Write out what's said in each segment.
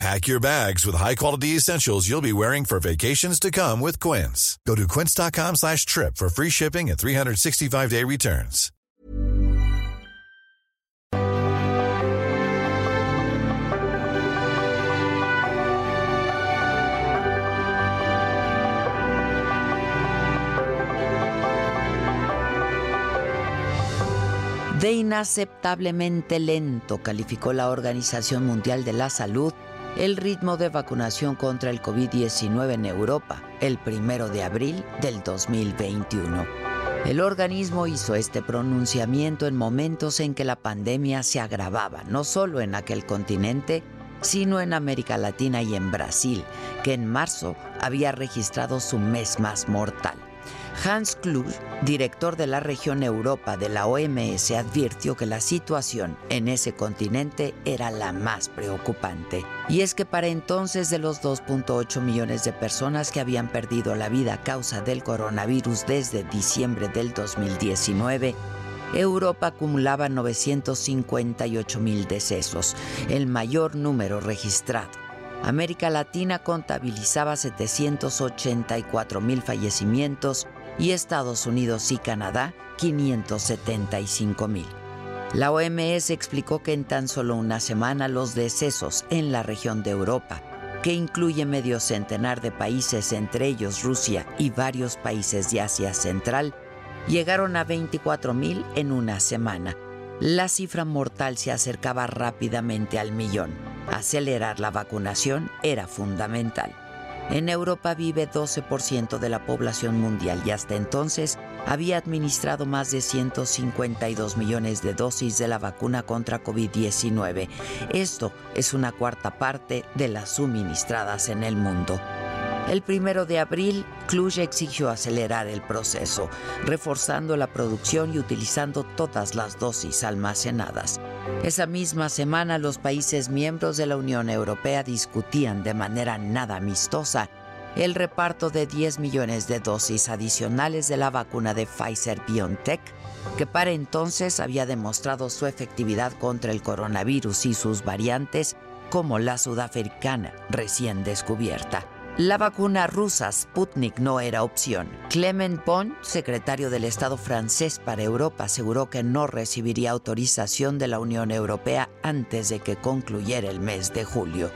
Pack your bags with high-quality essentials you'll be wearing for vacations to come with Quince. Go to quince.com slash trip for free shipping and 365-day returns. De inaceptablemente lento calificó la Organización Mundial de la Salud el ritmo de vacunación contra el COVID-19 en Europa el primero de abril del 2021. El organismo hizo este pronunciamiento en momentos en que la pandemia se agravaba, no solo en aquel continente, sino en América Latina y en Brasil, que en marzo había registrado su mes más mortal. Hans Kluge, director de la región Europa de la OMS, advirtió que la situación en ese continente era la más preocupante. Y es que para entonces de los 2.8 millones de personas que habían perdido la vida a causa del coronavirus desde diciembre del 2019, Europa acumulaba 958 mil decesos, el mayor número registrado. América Latina contabilizaba 784 mil fallecimientos y Estados Unidos y Canadá 575 mil. La OMS explicó que en tan solo una semana los decesos en la región de Europa, que incluye medio centenar de países, entre ellos Rusia y varios países de Asia Central, llegaron a 24 mil en una semana. La cifra mortal se acercaba rápidamente al millón. Acelerar la vacunación era fundamental. En Europa vive 12% de la población mundial y hasta entonces había administrado más de 152 millones de dosis de la vacuna contra COVID-19. Esto es una cuarta parte de las suministradas en el mundo. El primero de abril, Cluj exigió acelerar el proceso, reforzando la producción y utilizando todas las dosis almacenadas. Esa misma semana, los países miembros de la Unión Europea discutían de manera nada amistosa el reparto de 10 millones de dosis adicionales de la vacuna de Pfizer BioNTech, que para entonces había demostrado su efectividad contra el coronavirus y sus variantes, como la sudafricana recién descubierta. La vacuna rusa Sputnik no era opción. Clement Bon, secretario del Estado francés para Europa, aseguró que no recibiría autorización de la Unión Europea antes de que concluyera el mes de julio.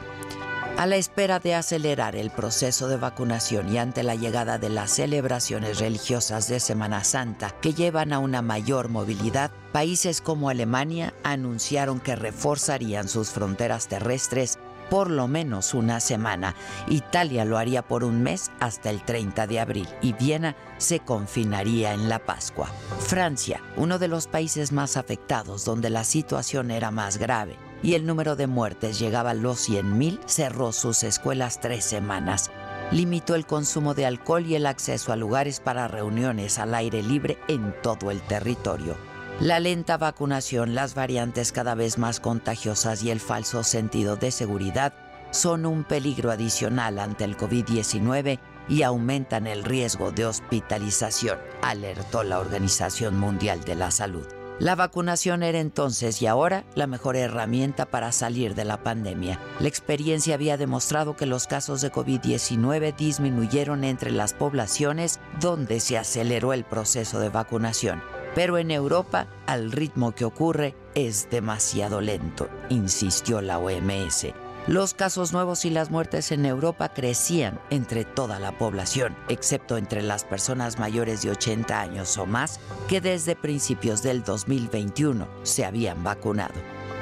A la espera de acelerar el proceso de vacunación y ante la llegada de las celebraciones religiosas de Semana Santa que llevan a una mayor movilidad, países como Alemania anunciaron que reforzarían sus fronteras terrestres por lo menos una semana. Italia lo haría por un mes hasta el 30 de abril y Viena se confinaría en la Pascua. Francia, uno de los países más afectados donde la situación era más grave y el número de muertes llegaba a los 100.000, cerró sus escuelas tres semanas. Limitó el consumo de alcohol y el acceso a lugares para reuniones al aire libre en todo el territorio. La lenta vacunación, las variantes cada vez más contagiosas y el falso sentido de seguridad son un peligro adicional ante el COVID-19 y aumentan el riesgo de hospitalización, alertó la Organización Mundial de la Salud. La vacunación era entonces y ahora la mejor herramienta para salir de la pandemia. La experiencia había demostrado que los casos de COVID-19 disminuyeron entre las poblaciones donde se aceleró el proceso de vacunación pero en Europa, al ritmo que ocurre, es demasiado lento, insistió la OMS. Los casos nuevos y las muertes en Europa crecían entre toda la población, excepto entre las personas mayores de 80 años o más que desde principios del 2021 se habían vacunado.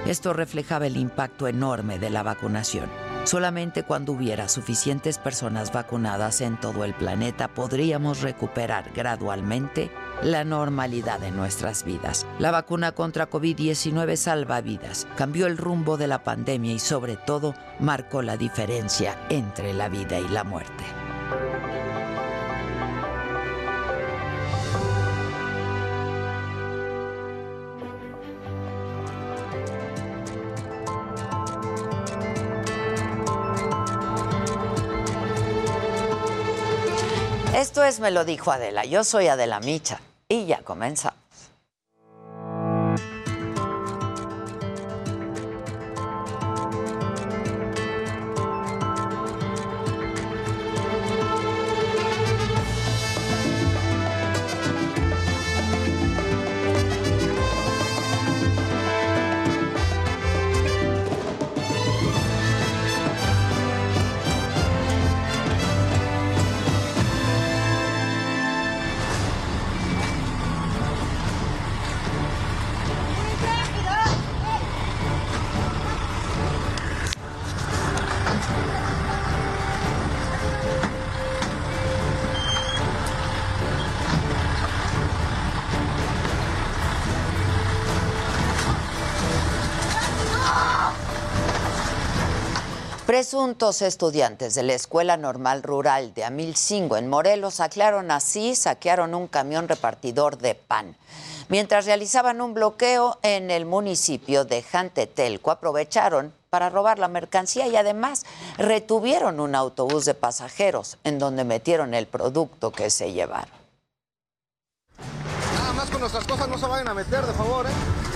Esto reflejaba el impacto enorme de la vacunación. Solamente cuando hubiera suficientes personas vacunadas en todo el planeta podríamos recuperar gradualmente la normalidad en nuestras vidas. La vacuna contra COVID-19 salva vidas, cambió el rumbo de la pandemia y sobre todo marcó la diferencia entre la vida y la muerte. Esto es Me lo dijo Adela. Yo soy Adela Micha y ya comenzamos. Presuntos estudiantes de la Escuela Normal Rural de Amilcingo en Morelos aclararon así, saquearon un camión repartidor de pan. Mientras realizaban un bloqueo en el municipio de Jantetelco, aprovecharon para robar la mercancía y además retuvieron un autobús de pasajeros en donde metieron el producto que se llevaron. Nada más con nuestras cosas no se vayan a meter, de favor, ¿eh?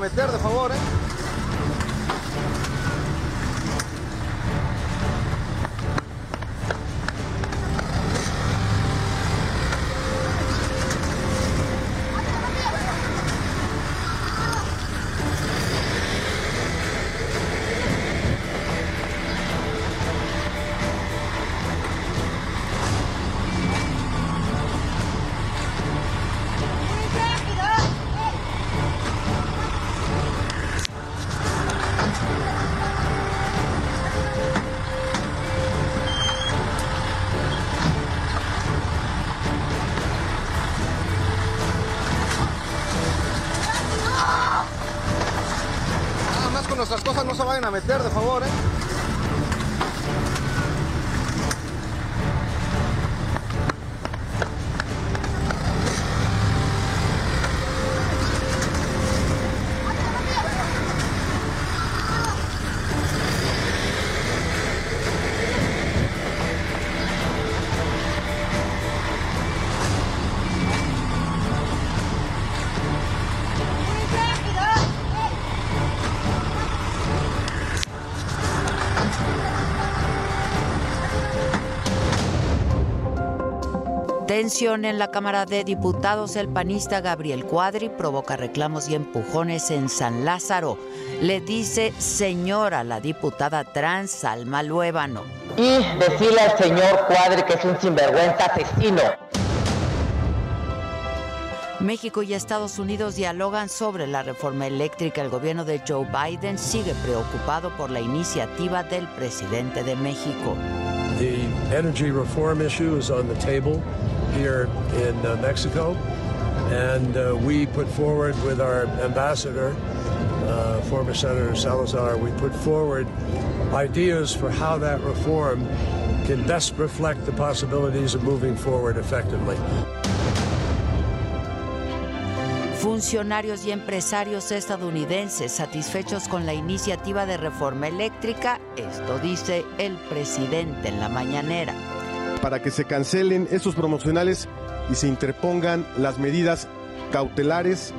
Meter, a meter, de favor, ¿eh? En la Cámara de Diputados. El panista Gabriel Cuadri provoca reclamos y empujones en San Lázaro. Le dice señora la diputada trans Salma Luébano. Y decirle al señor Cuadri que es un sinvergüenza asesino. México y Estados Unidos dialogan sobre la reforma eléctrica. El gobierno de Joe Biden sigue preocupado por la iniciativa del presidente de México. The energy reform issue is on the table. Here in uh, Mexico. And uh, we put forward with our ambassador, uh, former Senator Salazar, we put forward ideas for how that reform can best reflect the possibilities of moving forward effectively. Funcionarios y empresarios estadounidenses satisfechos con la iniciativa de reforma eléctrica, esto dice el presidente en la mañanera. Para que se cancelen estos promocionales y se interpongan las medidas cautelares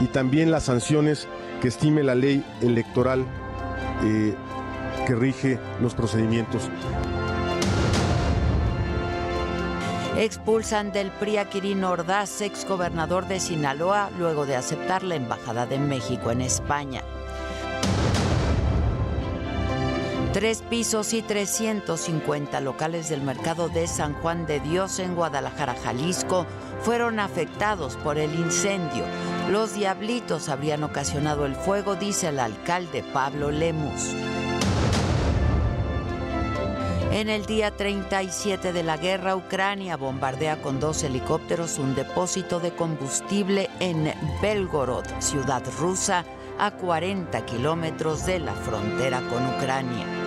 y también las sanciones que estime la ley electoral eh, que rige los procedimientos. Expulsan del PRI a Quirino Ordaz, ex gobernador de Sinaloa, luego de aceptar la Embajada de México en España. Tres pisos y 350 locales del mercado de San Juan de Dios en Guadalajara, Jalisco, fueron afectados por el incendio. Los diablitos habrían ocasionado el fuego, dice el alcalde Pablo Lemus. En el día 37 de la guerra, Ucrania bombardea con dos helicópteros un depósito de combustible en Belgorod, ciudad rusa, a 40 kilómetros de la frontera con Ucrania.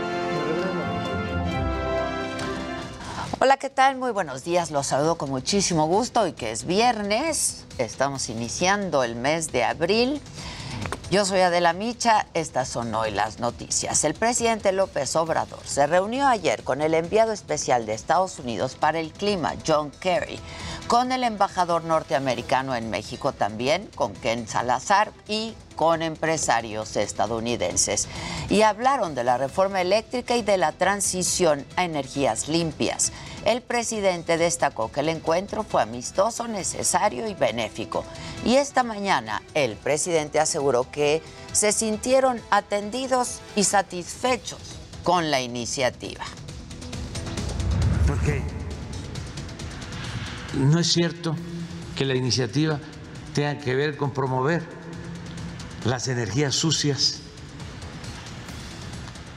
Hola, ¿qué tal? Muy buenos días. Los saludo con muchísimo gusto y que es viernes. Estamos iniciando el mes de abril. Yo soy Adela Micha, estas son hoy las noticias. El presidente López Obrador se reunió ayer con el enviado especial de Estados Unidos para el clima, John Kerry, con el embajador norteamericano en México también, con Ken Salazar y con empresarios estadounidenses. Y hablaron de la reforma eléctrica y de la transición a energías limpias. El presidente destacó que el encuentro fue amistoso, necesario y benéfico. Y esta mañana el presidente aseguró que se sintieron atendidos y satisfechos con la iniciativa. Porque no es cierto que la iniciativa tenga que ver con promover las energías sucias.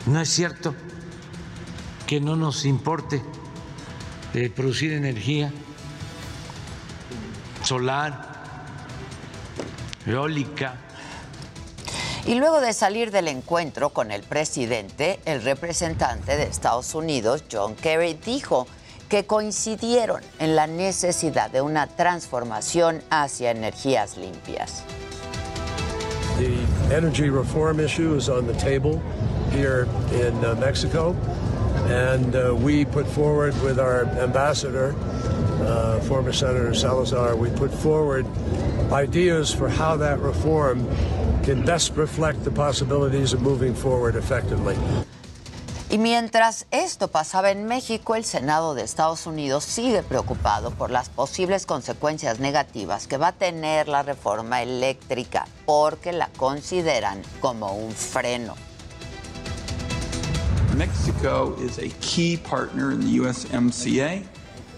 No es cierto que no nos importe de producir energía solar, eólica. Y luego de salir del encuentro con el presidente, el representante de Estados Unidos, John Kerry, dijo que coincidieron en la necesidad de una transformación hacia energías limpias. The energy reform issue is on the table here in uh, Mexico. And uh, we put forward with our ambassador, uh, former Senator Salazar, we put forward ideas for how that reform can best reflect the possibilities of moving forward effectively. Y mientras esto pasaba en México, el Senado de Estados Unidos sigue preocupado por las posibles consecuencias negativas que va a tener la reforma eléctrica, porque la consideran como un freno. Mexico is a key partner in the USMCA,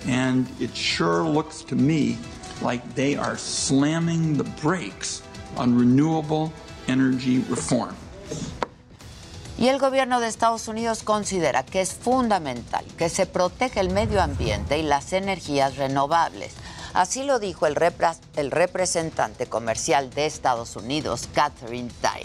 and it sure looks to me like they are slamming the brakes on renewable energy reform. Y el gobierno de Estados Unidos considera que es fundamental que se proteja el medio ambiente y las energías renovables. Así lo dijo el, el representante comercial de Estados Unidos, Catherine Tai.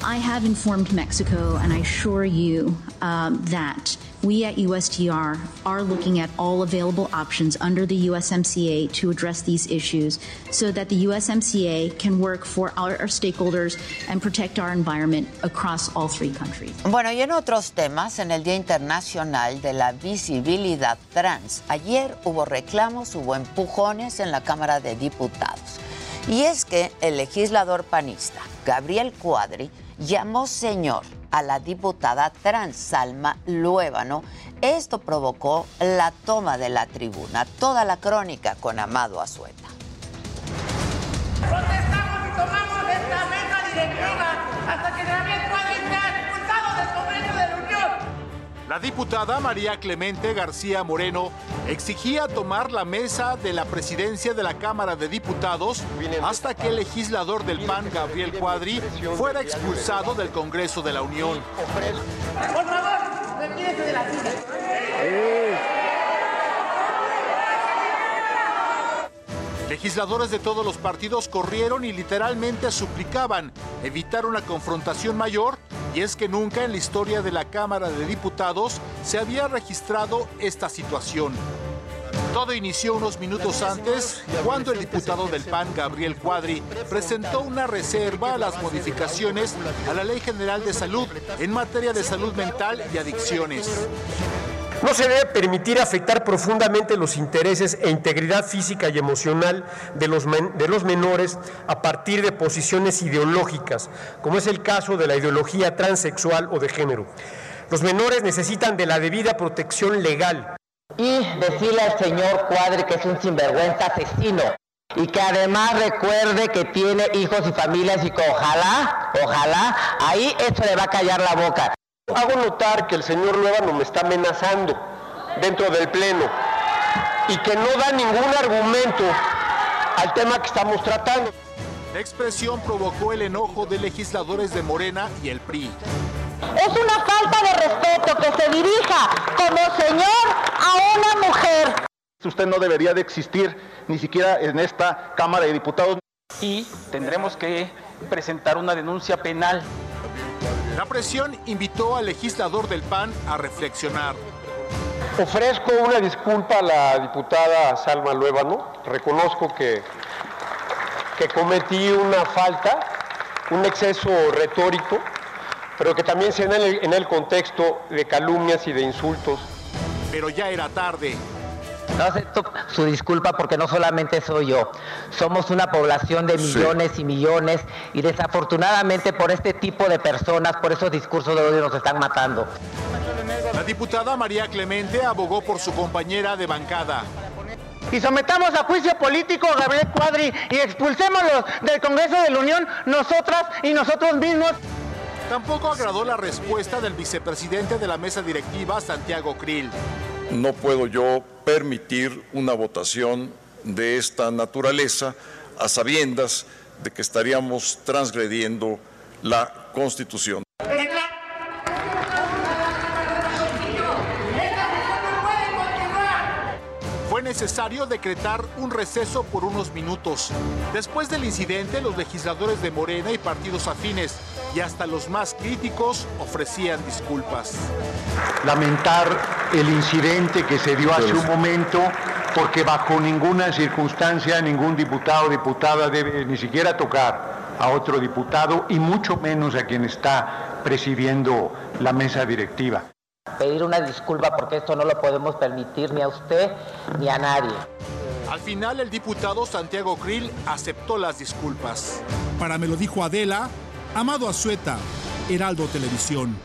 I have informed Mexico, and I assure you um, that we at USTR are looking at all available options under the USMCA to address these issues so that the USMCA can work for our, our, stakeholders and protect our environment across all three countries. Bueno, y en otros temas, en el Día Internacional de la Visibilidad Trans, ayer hubo reclamos, hubo empujones en la Cámara de Diputados. Y es que el legislador panista, Gabriel Cuadri, llamó señor a la diputada trans Salma Luébano. Esto provocó la toma de la tribuna. Toda la crónica con Amado Azueta. La diputada María Clemente García Moreno exigía tomar la mesa de la presidencia de la Cámara de Diputados hasta que el legislador del PAN, Gabriel Cuadri, fuera expulsado del Congreso de la Unión. Por favor, retírese de la silla. Legisladores de todos los partidos corrieron y literalmente suplicaban evitar una confrontación mayor y es que nunca en la historia de la Cámara de Diputados se había registrado esta situación. Todo inició unos minutos antes cuando el diputado del PAN, Gabriel Cuadri, presentó una reserva a las modificaciones a la Ley General de Salud en materia de salud mental y adicciones. No se debe permitir afectar profundamente los intereses e integridad física y emocional de los, de los, menores a partir de posiciones ideológicas, como es el caso de la ideología transexual o de género. Los menores necesitan de la debida protección legal. Y decirle al señor Cuadri que es un sinvergüenza asesino y que además recuerde que tiene hijos y familias y que ojalá, ojalá, ahí esto le va a callar la boca. Hago notar que el señor Luevano me está amenazando dentro del Pleno y que no da ningún argumento al tema que estamos tratando. La expresión provocó el enojo de legisladores de Morena y el PRI. Es una falta de respeto que se dirija como señor a una mujer. Usted no debería de existir ni siquiera en esta Cámara de Diputados. Y tendremos que presentar una denuncia penal. La presión invitó al legislador del PAN a reflexionar. Ofrezco una disculpa a la diputada Salma Luébano. Reconozco que, que cometí una falta, un exceso retórico, pero que también se da en el, en el contexto de calumnias y de insultos. Pero ya era tarde. No acepto su disculpa porque no solamente soy yo, somos una población de millones y millones y desafortunadamente por este tipo de personas, por esos discursos de odio nos están matando. La diputada María Clemente abogó por su compañera de bancada. Y sometamos a juicio político a Gabriel Cuadri y expulsémoslo del Congreso de la Unión, nosotras y nosotros mismos. Tampoco agradó la respuesta del vicepresidente de la mesa directiva, Santiago Krill. No puedo yo permitir una votación de esta naturaleza a sabiendas de que estaríamos transgrediendo la Constitución. Necesario decretar un receso por unos minutos. Después del incidente, los legisladores de Morena y partidos afines y hasta los más críticos ofrecían disculpas. Lamentar el incidente que se dio hace un momento porque bajo ninguna circunstancia ningún diputado o diputada debe ni siquiera tocar a otro diputado y mucho menos a quien está presidiendo la mesa directiva. Pedir una disculpa porque esto no lo podemos permitir ni a usted ni a nadie. Al final, el diputado Santiago Krill aceptó las disculpas. Para me lo dijo Adela, Amado Azueta, Heraldo Televisión.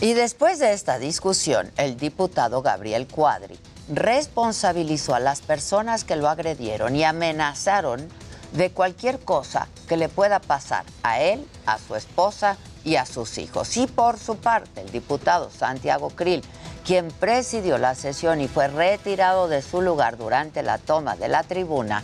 Y después de esta discusión, el diputado Gabriel Cuadri responsabilizó a las personas que lo agredieron y amenazaron de cualquier cosa que le pueda pasar a él, a su esposa y a sus hijos. Y por su parte, el diputado Santiago Krill, quien presidió la sesión y fue retirado de su lugar durante la toma de la tribuna,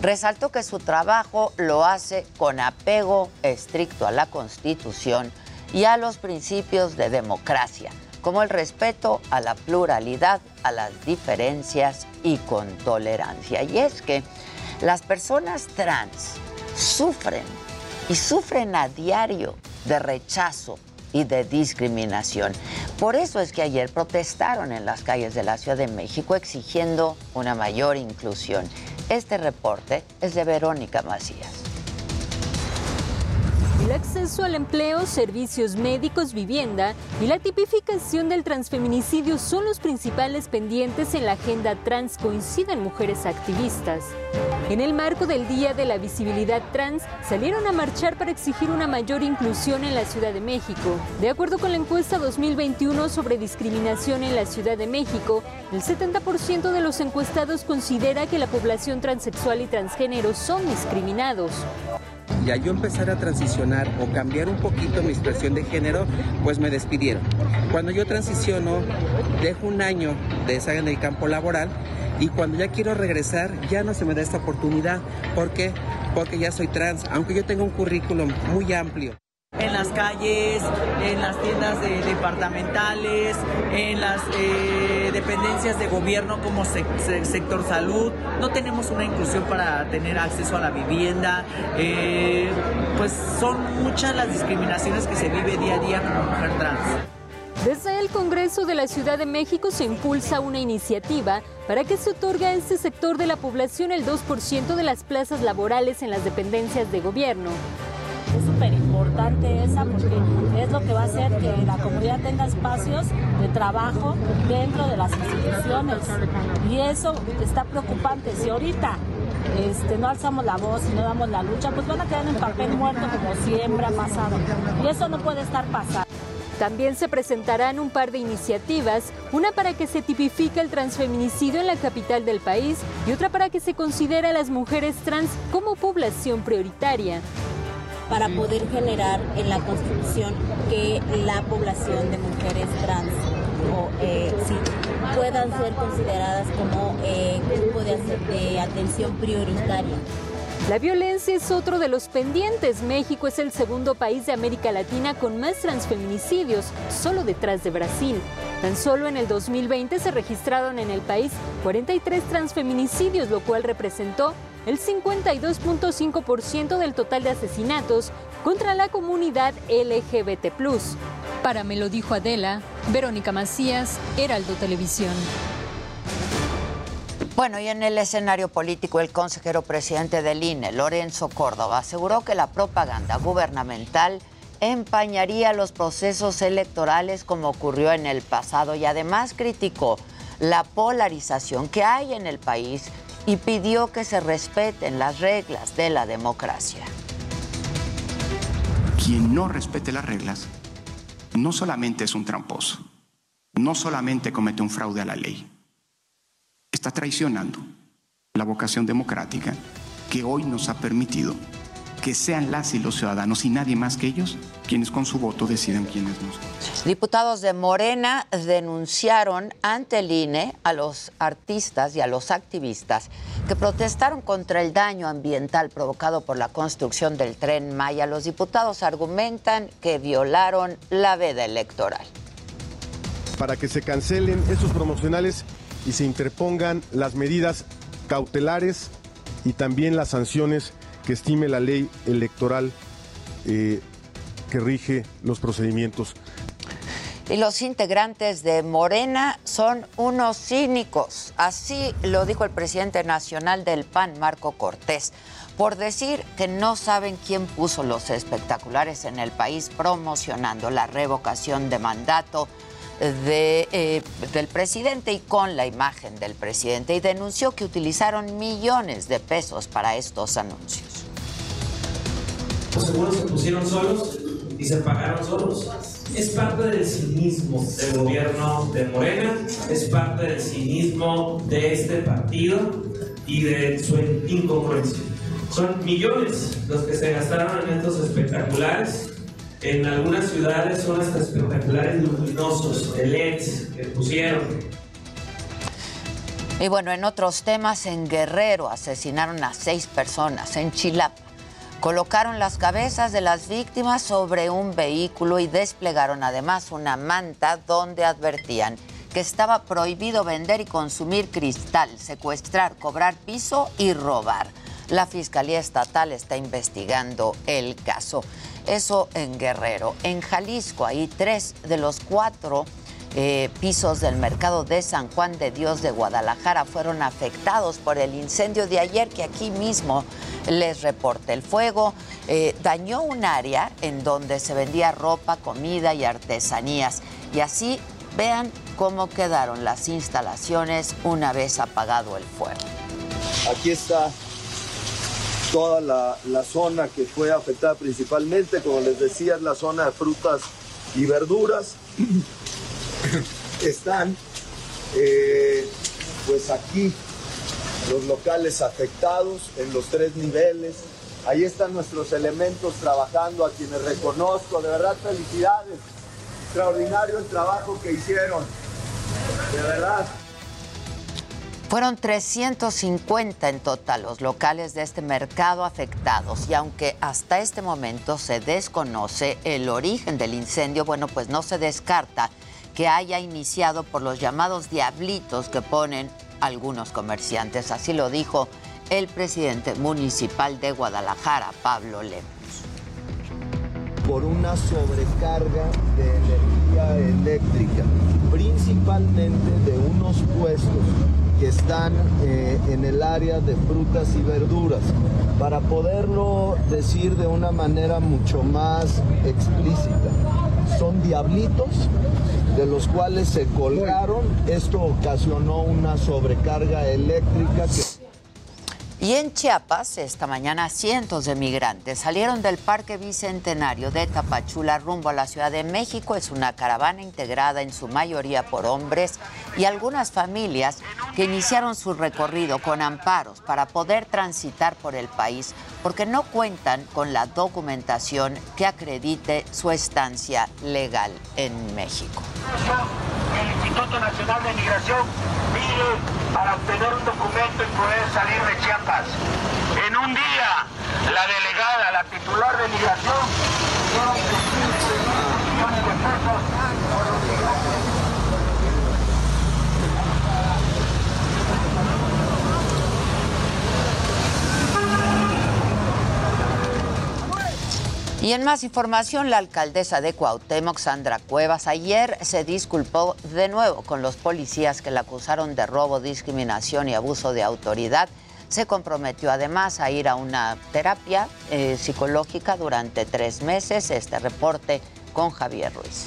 resaltó que su trabajo lo hace con apego estricto a la Constitución y a los principios de democracia, como el respeto a la pluralidad, a las diferencias y con tolerancia. Y es que las personas trans sufren y sufren a diario de rechazo y de discriminación. Por eso es que ayer protestaron en las calles de la Ciudad de México exigiendo una mayor inclusión. Este reporte es de Verónica Macías. El acceso al empleo, servicios médicos, vivienda y la tipificación del transfeminicidio son los principales pendientes en la agenda trans, coinciden mujeres activistas. En el marco del Día de la Visibilidad Trans, salieron a marchar para exigir una mayor inclusión en la Ciudad de México. De acuerdo con la encuesta 2021 sobre discriminación en la Ciudad de México, el 70% de los encuestados considera que la población transexual y transgénero son discriminados y al yo empezar a transicionar o cambiar un poquito mi expresión de género, pues me despidieron. Cuando yo transiciono, dejo un año de estar en el campo laboral y cuando ya quiero regresar ya no se me da esta oportunidad. ¿Por qué? Porque ya soy trans, aunque yo tengo un currículum muy amplio en las calles, en las tiendas departamentales, en las eh, dependencias de gobierno como sector salud. No tenemos una inclusión para tener acceso a la vivienda. Eh, pues son muchas las discriminaciones que se vive día a día como mujer trans. Desde el Congreso de la Ciudad de México se impulsa una iniciativa para que se otorgue a este sector de la población el 2% de las plazas laborales en las dependencias de gobierno es súper importante esa porque es lo que va a hacer que la comunidad tenga espacios de trabajo dentro de las instituciones. Y eso está preocupante. Si ahorita este, no alzamos la voz y no damos la lucha, pues van a quedar en papel muerto como siempre ha pasado. Y eso no puede estar pasando. También se presentarán un par de iniciativas, una para que se tipifique el transfeminicidio en la capital del país y otra para que se considere a las mujeres trans como población prioritaria. Para poder generar en la Constitución que la población de mujeres trans o, eh, sí, puedan ser consideradas como eh, grupo de, de atención prioritaria. La violencia es otro de los pendientes. México es el segundo país de América Latina con más transfeminicidios, solo detrás de Brasil. Tan solo en el 2020 se registraron en el país 43 transfeminicidios, lo cual representó el 52.5% del total de asesinatos contra la comunidad LGBT. Para Me lo dijo Adela, Verónica Macías, Heraldo Televisión. Bueno, y en el escenario político, el consejero presidente del INE, Lorenzo Córdoba, aseguró que la propaganda gubernamental empañaría los procesos electorales como ocurrió en el pasado y además criticó la polarización que hay en el país y pidió que se respeten las reglas de la democracia. Quien no respete las reglas no solamente es un tramposo, no solamente comete un fraude a la ley, está traicionando la vocación democrática que hoy nos ha permitido que sean las y los ciudadanos y nadie más que ellos quienes con su voto decidan quiénes nos. Diputados de Morena denunciaron ante el INE a los artistas y a los activistas que protestaron contra el daño ambiental provocado por la construcción del tren Maya. Los diputados argumentan que violaron la veda electoral. Para que se cancelen esos promocionales y se interpongan las medidas cautelares y también las sanciones que estime la ley electoral eh, que rige los procedimientos. Y los integrantes de Morena son unos cínicos. Así lo dijo el presidente nacional del PAN, Marco Cortés, por decir que no saben quién puso los espectaculares en el país promocionando la revocación de mandato eh, del presidente y con la imagen del presidente y denunció que utilizaron millones de pesos para estos anuncios. Los seguros se pusieron solos y se pagaron solos. Es parte del cinismo del gobierno de Morena, es parte del cinismo de este partido y de su incongruencia. Son millones los que se gastaron en estos espectaculares en algunas ciudades son hasta espectaculares luminosos, de LEDs que pusieron. Y bueno, en otros temas, en Guerrero asesinaron a seis personas, en Chilapa. Colocaron las cabezas de las víctimas sobre un vehículo y desplegaron además una manta donde advertían que estaba prohibido vender y consumir cristal, secuestrar, cobrar piso y robar. La Fiscalía Estatal está investigando el caso. Eso en Guerrero. En Jalisco, hay tres de los cuatro eh, pisos del mercado de San Juan de Dios de Guadalajara fueron afectados por el incendio de ayer que aquí mismo les reporte. El fuego eh, dañó un área en donde se vendía ropa, comida y artesanías. Y así vean cómo quedaron las instalaciones una vez apagado el fuego. Aquí está toda la, zona que fue afectada principalmente, como les decía, es la zona de frutas y verduras. Están eh, pues aquí los locales afectados en los tres niveles. Ahí están nuestros elementos trabajando, a quienes reconozco, de verdad felicidades. Extraordinario el trabajo que hicieron. De verdad. Fueron 350 en total los locales de este mercado afectados y aunque hasta este momento se desconoce el origen del incendio, bueno, pues no se descarta que haya iniciado por los llamados diablitos que ponen algunos comerciantes. Así lo dijo el presidente municipal de Guadalajara, Pablo Lemos. Por una sobrecarga de energía eléctrica, principalmente de unos puestos que están eh, en el área de frutas y verduras. Para poderlo decir de una manera mucho más explícita, son diablitos de los cuales se colgaron. Esto ocasionó una sobrecarga eléctrica. Y en Chiapas, esta mañana, cientos de migrantes salieron del Parque Bicentenario de Tapachula rumbo a la Ciudad de México. Es una caravana integrada en su mayoría por hombres y algunas familias que iniciaron su recorrido con amparos para poder transitar por el país porque no cuentan con la documentación que acredite su estancia legal en México. El Instituto Nacional de Migración pide para obtener un documento y poder salir de Chiapas. En un día, la delegada, la titular de migración, millones de pesos Y en más información, la alcaldesa de Cuauhtémoc, Sandra Cuevas, ayer se disculpó de nuevo con los policías que la acusaron de robo, discriminación y abuso de autoridad. Se comprometió además a ir a una terapia eh, psicológica durante tres meses. Este reporte con Javier Ruiz.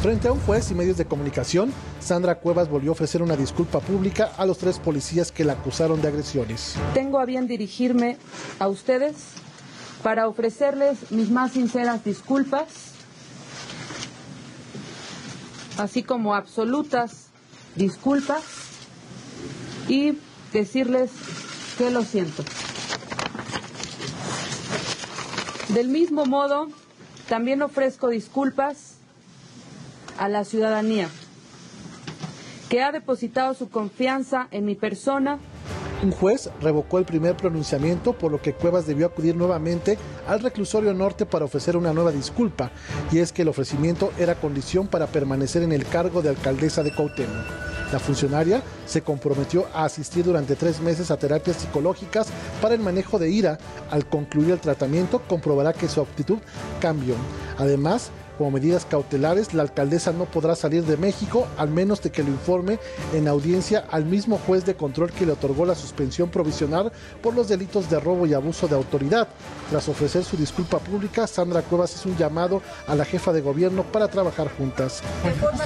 Frente a un juez y medios de comunicación, Sandra Cuevas volvió a ofrecer una disculpa pública a los tres policías que la acusaron de agresiones. Tengo a bien dirigirme a ustedes para ofrecerles mis más sinceras disculpas, así como absolutas disculpas y decirles que lo siento. Del mismo modo, también ofrezco disculpas a la ciudadanía que ha depositado su confianza en mi persona un juez revocó el primer pronunciamiento, por lo que Cuevas debió acudir nuevamente al reclusorio norte para ofrecer una nueva disculpa, y es que el ofrecimiento era condición para permanecer en el cargo de alcaldesa de Cuauhtémoc. La funcionaria se comprometió a asistir durante tres meses a terapias psicológicas para el manejo de ira. Al concluir el tratamiento, comprobará que su actitud cambió. Además, como medidas cautelares, la alcaldesa no podrá salir de México al menos de que lo informe en audiencia al mismo juez de control que le otorgó la suspensión provisional por los delitos de robo y abuso de autoridad. Tras ofrecer su disculpa pública, Sandra Cuevas hizo un llamado a la jefa de gobierno para trabajar juntas. De forma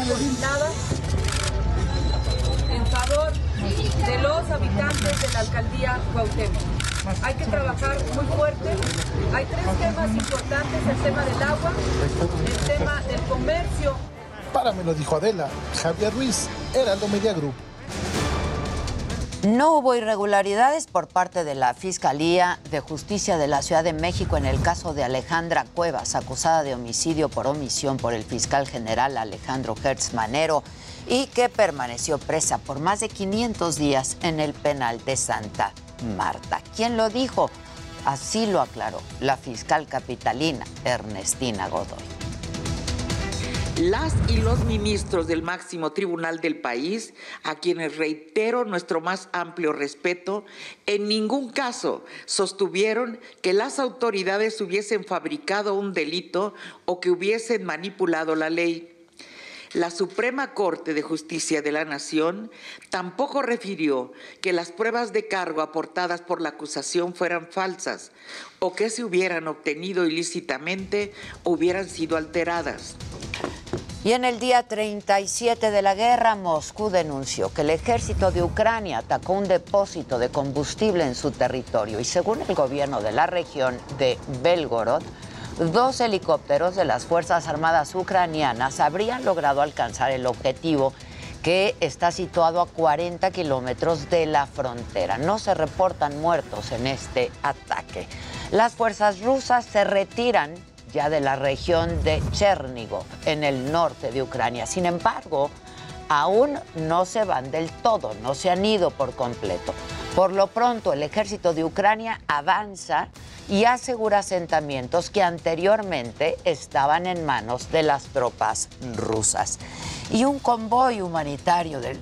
en favor de los habitantes de la alcaldía Cuauhtémoc. Hay que trabajar muy fuerte. Hay tres temas importantes, el tema del agua, el tema del comercio. Para me lo dijo Adela, Javier Ruiz, Heraldo Media Group. No hubo irregularidades por parte de la Fiscalía de Justicia de la Ciudad de México en el caso de Alejandra Cuevas, acusada de homicidio por omisión por el fiscal general Alejandro Hertz Manero y que permaneció presa por más de 500 días en el penal de Santa Marta. ¿Quién lo dijo? Así lo aclaró la fiscal capitalina Ernestina Godoy. Las y los ministros del máximo tribunal del país, a quienes reitero nuestro más amplio respeto, en ningún caso sostuvieron que las autoridades hubiesen fabricado un delito o que hubiesen manipulado la ley. La Suprema Corte de Justicia de la Nación tampoco refirió que las pruebas de cargo aportadas por la acusación fueran falsas o que se hubieran obtenido ilícitamente o hubieran sido alteradas. Y en el día 37 de la guerra, Moscú denunció que el ejército de Ucrania atacó un depósito de combustible en su territorio y según el gobierno de la región de Belgorod, dos helicópteros de las Fuerzas Armadas ucranianas habrían logrado alcanzar el objetivo que está situado a 40 kilómetros de la frontera. No se reportan muertos en este ataque. Las fuerzas rusas se retiran ya de la región de Chernigov, en el norte de Ucrania. Sin embargo, aún no se van del todo, no se han ido por completo. Por lo pronto, el ejército de Ucrania avanza y asegura asentamientos que anteriormente estaban en manos de las tropas rusas. Y un convoy humanitario del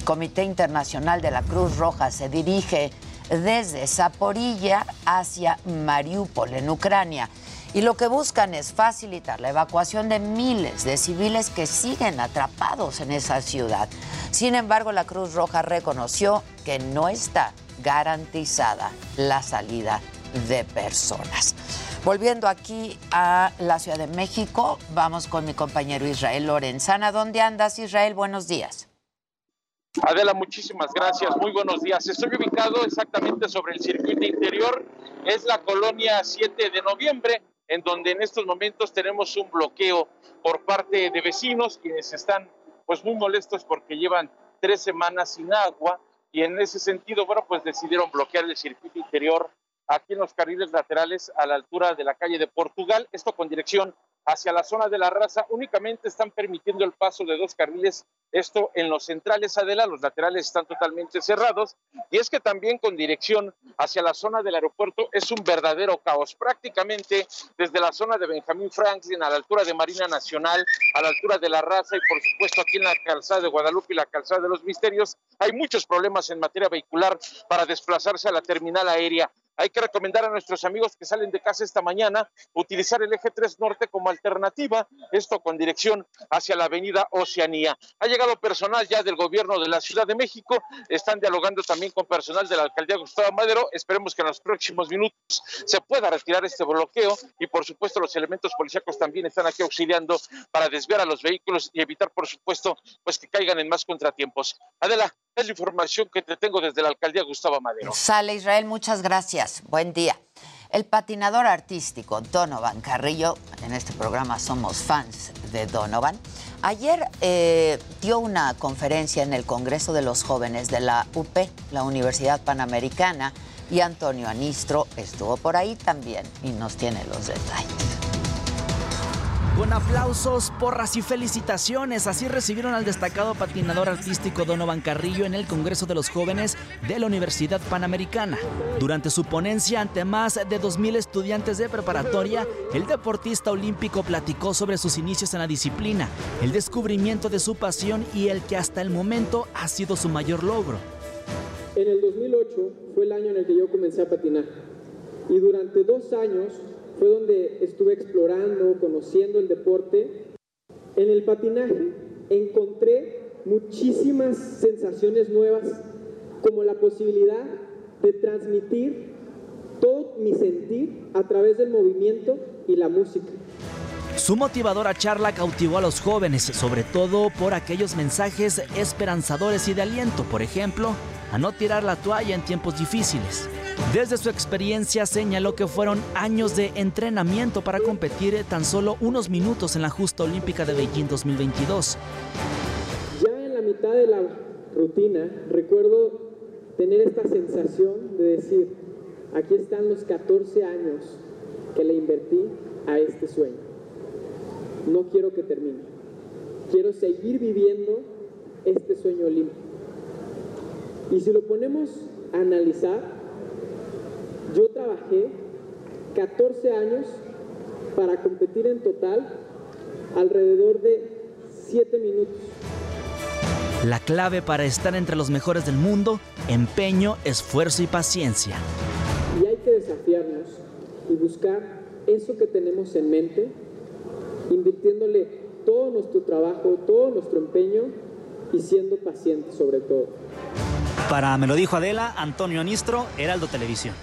Comité Internacional de la Cruz Roja se dirige desde Zaporilla hacia Mariupol, en Ucrania. Y lo que buscan es facilitar la evacuación de miles de civiles que siguen atrapados en esa ciudad. Sin embargo, la Cruz Roja reconoció que no está garantizada la salida de personas. Volviendo aquí a la Ciudad de México, vamos con mi compañero Israel Lorenzana. ¿Dónde andas, Israel? Buenos días. Adela, muchísimas gracias. Muy buenos días. Estoy ubicado exactamente sobre el circuito interior. Es la colonia 7 de noviembre, en donde en estos momentos tenemos un bloqueo por parte de vecinos, quienes están pues muy molestos porque llevan tres semanas sin agua y en ese sentido, bueno, pues decidieron bloquear el circuito interior aquí en los carriles laterales a la altura de la calle de Portugal, esto con dirección hacia la zona de la raza, únicamente están permitiendo el paso de dos carriles, esto en los centrales Adela, los laterales están totalmente cerrados, y es que también con dirección hacia la zona del aeropuerto es un verdadero caos, prácticamente desde la zona de Benjamín Franklin a la altura de Marina Nacional, a la altura de la raza y por supuesto aquí en la calzada de Guadalupe y la calzada de los Misterios, hay muchos problemas en materia vehicular para desplazarse a la terminal aérea. Hay que recomendar a nuestros amigos que salen de casa esta mañana utilizar el eje 3 norte como alternativa, esto con dirección hacia la avenida Oceanía. Ha llegado personal ya del gobierno de la Ciudad de México, están dialogando también con personal de la alcaldía Gustavo Madero. Esperemos que en los próximos minutos se pueda retirar este bloqueo y por supuesto los elementos policíacos también están aquí auxiliando para desviar a los vehículos y evitar por supuesto pues que caigan en más contratiempos. Adela, es la información que te tengo desde la alcaldía Gustavo Madero. Sale Israel, muchas gracias. Buen día. El patinador artístico Donovan Carrillo, en este programa somos fans de Donovan, ayer eh, dio una conferencia en el Congreso de los Jóvenes de la UP, la Universidad Panamericana, y Antonio Anistro estuvo por ahí también y nos tiene los detalles. Con aplausos, porras y felicitaciones, así recibieron al destacado patinador artístico Donovan Carrillo en el Congreso de los Jóvenes de la Universidad Panamericana. Durante su ponencia ante más de 2.000 estudiantes de preparatoria, el deportista olímpico platicó sobre sus inicios en la disciplina, el descubrimiento de su pasión y el que hasta el momento ha sido su mayor logro. En el 2008 fue el año en el que yo comencé a patinar y durante dos años fue donde estuve explorando, conociendo el deporte. En el patinaje encontré muchísimas sensaciones nuevas, como la posibilidad de transmitir todo mi sentir a través del movimiento y la música. Su motivadora charla cautivó a los jóvenes, sobre todo por aquellos mensajes esperanzadores y de aliento, por ejemplo, a no tirar la toalla en tiempos difíciles. Desde su experiencia señaló que fueron años de entrenamiento para competir tan solo unos minutos en la justa olímpica de Beijing 2022. Ya en la mitad de la rutina recuerdo tener esta sensación de decir, aquí están los 14 años que le invertí a este sueño. No quiero que termine. Quiero seguir viviendo este sueño olímpico. Y si lo ponemos a analizar, yo trabajé 14 años para competir en total alrededor de 7 minutos. La clave para estar entre los mejores del mundo, empeño, esfuerzo y paciencia. Y hay que desafiarnos y buscar eso que tenemos en mente, invirtiéndole todo nuestro trabajo, todo nuestro empeño y siendo pacientes sobre todo. Para Me lo dijo Adela, Antonio Anistro, Heraldo Televisión.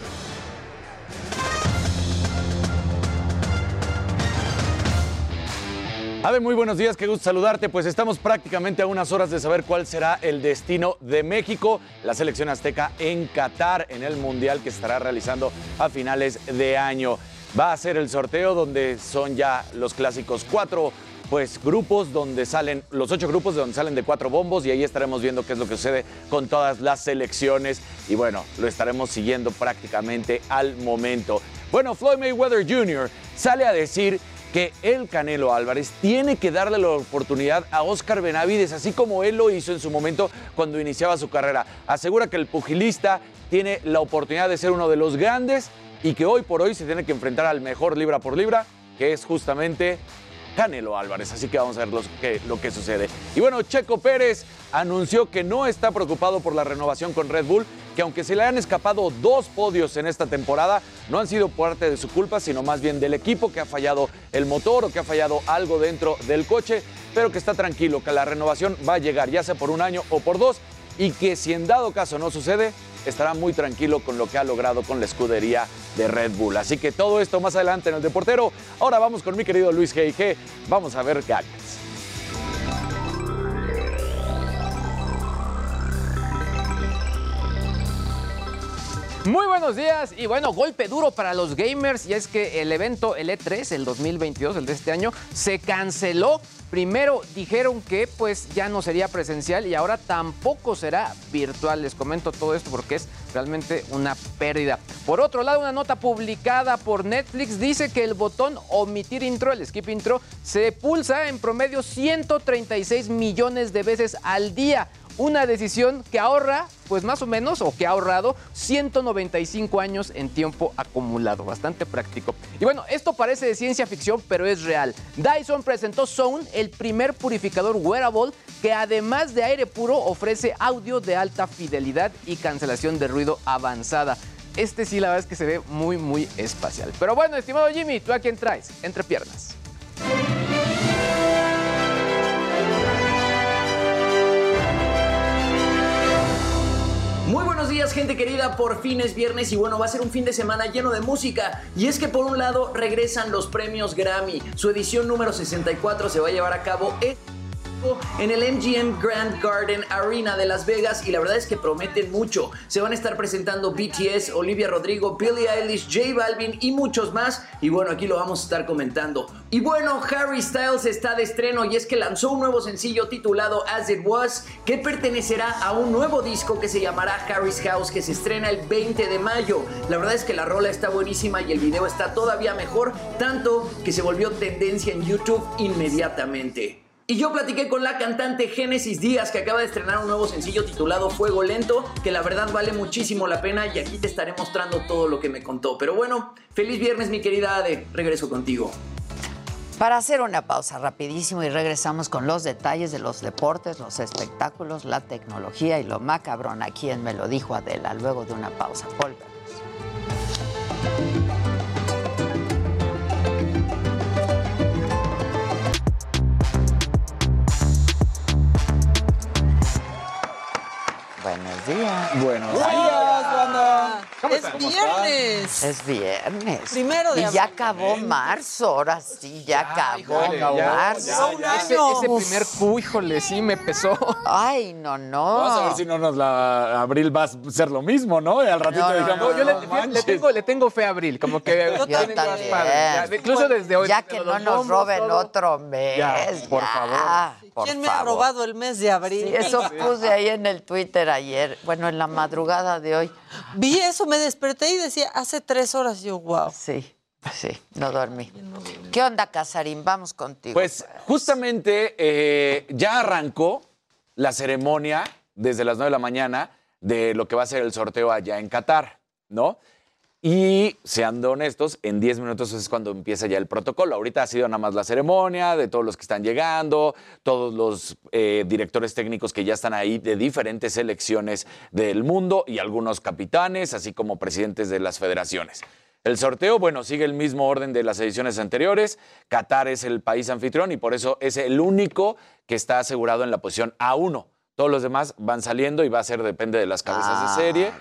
Ave, muy buenos días, qué gusto saludarte. Pues estamos prácticamente a unas horas de saber cuál será el destino de México, la selección azteca en Qatar, en el Mundial que estará realizando a finales de año. Va a ser el sorteo donde son ya los clásicos cuatro pues grupos donde salen, los ocho grupos de donde salen de cuatro bombos y ahí estaremos viendo qué es lo que sucede con todas las selecciones y bueno, lo estaremos siguiendo prácticamente al momento. Bueno, Floyd Mayweather Jr. sale a decir que el Canelo Álvarez tiene que darle la oportunidad a Oscar Benavides, así como él lo hizo en su momento cuando iniciaba su carrera. Asegura que el pugilista tiene la oportunidad de ser uno de los grandes y que hoy por hoy se tiene que enfrentar al mejor libra por libra, que es justamente Canelo Álvarez. Así que vamos a ver lo que sucede. Y bueno, Checo Pérez anunció que no está preocupado por la renovación con Red Bull, que aunque se le han escapado dos podios en esta temporada, no han sido parte de su culpa, sino más bien del equipo que ha fallado el motor o que ha fallado algo dentro del coche, pero que está tranquilo, que la renovación va a llegar ya sea por un año o por dos y que si en dado caso no sucede, estará muy tranquilo con lo que ha logrado con la escudería de Red Bull. Así que todo esto más adelante en el Deportero. Ahora vamos con mi querido Luis G&G. Vamos a ver ganas. Muy buenos días y bueno, golpe duro para los gamers y es que el evento el E3, el 2022, el de este año, se canceló Primero dijeron que pues ya no sería presencial y ahora tampoco será virtual. Les comento todo esto porque es realmente una pérdida. Por otro lado, una nota publicada por Netflix dice que el botón omitir intro, el skip intro, se pulsa en promedio 136 millones de veces al día una decisión que ahorra, pues más o menos, o que ha ahorrado 195 años en tiempo acumulado. Bastante práctico. Y bueno, esto parece de ciencia ficción, pero es real. Dyson presentó Zone, el primer purificador wearable que además de aire puro ofrece audio de alta fidelidad y cancelación de ruido avanzada. Este sí, la verdad es que se ve muy, muy espacial. Pero bueno, estimado Jimmy, ¿tú a quién traes? Entre piernas. Muy buenos días gente querida, por fin es viernes y bueno, va a ser un fin de semana lleno de música. Y es que por un lado regresan los premios Grammy, su edición número 64 se va a llevar a cabo en el MGM Grand Garden Arena de Las Vegas y la verdad es que prometen mucho. Se van a estar presentando BTS, Olivia Rodrigo, Billie Eilish, J Balvin y muchos más. Y bueno, aquí lo vamos a estar comentando. Y bueno, Harry Styles está de estreno y es que lanzó un nuevo sencillo titulado As It Was que pertenecerá a un nuevo disco que se llamará Harry's House que se estrena el 20 de mayo. La verdad es que la rola está buenísima y el video está todavía mejor, tanto que se volvió tendencia en YouTube inmediatamente. Y yo platiqué con la cantante Génesis Díaz que acaba de estrenar un nuevo sencillo titulado Fuego Lento, que la verdad vale muchísimo la pena y aquí te estaré mostrando todo lo que me contó. Pero bueno, feliz viernes mi querida Ade, regreso contigo. Para hacer una pausa rapidísimo y regresamos con los detalles de los deportes, los espectáculos, la tecnología y lo macabrón aquí en Me lo dijo Adela, luego de una pausa. Volvemos. Buenos días. Buenos días, banda. ¿Cómo es están? viernes. Es viernes. Primero de Y ya abril. acabó marzo, ahora sí, ya acabó Híjole, ya, marzo. ya, ya. Ese, ese primer Q, híjole, sí me pesó. Ay, no, no. Vamos a ver si no nos la abril va a ser lo mismo, ¿no? Y al ratito No, no, digamos, no, yo le, "No fíjate, le manches". tengo, le tengo fe a Abril, como que Yo tiene más también. padre. Ya, incluso desde hoy. Ya que no nos bombos, roben todo. otro mes. Ya, por favor. Por ¿Quién me ha robado el mes de abril? Sí, eso puse ahí en el Twitter ayer, bueno, en la madrugada de hoy. Vi eso, me desperté y decía, hace tres horas yo, wow. Sí, sí, no dormí. ¿Qué onda, Casarín? Vamos contigo. Pues justamente eh, ya arrancó la ceremonia desde las 9 de la mañana de lo que va a ser el sorteo allá en Qatar, ¿no? Y seando honestos, en 10 minutos es cuando empieza ya el protocolo. Ahorita ha sido nada más la ceremonia de todos los que están llegando, todos los eh, directores técnicos que ya están ahí de diferentes selecciones del mundo y algunos capitanes, así como presidentes de las federaciones. El sorteo, bueno, sigue el mismo orden de las ediciones anteriores. Qatar es el país anfitrión y por eso es el único que está asegurado en la posición A1. Todos los demás van saliendo y va a ser, depende de las cabezas Ah, de serie.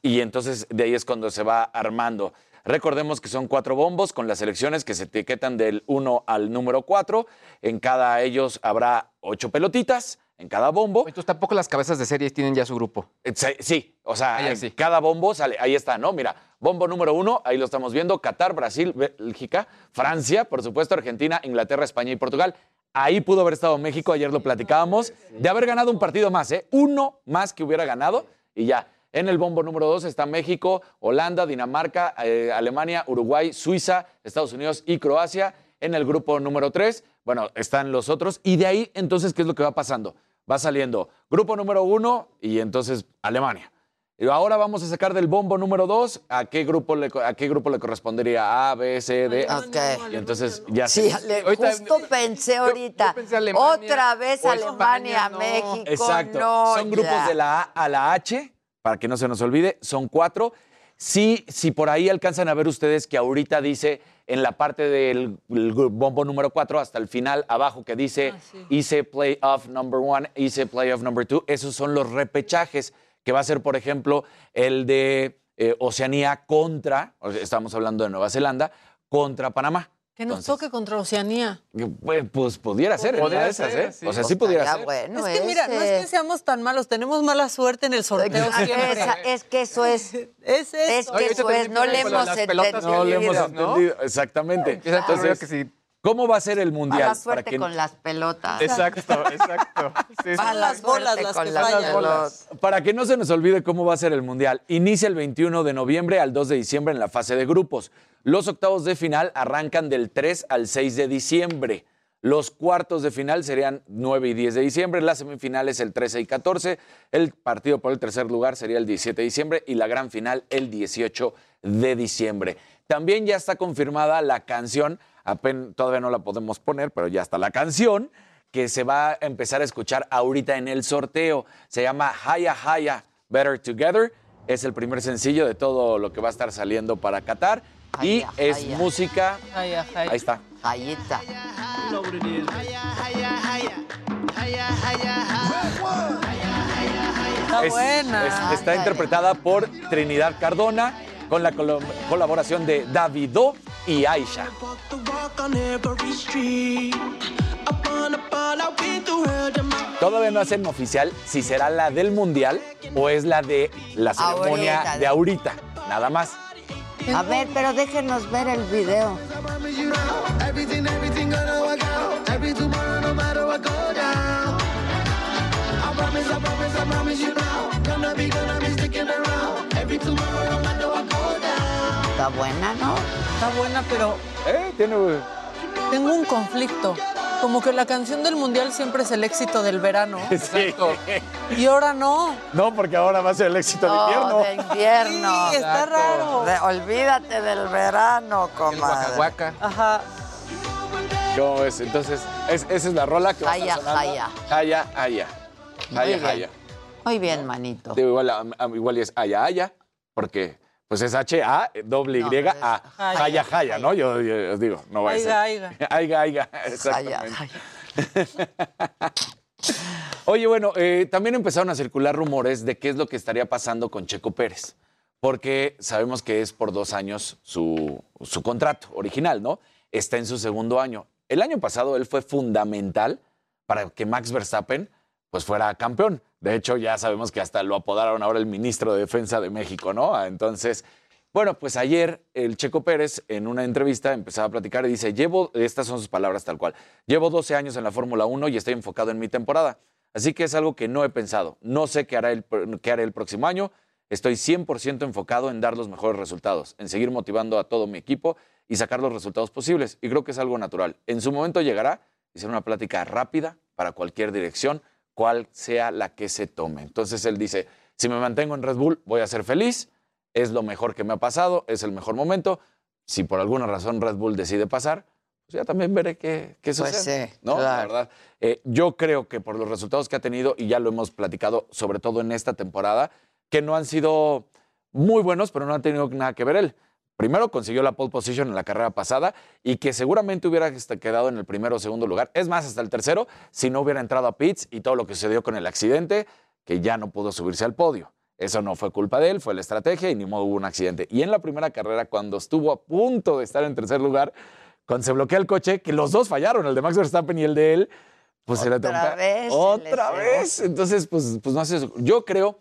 Y entonces de ahí es cuando se va armando. Recordemos que son cuatro bombos con las selecciones que se etiquetan del 1 al número 4. En cada ellos habrá ocho pelotitas en cada bombo. Entonces tampoco las cabezas de series tienen ya su grupo. Eh, Sí, sí, o sea, Ah, en sí. cada bombo sale, ahí está, ¿no? Mira, bombo número uno, ahí lo estamos viendo, Qatar, Brasil, Bélgica, Francia, por supuesto, Argentina, Inglaterra, España y Portugal. Ahí pudo haber estado México, ayer lo platicábamos, de haber ganado un partido más, ¿eh? Uno más que hubiera ganado y ya. En el bombo número dos está México, Holanda, Dinamarca, eh, Alemania, Uruguay, Suiza, Estados Unidos y Croacia. En el grupo número tres, bueno, están los otros. Y de ahí, entonces, ¿qué es lo que va pasando? Va saliendo grupo número uno y entonces Alemania. Y ahora vamos a sacar del bombo número dos a qué grupo le, a qué grupo le correspondería A, B, C, D. Ok. Y entonces ya Sí, se- le- Ahorita- justo pensé ahorita. pensé Alemania Otra vez Alemania, España, no. México. Exacto. no, Son grupos ya. de la A a la H, para que no se nos olvide, son cuatro. Sí, si por ahí alcanzan a ver ustedes que ahorita dice en la parte del bombo número cuatro hasta el final abajo que dice hice playoff number one, hice playoff number two, esos son los repechajes que va a ser, por ejemplo, el de eh, Oceanía contra, estamos hablando de Nueva Zelanda, contra Panamá. Que nos Entonces, toque contra Oceanía. Pues, pues pudiera ser, de esas, ser, ¿eh? sí. O sea, sí pudiera ser. bueno es que mira, no es que seamos tan malos, tenemos mala suerte en el sorteo. Esa- es que eso es. Es Es eso. que eso es. No le hemos entendido. No le hemos entendido, exactamente. Entonces, que sí. ¿Cómo va a ser el mundial? Mala suerte que- con las pelotas. Exacto, exacto. Sí, sí. Mala las bolas las que las fallan. pelotas. Para que no se nos olvide cómo va a ser el Mundial, inicia el 21 de noviembre al 2 de diciembre en la fase de grupos. Los octavos de final arrancan del 3 al 6 de diciembre. Los cuartos de final serían 9 y 10 de diciembre, las semifinales el 13 y 14, el partido por el tercer lugar sería el 17 de diciembre y la gran final el 18 de diciembre. También ya está confirmada la canción, apen- todavía no la podemos poner, pero ya está la canción que se va a empezar a escuchar ahorita en el sorteo. Se llama Haya Haya Better Together. Es el primer sencillo de todo lo que va a estar saliendo para Qatar. y Haya, es haya. música. Ay, ay, ay. Ahí está. Jayita. Está Es- buena. es- está interpretada por Trinidad Cardona con la colo- colaboración de Davido y Aisha. Todavía no hacen oficial si será la del mundial o es la de la ceremonia Ahorita. de ahorita. Nada más. A ver, pero déjenos ver el video. Está buena, ¿no? Está buena, pero Eh, tiene. tengo un conflicto. Como que la canción del mundial siempre es el éxito del verano. Sí. Y ahora no. No, porque ahora va a ser el éxito de No, invierno. de invierno. Sí, está raro. De- olvídate del verano, comadre. Guaca. Ajá. ¿Cómo ves? Entonces, es- esa es la rola que va a Haya, estar sonando. haya. Haya, haya. Muy Haya, bien. haya. Muy bien, manito. Digo, igual, a- a- igual es haya, haya, porque pues es H-A, doble No, Y, pero es A. haya, Haya, ¿no? Yo, yo os digo, no va a ser. Aiga. Oye, bueno, eh, también empezaron a circular rumores de qué es lo que estaría pasando con Checo Pérez, porque sabemos que es por dos años su, su contrato original, ¿no? Está en su segundo año. El año pasado él fue fundamental para que Max Verstappen pues fuera campeón. De hecho, ya sabemos que hasta lo apodaron ahora el ministro de Defensa de México, ¿no? Ah, Entonces, bueno, pues ayer el Checo Pérez en una entrevista empezaba a platicar y dice, llevo, estas son sus palabras tal cual, llevo 12 años en la Fórmula 1 y estoy enfocado en mi temporada. Así que es algo que no he pensado. No sé qué, hará el, qué haré el próximo año. Estoy 100% enfocado en dar los mejores resultados, en seguir motivando a todo mi equipo y sacar los resultados posibles. Y creo que es algo natural. En su momento llegará y será una plática rápida para cualquier dirección, cual sea la que se tome. Entonces él dice, si me mantengo en Red Bull, voy a ser feliz, es lo mejor que me ha pasado, es el mejor momento. Si por alguna razón Red Bull decide pasar, pues ya también veré qué, qué Pues sucede. sí, ¿no? La claro. verdad. Eh, yo creo que por los resultados que ha tenido, y ya lo hemos platicado, sobre todo en esta temporada, que no han sido muy buenos, pero no han tenido nada que ver él. Primero consiguió la pole position en la carrera pasada y que seguramente hubiera este, quedado en el primero o segundo lugar. Es más, hasta el tercero, si no hubiera entrado a pits y todo lo que sucedió con el accidente, que ya no pudo subirse al podio. Eso no fue culpa de él, fue la estrategia y ni modo hubo un accidente. Y en la primera carrera, cuando estuvo a punto de estar en tercer lugar, cuando se bloquea el coche, que los dos fallaron, el de Max Verstappen y el de él, pues se le Otra trompa- vez Otra vez. Entonces, pues, pues no hace eso. Yo creo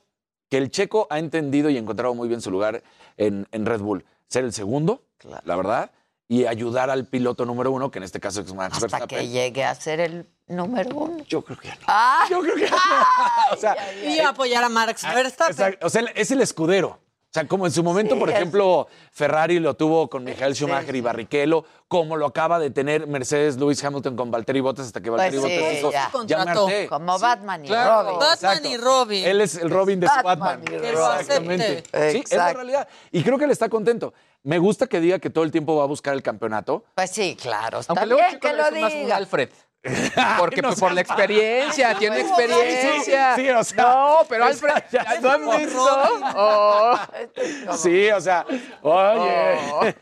que el checo ha entendido y encontrado muy bien su lugar en, en Red Bull. Ser el segundo, la verdad, y ayudar al piloto número uno, que en este caso es Max Hasta Verstappen. que llegue a ser el número uno. Yo creo que ya no. Ah, Yo creo que ya no. O sea, Y apoyar a Marx Verstappen. Exacto. O sea, es el escudero. O sea, como en su momento, Sí, por es- ejemplo, Ferrari lo tuvo con Michael Schumacher y Barrichello, como lo acaba de tener Mercedes Lewis Hamilton con Valtteri Bottas hasta que Pues Valtteri sí, Bottas dijo, ya. ya Contrató. harté". Como Batman y Claro. Robin. Batman Exacto. y Robin. Él es el Robin de su Batman Batman. Exactamente. Sí, es la Exacto. realidad. Y creo que él está contento. Me gusta que diga que todo el tiempo va a buscar el campeonato. Pues sí, claro. Está Aunque luego bien Chico que lo es más un diga. Alfred. Porque no pues, por la experiencia, tiene experiencia. Sí, sí, o sea, no, pero Alfred, ya ¿ya ¿no han somos visto? Oh. Sí, o sea, oye.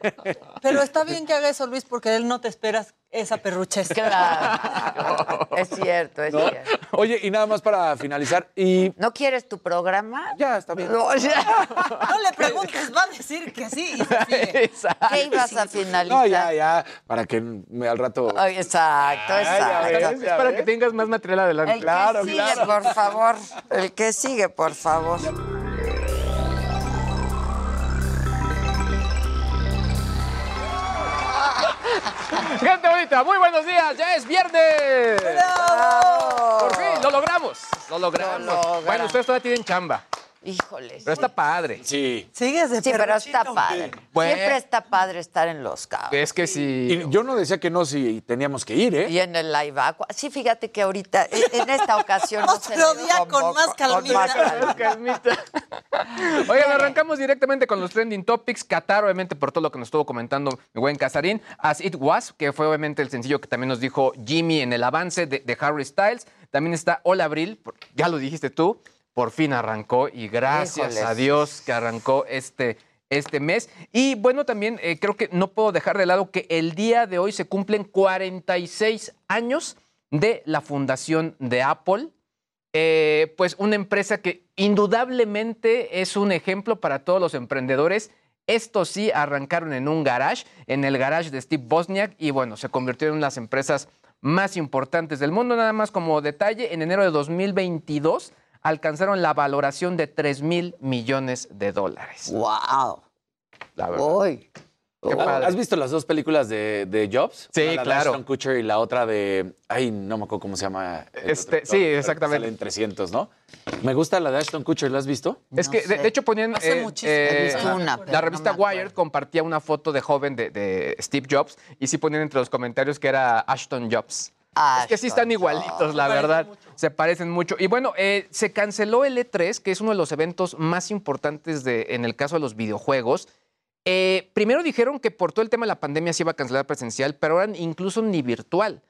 Pero está bien que haga eso, Luis, porque él no te esperas esa perruches. Claro. es cierto, es ¿no? cierto. Oye, y nada más para finalizar, y ¿No quieres tu programa? ya está bien. No, ya. No le preguntes, va a decir que sí y se sigue. ¿Qué ibas a finalizar? No, ya, ya, para que me, al rato. Ay, exacto, exacto. Ves, ya Para ves. que tengas más material adelante. El que sigue, por favor. El que sigue, por favor. Gente bonita, muy buenos días, ya es viernes. ¡Bravo! Por fin, lo logramos. Lo logramos. Lo logramos. Bueno, ustedes todavía tienen chamba, Híjoles. pero está padre. Sí. Sigues de Sí, pero está padre. Bueno. Siempre está padre estar en los cabos. Es que si Y yo no decía que no si teníamos que ir, ¿eh? Y en el live aqua. Sí, fíjate que ahorita, en en esta ocasión no se Otro día con convocó- más calmita. calmita. Calmita. Oigan, arrancamos directamente con los trending topics. Qatar, obviamente, por todo lo que nos estuvo comentando mi buen Casarín. As It Was, que fue obviamente el sencillo que también nos dijo Jimmy en el avance de, de Harry Styles. También está Hola Abril, por- ya lo dijiste tú, por fin arrancó y gracias Híjoles. a Dios que arrancó este, este mes. Y bueno, también eh, creo que no puedo dejar de lado que el día de hoy se cumplen 46 años de la fundación de Apple. Eh, pues una empresa que indudablemente es un ejemplo para todos los emprendedores. Estos sí arrancaron en un garage, en el garage de Steve Bosniak, y bueno, se convirtieron en las empresas más importantes del mundo. Nada más como detalle, en enero de 2022 alcanzaron la valoración de 3 mil millones de dólares. ¡Wow! La verdad. Uy. Qué padre. ¿Has visto las dos películas de, de Jobs? Sí, Una, la de claro. Ashton Kutcher y la otra de. Ay, no me acuerdo cómo se llama. Este, otro sí, exactamente. Salen 300, ¿no? Me gusta la de Ashton Kutcher, ¿la has visto? Es No que, de, de hecho, ponían. Hace eh, muchísimo. eh, He visto una, pero la revista. Wired compartía una foto de joven de, de Steve Jobs y sí ponían entre los comentarios que era Ashton Jobs. Es que sí están igualitos, la verdad. mucho. Se parecen mucho. Y bueno, eh, se canceló el E3, que es uno de los eventos más importantes de, en el caso de los videojuegos. Eh, primero dijeron que por todo el tema de la pandemia se iba a cancelar presencial, pero ahora incluso ni virtual.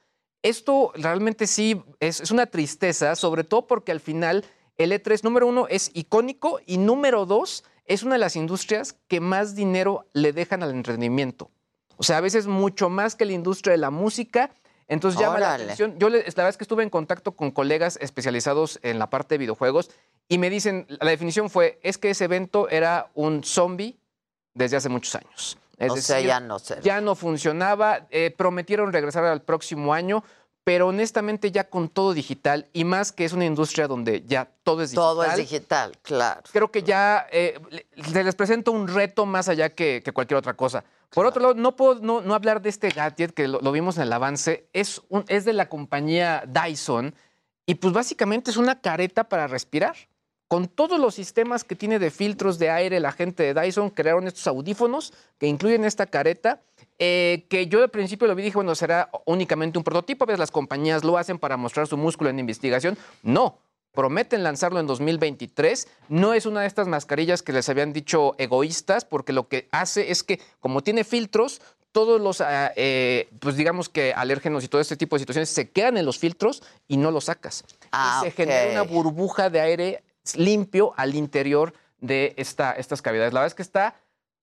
Esto realmente sí es, es una tristeza, sobre todo porque al final el E3, número uno, es icónico y número dos, es una de las industrias que más dinero le dejan al entretenimiento. O sea, a veces mucho más que la industria de la música. Entonces llama la Órale. atención. Yo la verdad es que estuve en contacto con colegas especializados en la parte de videojuegos y me dicen, la definición fue, es que ese evento era un zombie desde hace muchos años. Es o sea, decir, ya no sé. ya no funcionaba, eh, prometieron regresar al próximo año, pero honestamente ya con todo digital y más que es una industria donde ya todo es digital. Todo es digital, claro. Creo que ya eh, les presenta un reto más allá que, que cualquier otra cosa. Por otro lado, no puedo no, no hablar de este gadget que lo, lo vimos en el avance. Es, un- es de la compañía Dyson y pues básicamente es una careta para respirar. Con todos los sistemas que tiene de filtros de aire, la gente de Dyson crearon estos audífonos que incluyen esta careta, eh, que yo al principio lo vi y dije, bueno, será únicamente un prototipo, a veces las compañías lo hacen para mostrar su músculo en investigación. No, prometen lanzarlo en 2023. No es una de estas mascarillas que les habían dicho egoístas, porque lo que hace es que, como tiene filtros, todos los, ah, eh, pues digamos que alérgenos y todo este tipo de situaciones se quedan en los filtros y no los sacas. Ah, y se ok. genera una burbuja de aire limpio al interior de esta, estas cavidades. La verdad es que está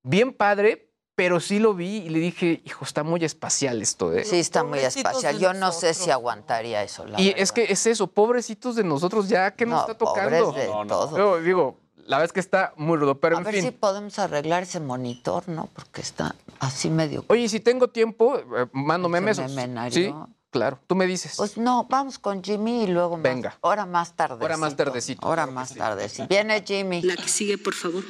bien padre, pero sí lo vi y le dije, hijo, está muy espacial esto. ¿eh? Sí, está muy espacial. Yo no sé si aguantaría eso. La Y verdad. es que es eso, pobrecitos de nosotros ya, ¿qué nos No, está tocando? pobres de No, no. todo. Yo digo, la verdad es que está muy rudo, pero A en ver fin. si podemos arreglar ese monitor, ¿no? Porque está así medio. Oye, si tengo tiempo, eh, mando memes. Sí, claro. Tú me dices. Pues no, vamos con Jimmy y luego más. Venga. Hora más tarde. Hora más tardecito. Hora más tarde. Viene Jimmy. La que sigue, por favor.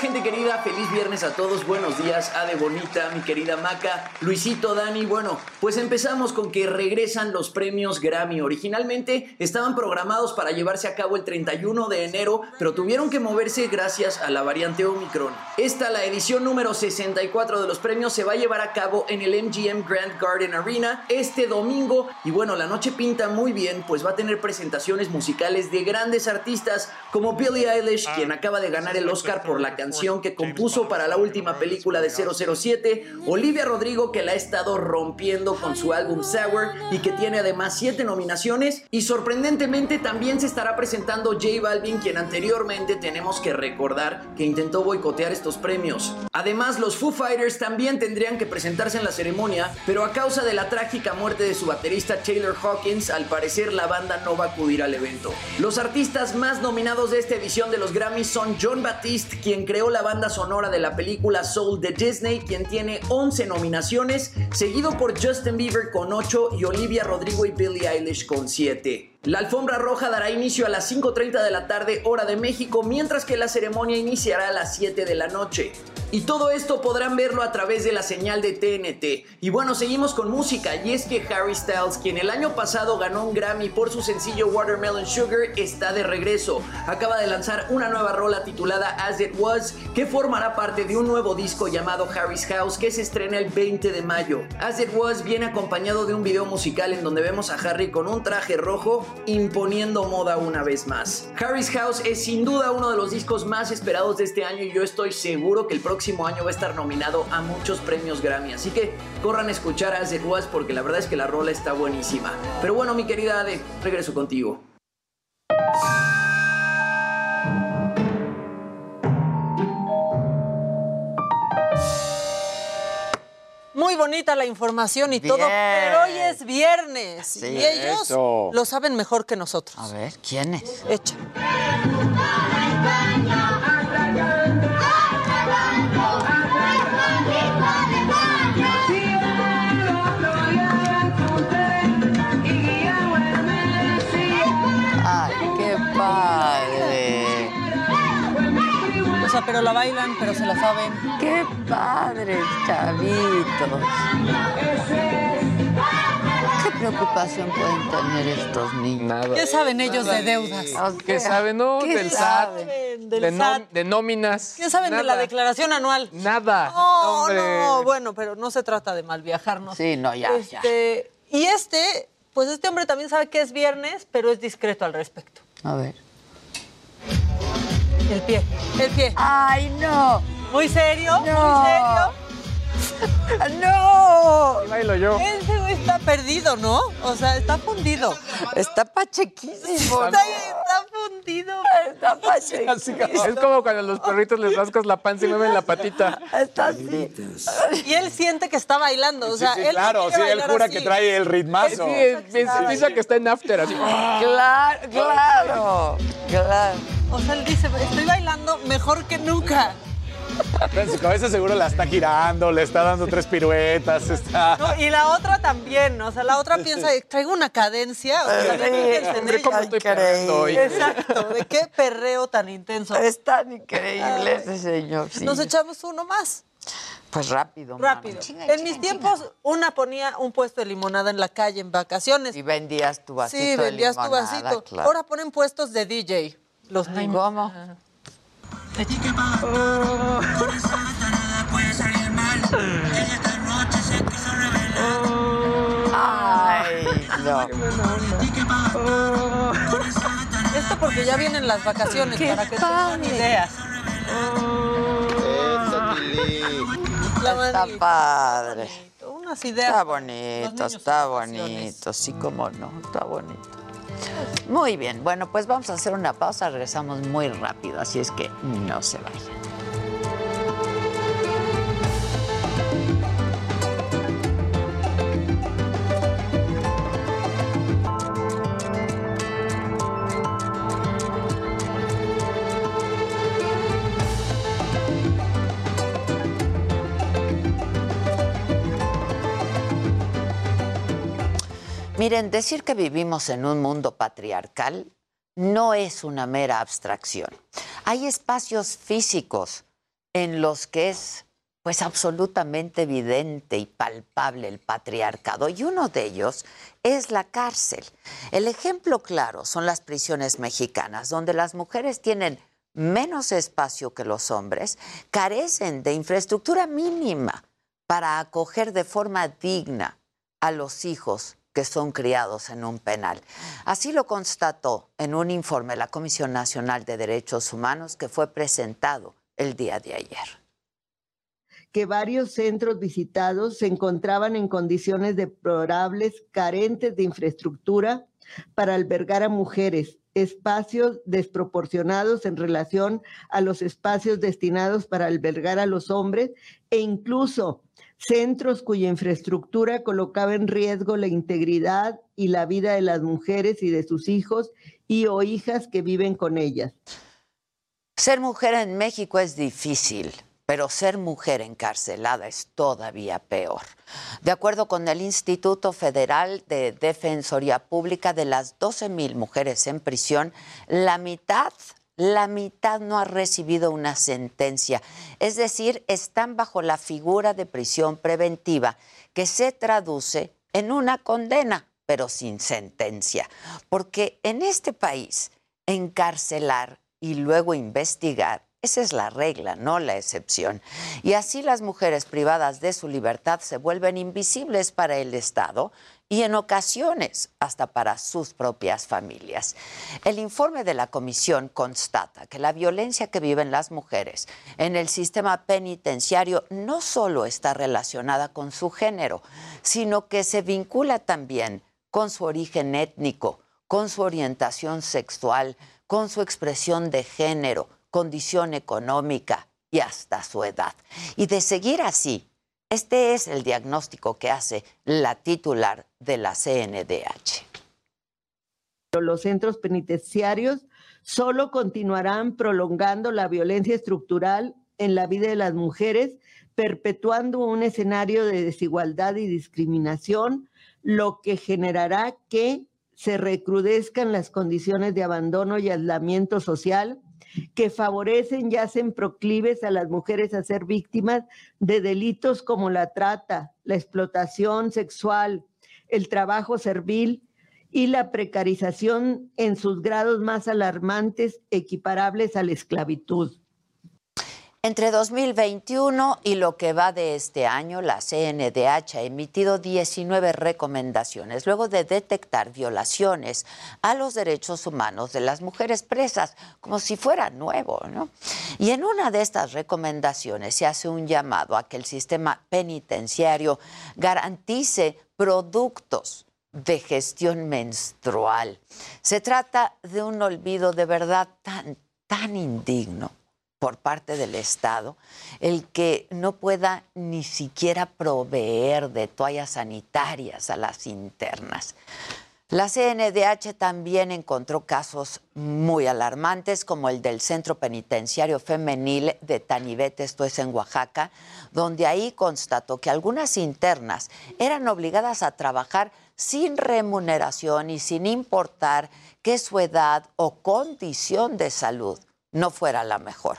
Gente querida. Feliz viernes a todos. Buenos días, Ade Bonita, mi querida Maca, Luisito, Dani. Bueno, pues empezamos con que regresan los premios Grammy. Originalmente estaban programados para llevarse a cabo el 31 de enero, pero tuvieron que moverse gracias a la variante Omicron. Esta, la edición número 64 de los premios, se va a llevar a cabo en el MGM Grand Garden Arena este domingo. Y bueno, la noche pinta muy bien, pues va a tener presentaciones musicales de grandes artistas como Billie Eilish, quien acaba de ganar el Oscar por la canción canción que compuso para la última película de 007, Olivia Rodrigo que la ha estado rompiendo con su álbum Sour y que tiene además siete nominaciones y sorprendentemente también se estará presentando J Balvin quien anteriormente tenemos que recordar que intentó boicotear estos premios. Además los Foo Fighters también tendrían que presentarse en la ceremonia, pero a causa de la trágica muerte de su baterista Taylor Hawkins, al parecer la banda no va a acudir al evento. Los artistas más nominados de esta edición de los Grammys son John Batiste, quien creó la banda sonora de la película Soul de Disney, quien tiene 11 nominaciones, seguido por Justin Bieber con 8 y Olivia Rodrigo y Billie Eilish con 7. La alfombra roja dará inicio a las 5.30 de la tarde hora de México, mientras que la ceremonia iniciará a las 7 de la noche. Y todo esto podrán verlo a través de la señal de TNT. Y bueno, seguimos con música, y es que Harry Styles, quien el año pasado ganó un Grammy por su sencillo Watermelon Sugar, está de regreso. Acaba de lanzar una nueva rola titulada As It Was, que formará parte de un nuevo disco llamado Harry's House, que se estrena el 20 de mayo. As It Was viene acompañado de un video musical en donde vemos a Harry con un traje rojo imponiendo moda una vez más. Harry's House es sin duda uno de los discos más esperados de este año y yo estoy seguro que el próximo año va a estar nominado a muchos premios Grammy. Así que corran a escuchar a The Was porque la verdad es que la rola está buenísima. Pero bueno, mi querida Ade, regreso contigo. Muy bonita la información y todo, pero hoy es viernes Sí. y ellos Eso. lo saben mejor que nosotros. A ver, ¿quién es? Echa. Pero la bailan, pero se la saben. Qué padre, chavitos. ¿Qué preocupación pueden tener estos niños? ¿Qué saben ellos de deudas? ¿Qué saben, no? ¿Qué Del saben SAT, del de, SAT? de nóminas. ¿Qué saben de la Nada. declaración anual? Nada. No, hombre. no, bueno, pero no se trata de mal viajarnos. Sí, no, ya, ya. Este, Y este, pues este hombre también sabe que es viernes, pero es discreto al respecto. A ver. El pie, el pie. ¡Ay, no! ¿Muy serio? No. ¿Muy serio? ¡No! bailo yo. Ese güey está perdido, ¿no? O sea, está fundido. Está pachequísimo. Está, está fundido. Está pachequísimo. es como cuando a los perritos les rascas la panza y mueven la patita. Está así. Y él siente que está bailando. O sea, sí, él no claro, sí, él jura así. que trae el ritmazo. Sí, piensa que está en after, así. Claro, claro. Claro. O sea, él dice, estoy bailando mejor que nunca. En su cabeza seguro la está girando, le está dando tres piruetas, está... No, y la otra también, o sea, la otra piensa, traigo una cadencia. O sea, ella. ¿cómo estoy perreando hoy? Exacto, ¿de qué perreo tan intenso? Es tan increíble ese señor. sí. Nos echamos uno más. Pues rápido. Rápido. en mis tiempos, una ponía un puesto de limonada en la calle en vacaciones. Y vendías tu vasito Sí, de vendías tu limonada, vasito. claro. Ahora ponen puestos de DJ. Los niños. ¿Cómo? Ay, no. Esto porque ya vienen las vacaciones Qué para que tengan padre. ideas. La Está manita, padre. Unas ideas. Está bonito, está bonito, sí, como no, está bonito. Muy bien, bueno, pues vamos a hacer una pausa, regresamos muy rápido, así es que no se vayan. Miren, decir que vivimos en un mundo patriarcal no es una mera abstracción. Hay espacios físicos en los que es pues absolutamente evidente y palpable el patriarcado y uno de ellos es la cárcel. El ejemplo claro son las prisiones mexicanas, donde las mujeres tienen menos espacio que los hombres, carecen de infraestructura mínima para acoger de forma digna a los hijos que son criados en un penal. Así lo constató en un informe la Comisión Nacional de Derechos Humanos que fue presentado el día de ayer que varios centros visitados se encontraban en condiciones deplorables, carentes de infraestructura para albergar a mujeres, espacios desproporcionados en relación a los espacios destinados para albergar a los hombres e incluso centros cuya infraestructura colocaba en riesgo la integridad y la vida de las mujeres y de sus hijos y o hijas que viven con ellas. Ser mujer en México es difícil pero ser mujer encarcelada es todavía peor. De acuerdo con el Instituto Federal de Defensoría Pública, de las 12 mil mujeres en prisión, la mitad, la mitad no ha recibido una sentencia. Es decir, están bajo la figura de prisión preventiva que se traduce en una condena, pero sin sentencia. Porque en este país, encarcelar y luego investigar esa es la regla, no la excepción. Y así las mujeres privadas de su libertad se vuelven invisibles para el Estado y en ocasiones hasta para sus propias familias. El informe de la comisión constata que la violencia que viven las mujeres en el sistema penitenciario no solo está relacionada con su género, sino que se vincula también con su origen étnico, con su orientación sexual, con su expresión de género, condición económica y hasta su edad. Y de seguir así, este es el diagnóstico que hace la titular de la CNDH. Los centros penitenciarios solo continuarán prolongando la violencia estructural en la vida de las mujeres, perpetuando un escenario de desigualdad y discriminación, lo que generará que se recrudezcan las condiciones de abandono y aislamiento social, que favorecen y hacen proclives a las mujeres a ser víctimas de delitos como la trata, la explotación sexual, el trabajo servil y la precarización en sus grados más alarmantes equiparables a la esclavitud. Entre 2021 y lo que va de este año, la CNDH ha emitido 19 recomendaciones luego de detectar violaciones a los derechos humanos de las mujeres presas, como si fuera nuevo, ¿no? Y en una de estas recomendaciones se hace un llamado a que el sistema penitenciario garantice productos de gestión menstrual. Se trata de un olvido de verdad tan, tan indigno por parte del Estado, el que no pueda ni siquiera proveer de toallas sanitarias a las internas. La CNDH también encontró casos muy alarmantes, como el del Centro Penitenciario Femenil de Tanibet, esto es en Oaxaca, donde ahí constató que algunas internas eran obligadas a trabajar sin remuneración y sin importar que su edad o condición de salud no fuera la mejor.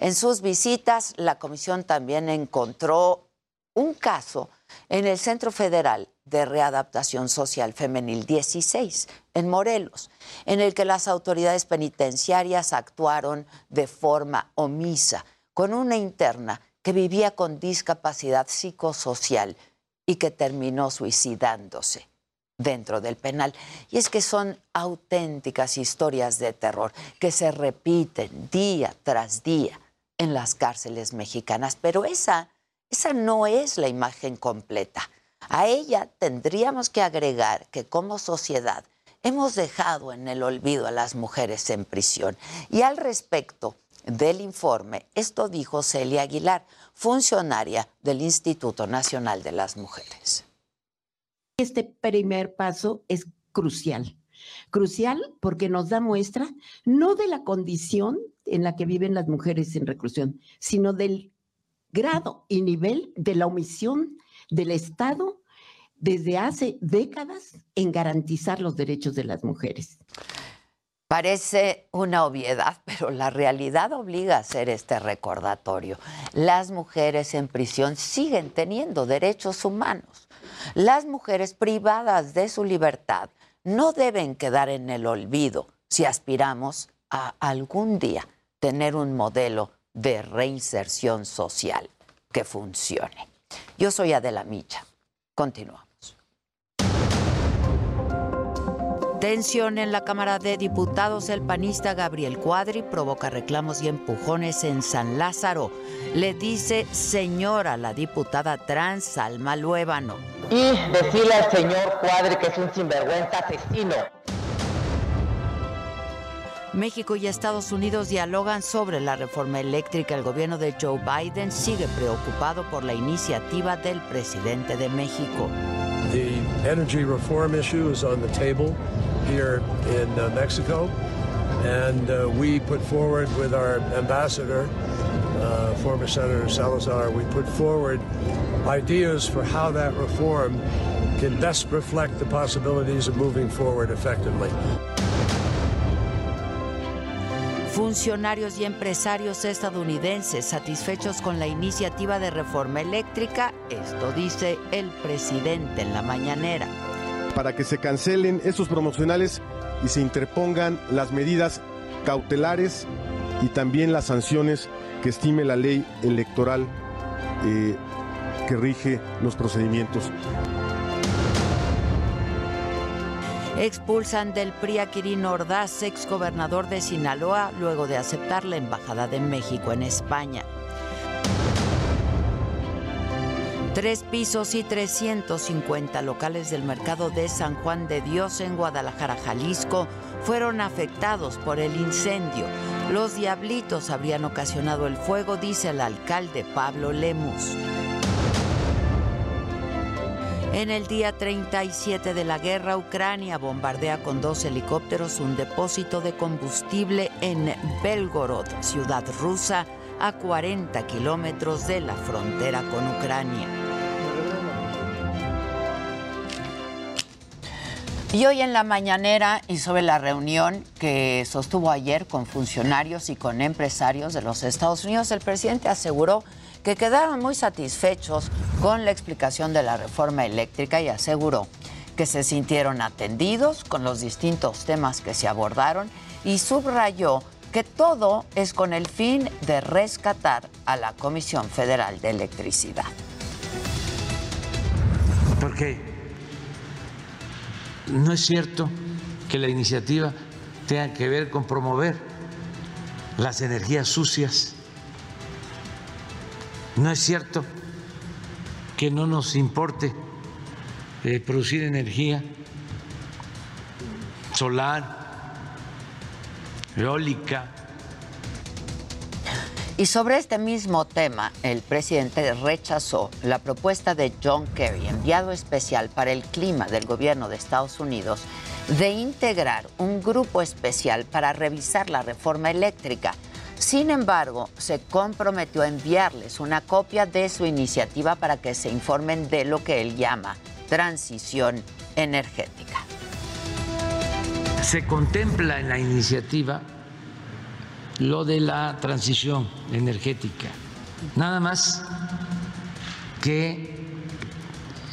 En sus visitas, la comisión también encontró un caso en el Centro Federal de Readaptación Social Femenil 16, en Morelos, en el que las autoridades penitenciarias actuaron de forma omisa con una interna que vivía con discapacidad psicosocial y que terminó suicidándose dentro del penal. Y es que son auténticas historias de terror que se repiten día tras día en las cárceles mexicanas. Pero esa, esa no es la imagen completa. A ella tendríamos que agregar que como sociedad hemos dejado en el olvido a las mujeres en prisión. Y al respecto del informe, esto dijo Celia Aguilar, funcionaria del Instituto Nacional de las Mujeres. Este primer paso es crucial. Crucial porque nos da muestra no de la condición en la que viven las mujeres en reclusión, sino del grado y nivel de la omisión del Estado desde hace décadas en garantizar los derechos de las mujeres. Parece una obviedad, pero la realidad obliga a hacer este recordatorio. Las mujeres en prisión siguen teniendo derechos humanos. Las mujeres privadas de su libertad no deben quedar en el olvido si aspiramos a algún día tener un modelo de reinserción social que funcione. Yo soy Adela Micha. Continuamos. Tensión en la Cámara de Diputados. El panista Gabriel Cuadri provoca reclamos y empujones en San Lázaro. Le dice señora la diputada trans Salma Luébano. Y decirle al señor Cuadri que es un sinvergüenza asesino. México y Estados Unidos dialogan sobre la reforma eléctrica. El gobierno de Joe Biden sigue preocupado por la iniciativa del presidente de México. Energy reform issue is on the table here in uh, Mexico, and uh, we put forward with our ambassador, uh, former Senator Salazar, we put forward ideas for how that reform can best reflect the possibilities of moving forward effectively. Funcionarios y empresarios estadounidenses satisfechos con la iniciativa de reforma eléctrica, esto dice el presidente en la mañanera. Para que se cancelen estos promocionales y se interpongan las medidas cautelares y también las sanciones que estime la ley electoral eh, que rige los procedimientos. Expulsan del PRI a Quirino Ordaz, ex gobernador de Sinaloa, luego de aceptar la Embajada de México en España. Tres pisos y 350 locales del mercado de San Juan de Dios en Guadalajara, Jalisco, fueron afectados por el incendio. Los diablitos habrían ocasionado el fuego, dice el alcalde Pablo Lemus. En el día 37 de la guerra, Ucrania bombardea con dos helicópteros un depósito de combustible en Belgorod, ciudad rusa, a 40 kilómetros de la frontera con Ucrania. Y hoy en la mañanera y sobre la reunión que sostuvo ayer con funcionarios y con empresarios de los Estados Unidos, el presidente aseguró que quedaron muy satisfechos con la explicación de la reforma eléctrica y aseguró que se sintieron atendidos con los distintos temas que se abordaron y subrayó que todo es con el fin de rescatar a la Comisión Federal de Electricidad. Porque no es cierto que la iniciativa tenga que ver con promover las energías sucias no es cierto que no nos importe eh, producir energía solar, eólica. Y sobre este mismo tema, el presidente rechazó la propuesta de John Kerry, enviado especial para el clima del gobierno de Estados Unidos, de integrar un grupo especial para revisar la reforma eléctrica sin embargo, se comprometió a enviarles una copia de su iniciativa para que se informen de lo que él llama transición energética. Se contempla en la iniciativa lo de la transición energética. Nada más que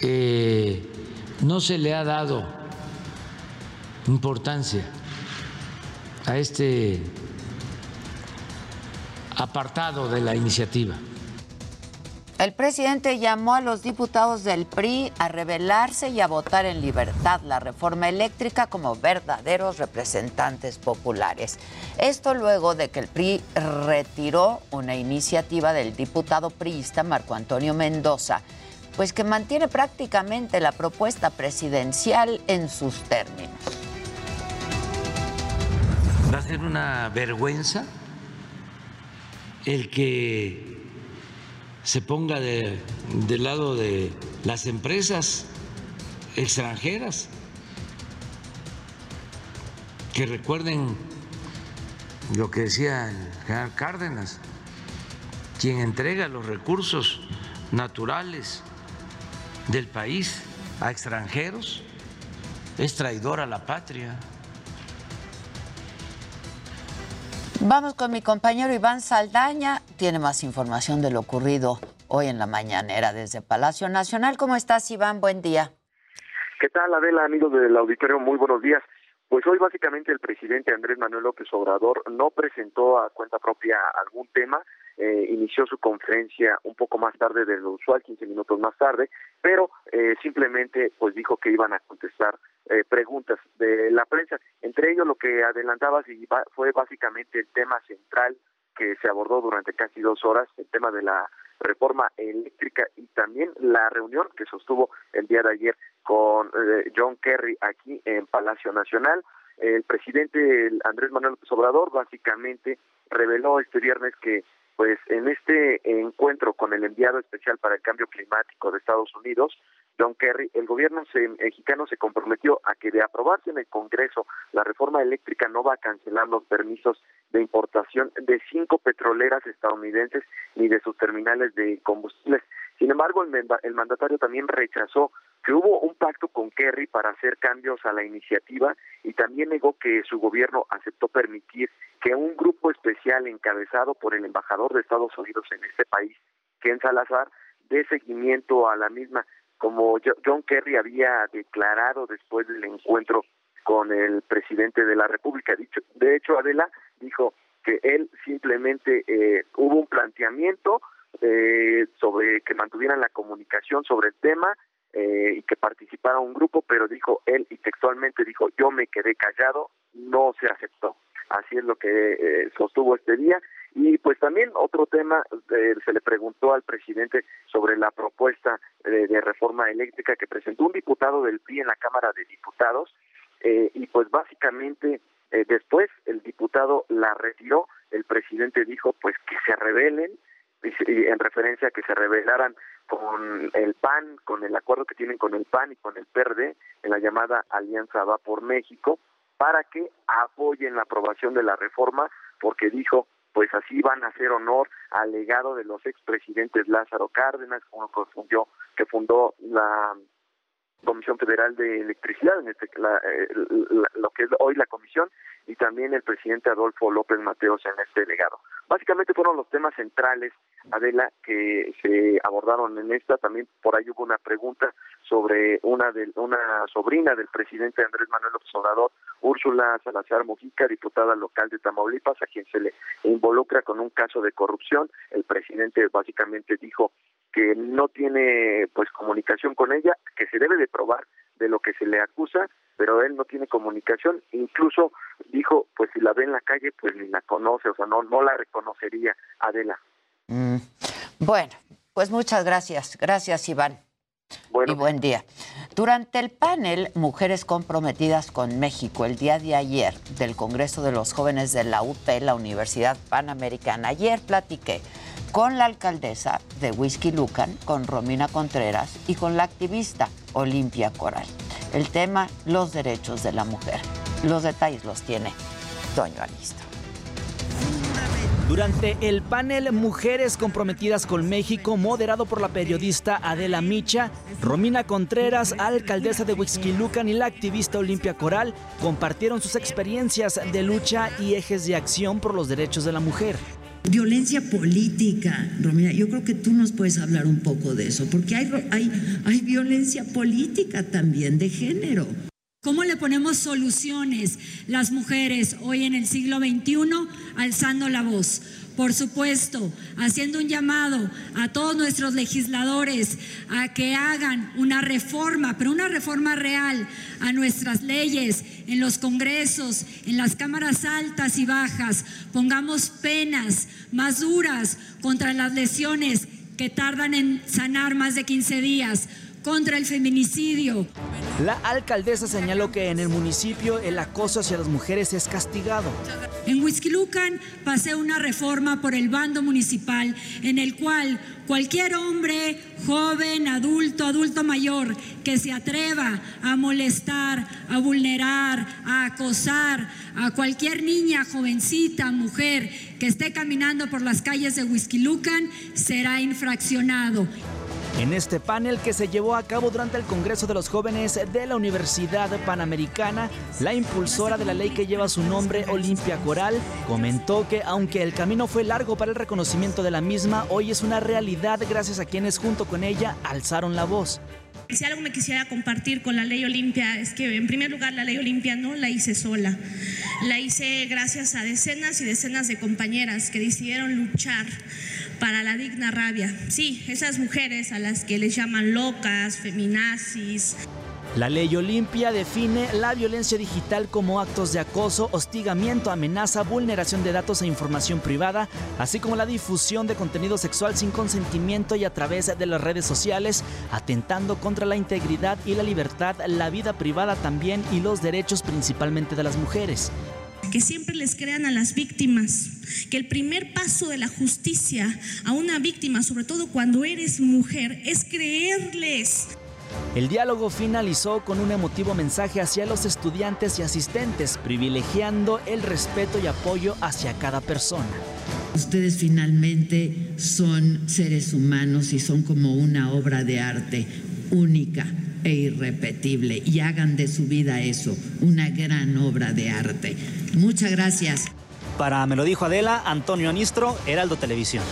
eh, no se le ha dado importancia a este apartado de la iniciativa. El presidente llamó a los diputados del PRI a rebelarse y a votar en libertad la reforma eléctrica como verdaderos representantes populares. Esto luego de que el PRI retiró una iniciativa del diputado priista Marco Antonio Mendoza, pues que mantiene prácticamente la propuesta presidencial en sus términos. Va a ser una vergüenza el que se ponga del lado de las empresas extranjeras, que recuerden lo que decía el general Cárdenas, quien entrega los recursos naturales del país a extranjeros es traidor a la patria. Vamos con mi compañero Iván Saldaña. Tiene más información de lo ocurrido hoy en la mañanera desde Palacio Nacional. ¿Cómo estás, Iván? Buen día. ¿Qué tal, Adela, amigos del auditorio? Muy buenos días. Pues hoy básicamente el presidente Andrés Manuel López Obrador no presentó a cuenta propia algún tema, eh, inició su conferencia un poco más tarde de lo usual, 15 minutos más tarde, pero eh, simplemente pues dijo que iban a contestar eh, preguntas de la prensa. Entre ellos lo que adelantabas y fue básicamente el tema central que se abordó durante casi dos horas, el tema de la reforma eléctrica y también la reunión que sostuvo el día de ayer con eh, John Kerry aquí en Palacio Nacional. El presidente Andrés Manuel López Obrador básicamente reveló este viernes que pues en este encuentro con el enviado especial para el cambio climático de Estados Unidos, John Kerry, el gobierno mexicano se comprometió a que de aprobarse en el Congreso la reforma eléctrica no va a cancelar los permisos de importación de cinco petroleras estadounidenses ni de sus terminales de combustibles. Sin embargo, el, mandatario también rechazó que hubo un pacto con Kerry para hacer cambios a la iniciativa y también negó que su gobierno aceptó permitir que un grupo especial encabezado por el embajador de Estados Unidos en este país, Ken Salazar, dé seguimiento a la misma, como John Kerry había declarado después del encuentro con el presidente de la República. Dicho, de hecho, Adela dijo que él simplemente eh, hubo un planteamiento eh, sobre que mantuvieran la comunicación sobre el tema eh, y que participara un grupo, pero dijo él y textualmente dijo yo me quedé callado, no se aceptó. Así es lo que eh, sostuvo este día. Y pues también otro tema, eh, se le preguntó al presidente sobre la propuesta de reforma eléctrica que presentó un diputado del PRI en la Cámara de Diputados. y pues básicamente después el diputado la retiró, el presidente dijo pues que se rebelen, en referencia a que se rebelaran con el PAN, con el acuerdo que tienen con el PAN y con el PERDE en la llamada Alianza Va por México, para que apoyen la aprobación de la reforma, porque dijo, pues así van a hacer honor al legado de los expresidentes Lázaro Cárdenas, uno que que fundó la Comisión Federal de Electricidad, en este, eh, lo que es hoy la comisión, y también el presidente Adolfo López Mateos en este legado. Básicamente fueron los temas centrales, Adela, que se abordaron en esta. También por ahí hubo una pregunta sobre una de, una sobrina del presidente Andrés Manuel López Obrador, Úrsula Salazar Mujica, diputada local de Tamaulipas, a quien se le involucra con un caso de corrupción. El presidente básicamente dijo que no tiene pues comunicación con ella, que se debe de probar de lo que se le acusa, pero él no tiene comunicación, incluso dijo, pues si la ve en la calle, pues ni la conoce, o sea, no, no la reconocería, Adela. Mm. Bueno, pues muchas gracias, gracias Iván. Y buen día. Durante el panel Mujeres comprometidas con México el día de ayer del Congreso de los Jóvenes de la UP, la Universidad Panamericana, ayer platiqué con la alcaldesa de Whisky Lucan, con Romina Contreras, y con la activista Olimpia Coral. El tema, los derechos de la mujer. Los detalles los tiene Doño Alisto. Durante el panel Mujeres comprometidas con México, moderado por la periodista Adela Micha, Romina Contreras, alcaldesa de Huixquilucan y la activista Olimpia Coral compartieron sus experiencias de lucha y ejes de acción por los derechos de la mujer. Violencia política, Romina, yo creo que tú nos puedes hablar un poco de eso, porque hay, hay, hay violencia política también de género. ¿Cómo le ponemos soluciones las mujeres hoy en el siglo XXI alzando la voz? Por supuesto, haciendo un llamado a todos nuestros legisladores a que hagan una reforma, pero una reforma real a nuestras leyes en los congresos, en las cámaras altas y bajas. Pongamos penas más duras contra las lesiones que tardan en sanar más de 15 días contra el feminicidio. La alcaldesa señaló que en el municipio el acoso hacia las mujeres es castigado. En Huizquilucan pasé una reforma por el bando municipal en el cual cualquier hombre, joven, adulto, adulto mayor, que se atreva a molestar, a vulnerar, a acosar a cualquier niña, jovencita, mujer que esté caminando por las calles de Huizquilucan, será infraccionado. En este panel que se llevó a cabo durante el Congreso de los Jóvenes de la Universidad Panamericana, la impulsora de la ley que lleva su nombre, Olimpia Coral, comentó que aunque el camino fue largo para el reconocimiento de la misma, hoy es una realidad gracias a quienes junto con ella alzaron la voz. Si algo me quisiera compartir con la ley Olimpia es que en primer lugar la ley Olimpia no la hice sola, la hice gracias a decenas y decenas de compañeras que decidieron luchar para la digna rabia. Sí, esas mujeres a las que les llaman locas, feminazis. La ley Olimpia define la violencia digital como actos de acoso, hostigamiento, amenaza, vulneración de datos e información privada, así como la difusión de contenido sexual sin consentimiento y a través de las redes sociales, atentando contra la integridad y la libertad, la vida privada también y los derechos principalmente de las mujeres que siempre les crean a las víctimas, que el primer paso de la justicia a una víctima, sobre todo cuando eres mujer, es creerles. El diálogo finalizó con un emotivo mensaje hacia los estudiantes y asistentes, privilegiando el respeto y apoyo hacia cada persona. Ustedes finalmente son seres humanos y son como una obra de arte única e irrepetible y hagan de su vida eso, una gran obra de arte. Muchas gracias. Para Me lo dijo Adela, Antonio Anistro, Heraldo Televisión.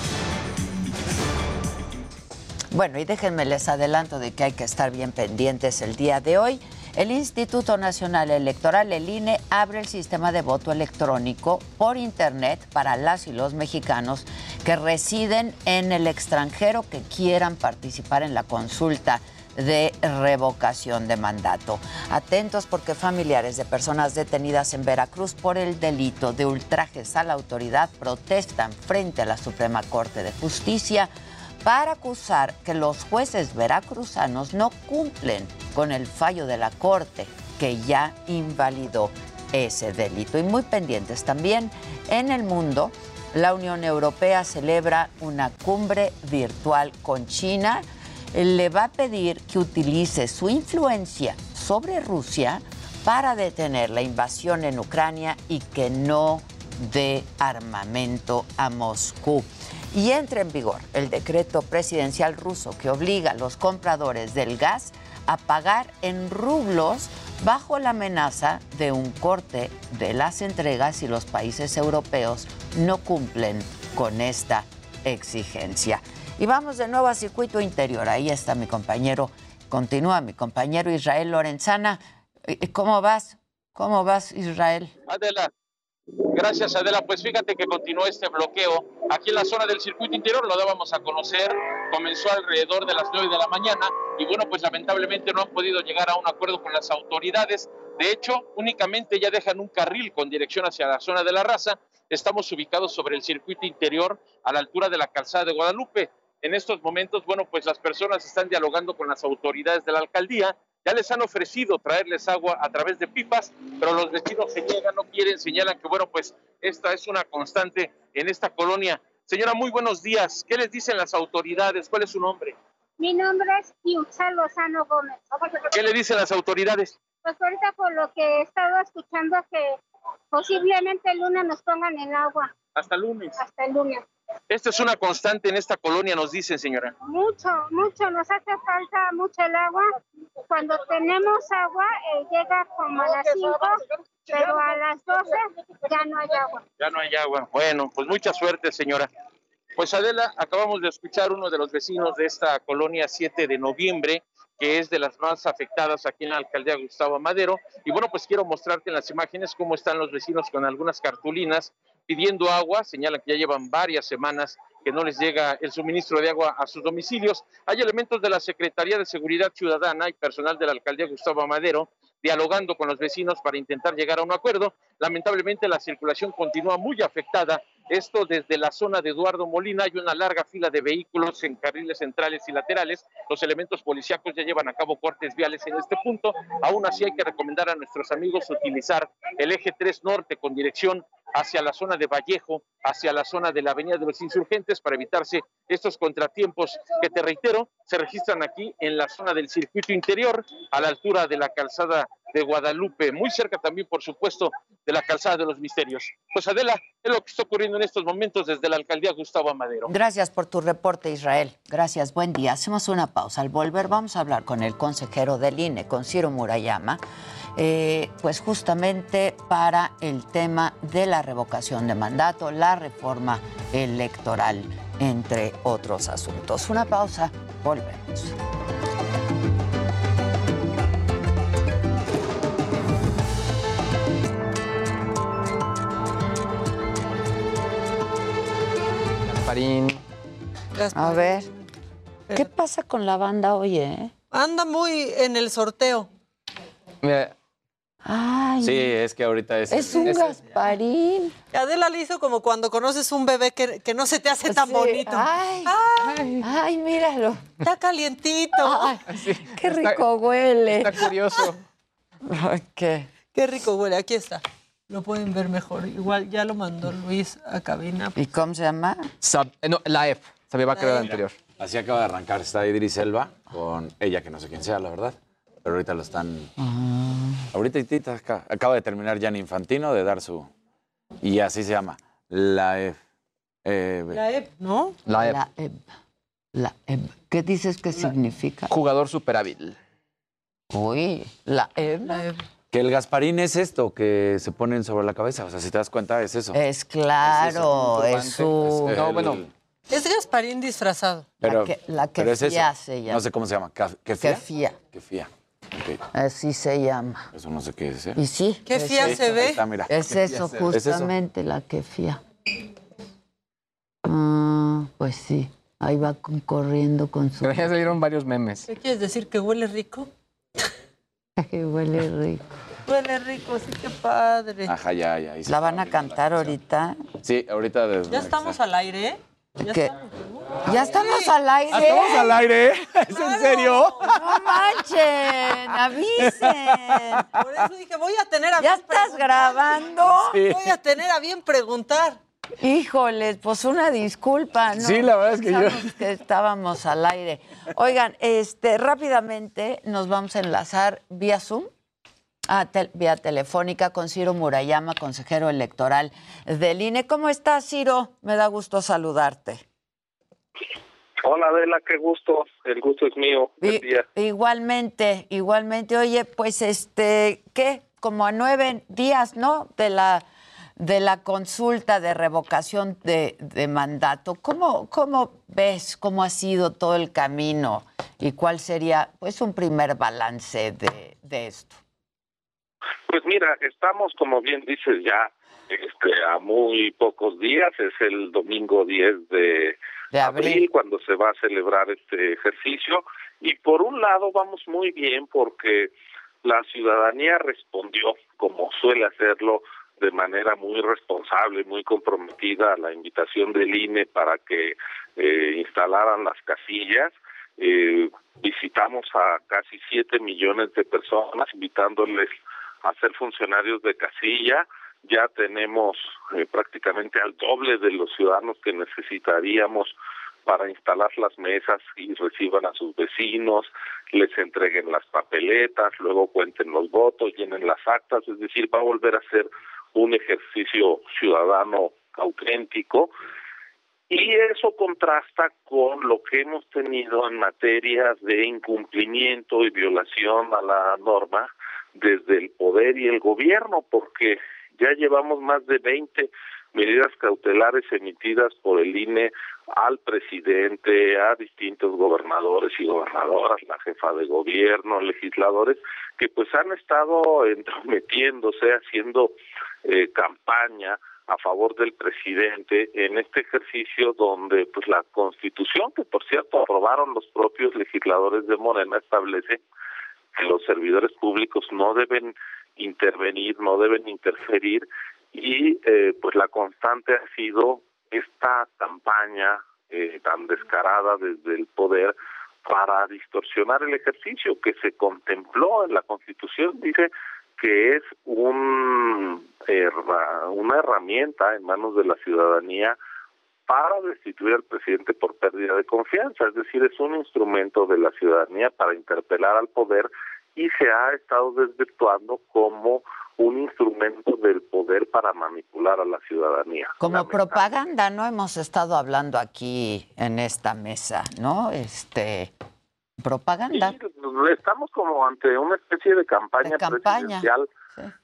Bueno, y déjenme les adelanto de que hay que estar bien pendientes el día de hoy. El Instituto Nacional Electoral, el INE, abre el sistema de voto electrónico por Internet para las y los mexicanos que residen en el extranjero que quieran participar en la consulta de revocación de mandato. Atentos porque familiares de personas detenidas en Veracruz por el delito de ultrajes a la autoridad protestan frente a la Suprema Corte de Justicia para acusar que los jueces veracruzanos no cumplen con el fallo de la Corte que ya invalidó ese delito. Y muy pendientes también en el mundo, la Unión Europea celebra una cumbre virtual con China le va a pedir que utilice su influencia sobre Rusia para detener la invasión en Ucrania y que no dé armamento a Moscú. Y entra en vigor el decreto presidencial ruso que obliga a los compradores del gas a pagar en rublos bajo la amenaza de un corte de las entregas si los países europeos no cumplen con esta exigencia. Y vamos de nuevo a circuito interior. Ahí está mi compañero, continúa mi compañero Israel Lorenzana. Eh, eh, ¿Cómo vas? ¿Cómo vas, Israel? Adela, Gracias, Adela. Pues fíjate que continuó este bloqueo aquí en la zona del circuito interior, lo dábamos a conocer, comenzó alrededor de las 9 de la mañana y bueno, pues lamentablemente no han podido llegar a un acuerdo con las autoridades. De hecho, únicamente ya dejan un carril con dirección hacia la zona de la raza. Estamos ubicados sobre el circuito interior a la altura de la calzada de Guadalupe. En estos momentos, bueno, pues las personas están dialogando con las autoridades de la alcaldía. Ya les han ofrecido traerles agua a través de pipas, pero los vecinos se niegan, no quieren, señalan que, bueno, pues esta es una constante en esta colonia. Señora, muy buenos días. ¿Qué les dicen las autoridades? ¿Cuál es su nombre? Mi nombre es Yuxal Lozano Gómez. ¿Qué le dicen las autoridades? Pues ahorita por lo que he estado escuchando que posiblemente el lunes nos pongan el agua. Hasta el lunes. Hasta el lunes. Esto es una constante en esta colonia, nos dicen, señora. Mucho, mucho, nos hace falta mucho el agua. Cuando tenemos agua, eh, llega como a las 5, pero a las 12 ya no hay agua. Ya no hay agua. Bueno, pues mucha suerte, señora. Pues Adela, acabamos de escuchar uno de los vecinos de esta colonia 7 de noviembre, que es de las más afectadas aquí en la alcaldía Gustavo Madero. Y bueno, pues quiero mostrarte en las imágenes cómo están los vecinos con algunas cartulinas pidiendo agua. Señalan que ya llevan varias semanas que no les llega el suministro de agua a sus domicilios. Hay elementos de la Secretaría de Seguridad Ciudadana y personal de la alcaldía Gustavo Madero dialogando con los vecinos para intentar llegar a un acuerdo. Lamentablemente la circulación continúa muy afectada. Esto desde la zona de Eduardo Molina hay una larga fila de vehículos en carriles centrales y laterales. Los elementos policíacos ya llevan a cabo cortes viales en este punto. Aún así hay que recomendar a nuestros amigos utilizar el eje 3 norte con dirección hacia la zona de Vallejo, hacia la zona de la Avenida de los Insurgentes para evitarse estos contratiempos que te reitero se registran aquí en la zona del circuito interior a la altura de la calzada de Guadalupe, muy cerca también por supuesto de la calzada de los misterios. Pues Adela, es lo que está ocurriendo en estos momentos desde la alcaldía Gustavo Amadero. Gracias por tu reporte Israel. Gracias, buen día. Hacemos una pausa. Al volver vamos a hablar con el consejero del INE, con Ciro Murayama eh, pues justamente para el tema de la revocación de mandato, la reforma electoral, entre otros asuntos. Una pausa, volvemos. A ver, ¿qué pasa con la banda hoy, eh? Anda muy en el sorteo. Mira, Ay, Sí, es que ahorita es. es un Gasparín. Adela le hizo como cuando conoces un bebé que, que no se te hace tan Sí, bonito. Ay, ay, míralo. Está calientito. Ay, qué rico huele. Está curioso. Ay, qué. Qué rico huele. Aquí está. Lo pueden ver mejor. Igual ya lo mandó Luis a cabina. ¿Y cómo se llama? Sab- eh, no, la F. Se me va a quedar anterior. Así acaba de arrancar. Está Idris Elba con ella, que no sé quién sea, la verdad. Pero ahorita lo están. Ahorita ahorita acá- acaba de terminar Jan Infantino de dar su. Y así se llama. La F. Eh, La EP, ¿no? La F. La Eb. La Eb. ¿Qué dices que significa? Jugador super hábil. Uy, la Eb. Que el Gasparín es esto que se ponen sobre la cabeza. O sea, si te das cuenta, es eso. Es claro, Es es, eso, un su... turbante, No, bueno. Es Gasparín disfrazado. Pero, que- la pero es eso. kefía se llama. No sé cómo se llama. ¿Ca- ¿Kefía? Kefía. Kefía. Ok. Así se llama. Eso no sé qué es. ¿eh? Y sí. ¿Qué es fía eso. se ve? Ahí está, mira. Es eso. Es justamente la kefía. Ah, pues sí. Ahí va con- corriendo con su... Pero ya salieron varios memes. ¿Qué quieres decir? ¿Que huele rico? Que huele rico. Huele rico, sí, qué padre. Ajá, ya, ya. ¿La van a cantar ahorita? Sí, ahorita. desde ¿Ya estamos al aire? ¿eh? ¿Ya ¿Qué? estamos? ¿Ya estamos al aire? ¿Estamos al aire? ¿Es en serio? ¡No manchen! ¡Avisen! Por eso dije, voy a tener a ¿Ya bien estás preguntar. grabando? Voy a tener a bien preguntar. Híjoles, pues una disculpa, ¿no? Sí, la verdad es que yo- Pensamos que estábamos al aire. Oigan, este, rápidamente nos vamos a enlazar vía Zoom, tel- vía telefónica con Ciro Murayama, consejero electoral del INE. ¿Cómo estás, Ciro? Me da gusto saludarte. Hola Adela, qué gusto, el gusto es mío. I- día. Igualmente, igualmente. Oye, pues este, ¿qué? Como a nueve días, ¿no? De la de la consulta de revocación de, de mandato. ¿Cómo, ¿Cómo ves cómo ha sido todo el camino y cuál sería, pues, un primer balance de, de esto? Pues mira, estamos como bien dices ya este, a muy pocos días, es el domingo 10 de, De abril. cuando se va a celebrar este ejercicio y por un lado vamos muy bien porque la ciudadanía respondió como suele hacerlo de manera muy responsable, muy comprometida a la invitación del INE para que eh, instalaran las casillas. Eh, visitamos a casi siete millones de personas, invitándoles a ser funcionarios de casilla. Ya tenemos eh, prácticamente al doble de los ciudadanos que necesitaríamos para instalar las mesas y reciban a sus vecinos, les entreguen las papeletas, luego cuenten los votos, llenen las actas, es decir, va a volver a ser un ejercicio ciudadano auténtico y eso contrasta con lo que hemos tenido en materia de incumplimiento y violación a la norma desde el poder y el gobierno, porque ya llevamos más de 20 medidas cautelares emitidas por el INE al presidente, a distintos gobernadores y gobernadoras, la jefa de gobierno, legisladores, que pues han estado entrometiéndose, haciendo eh, campaña a favor del presidente en este ejercicio donde pues la constitución que por cierto aprobaron los propios legisladores de Morena establece que los servidores públicos no deben intervenir, no deben interferir y eh, pues la constante ha sido esta campaña eh, tan descarada desde el poder para distorsionar el ejercicio que se contempló en la Constitución. Dice que es un una herramienta en manos de la ciudadanía para destituir al presidente por pérdida de confianza, es decir, es un instrumento de la ciudadanía para interpelar al poder y se ha estado desvirtuando como un instrumento del poder para manipular a la ciudadanía. Como propaganda, ¿no? Hemos estado hablando aquí en esta mesa, ¿no? Este, propaganda. Sí, estamos como ante una especie de campaña, De campaña, presidencial.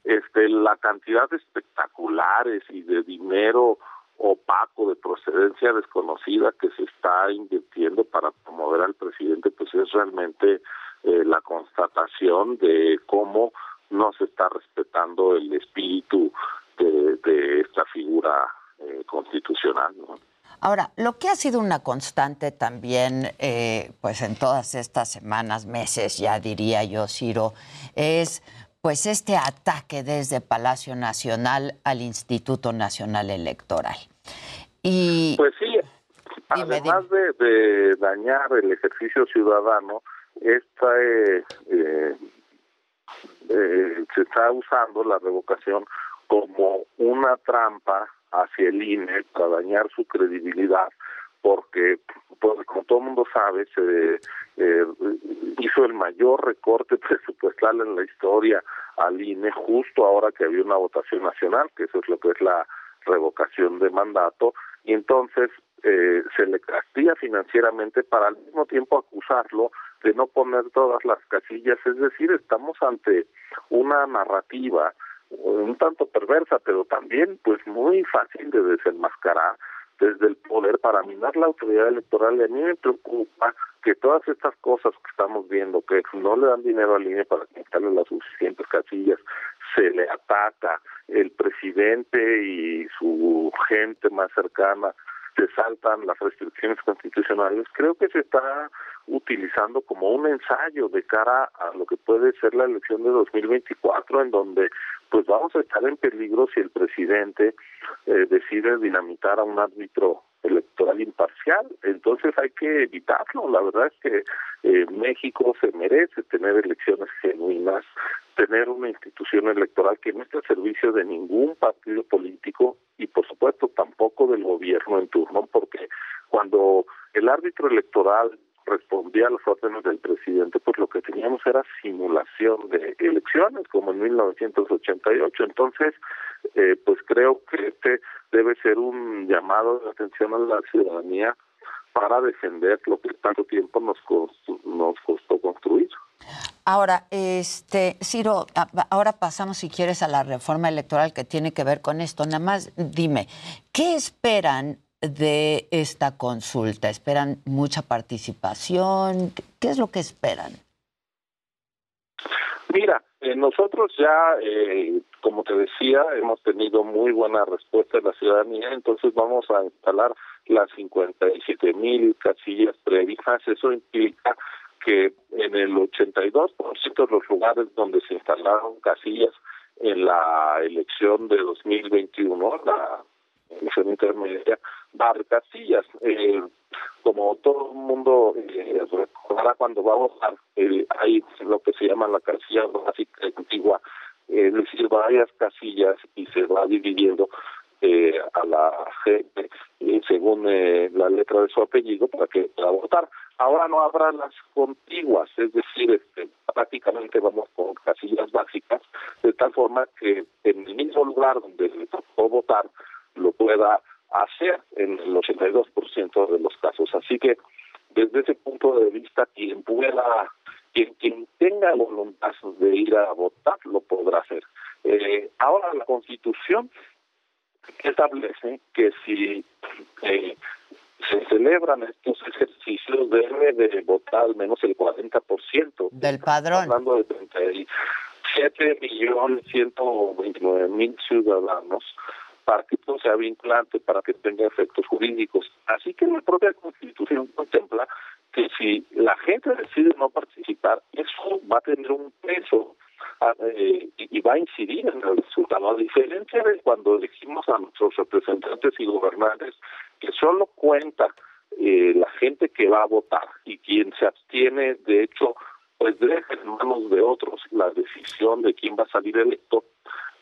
Este, la cantidad de espectaculares y de dinero opaco de procedencia desconocida que se está invirtiendo para promover al presidente, pues es realmente eh, la constatación de cómo no se está respetando el espíritu de, de esta figura eh, constitucional. ¿no? Ahora, lo que ha sido una constante también, eh, pues en todas estas semanas, meses, ya diría yo, Ciro, es pues este ataque desde Palacio Nacional al Instituto Nacional Electoral. Y pues sí, además De, dañar el ejercicio ciudadano, esta eh, eh, se está usando la revocación como una trampa hacia el INE para dañar su credibilidad porque pues, como todo el mundo sabe se eh, hizo el mayor recorte presupuestal en la historia al INE justo ahora que había una votación nacional que eso es lo que es la revocación de mandato y entonces eh, se le castiga financieramente para al mismo tiempo acusarlo de no poner todas las casillas, es decir, estamos ante una narrativa un tanto perversa, pero también pues muy fácil de desenmascarar desde el poder para minar la autoridad electoral. Y a mí me preocupa que todas estas cosas que estamos viendo, que no le dan dinero al INE para quitarle las suficientes casillas, se le ataca el presidente y su gente más cercana se saltan las restricciones constitucionales, creo que se está utilizando como un ensayo de cara a lo que puede ser la elección de 2024, en donde pues vamos a estar en peligro si el presidente eh, decide dinamitar a un árbitro electoral imparcial. Entonces hay que evitarlo. La verdad es que eh, México se merece tener elecciones genuinas, tener una institución electoral que no esté al servicio de ningún partido político y por supuesto tampoco del gobierno en turno, porque cuando el árbitro electoral respondía a las órdenes del presidente, pues lo que teníamos era simulación de elecciones, como en 1988. Entonces, eh, pues creo que este debe ser un llamado de atención a la ciudadanía para defender lo que tanto tiempo nos costó, nos costó construir. Ahora, este, Ciro, ahora pasamos, si quieres, a la reforma electoral que tiene que ver con esto. Nada más dime, ¿qué esperan de esta consulta? ¿Esperan mucha participación? ¿Qué es lo que esperan? Mira, eh, nosotros ya, eh, como te decía, hemos tenido muy buena respuesta de la ciudadanía, entonces vamos a instalar las 57 mil casillas previstas. Eso implica que en el 82% de los lugares donde se instalaron casillas en la elección de 2021, la elección intermedia, va casillas. Eh, como todo el mundo eh, recordará cuando va a votar, eh, hay lo que se llama la casilla básica antigua, es decir, varias casillas y se va dividiendo eh, a la gente según eh, la letra de su apellido para que pueda votar. Ahora no habrá las contiguas, es decir, este, prácticamente vamos con casillas básicas, de tal forma que en el mismo lugar donde le votar lo pueda hacer en el 82% de los casos. Así que desde ese punto de vista, quien pueda, quien, quien tenga voluntad de ir a votar, lo podrá hacer. Eh, ahora la Constitución establece que si eh, se celebran estos ejercicios debe de votar al menos el 40% del padrón. Hablando de 37 millones 129 mil ciudadanos para que esto sea vinculante, para que tenga efectos jurídicos. Así que la propia Constitución contempla que si la gente decide no participar, eso va a tener un peso eh, y va a incidir en el resultado, a diferencia de cuando elegimos a nuestros representantes y gobernantes, que solo cuenta eh, la gente que va a votar y quien se abstiene, de hecho, pues deja en manos de otros la decisión de quién va a salir electo.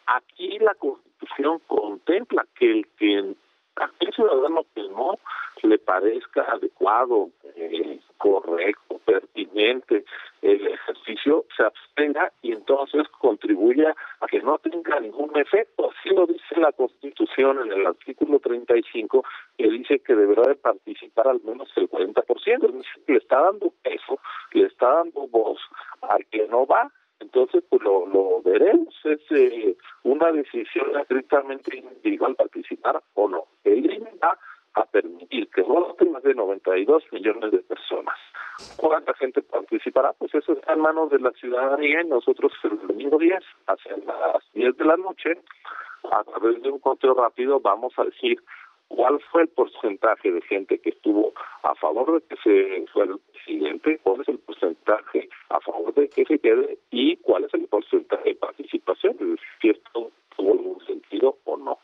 Aquí la Constitución contempla que el que aquel ciudadano que no le parezca adecuado, eh, correcto, pertinente el ejercicio, se abstenga y entonces contribuya a que no tenga ningún efecto. Así lo dice la Constitución en el artículo 35, que dice que deberá de participar al menos el 40%. le está dando peso, le está dando voz al que no va entonces pues lo, lo veremos, es eh, una decisión estrictamente individual participar o no. El INE va a permitir que voten más de 92 millones de personas. ¿Cuánta gente participará? Pues eso está en manos de la ciudadanía y nosotros el domingo 10, hacia las 10 de la noche, a través de un conteo rápido, vamos a decir cuál fue el porcentaje de gente que estuvo a favor de que se fuera el presidente, cuál es el porcentaje a favor de que se quede y cuál es el porcentaje de participación, si esto tuvo algún sentido o no.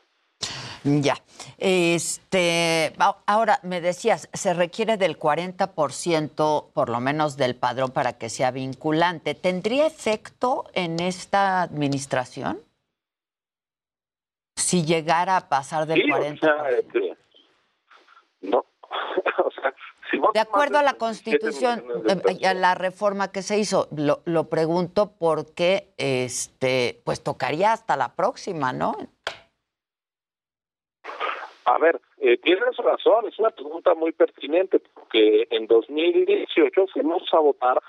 Ya. Este, ahora me decías, se requiere del 40% por lo menos del padrón para que sea vinculante. ¿Tendría efecto en esta administración? Si llegara a pasar del 40%. Este, no. o sea, de acuerdo a la Constitución, eh, a la reforma que se hizo, lo, lo pregunto porque este, pues tocaría hasta la próxima, ¿no? A ver, eh, tienes razón, es una pregunta muy pertinente, porque en 2018 fuimos a votar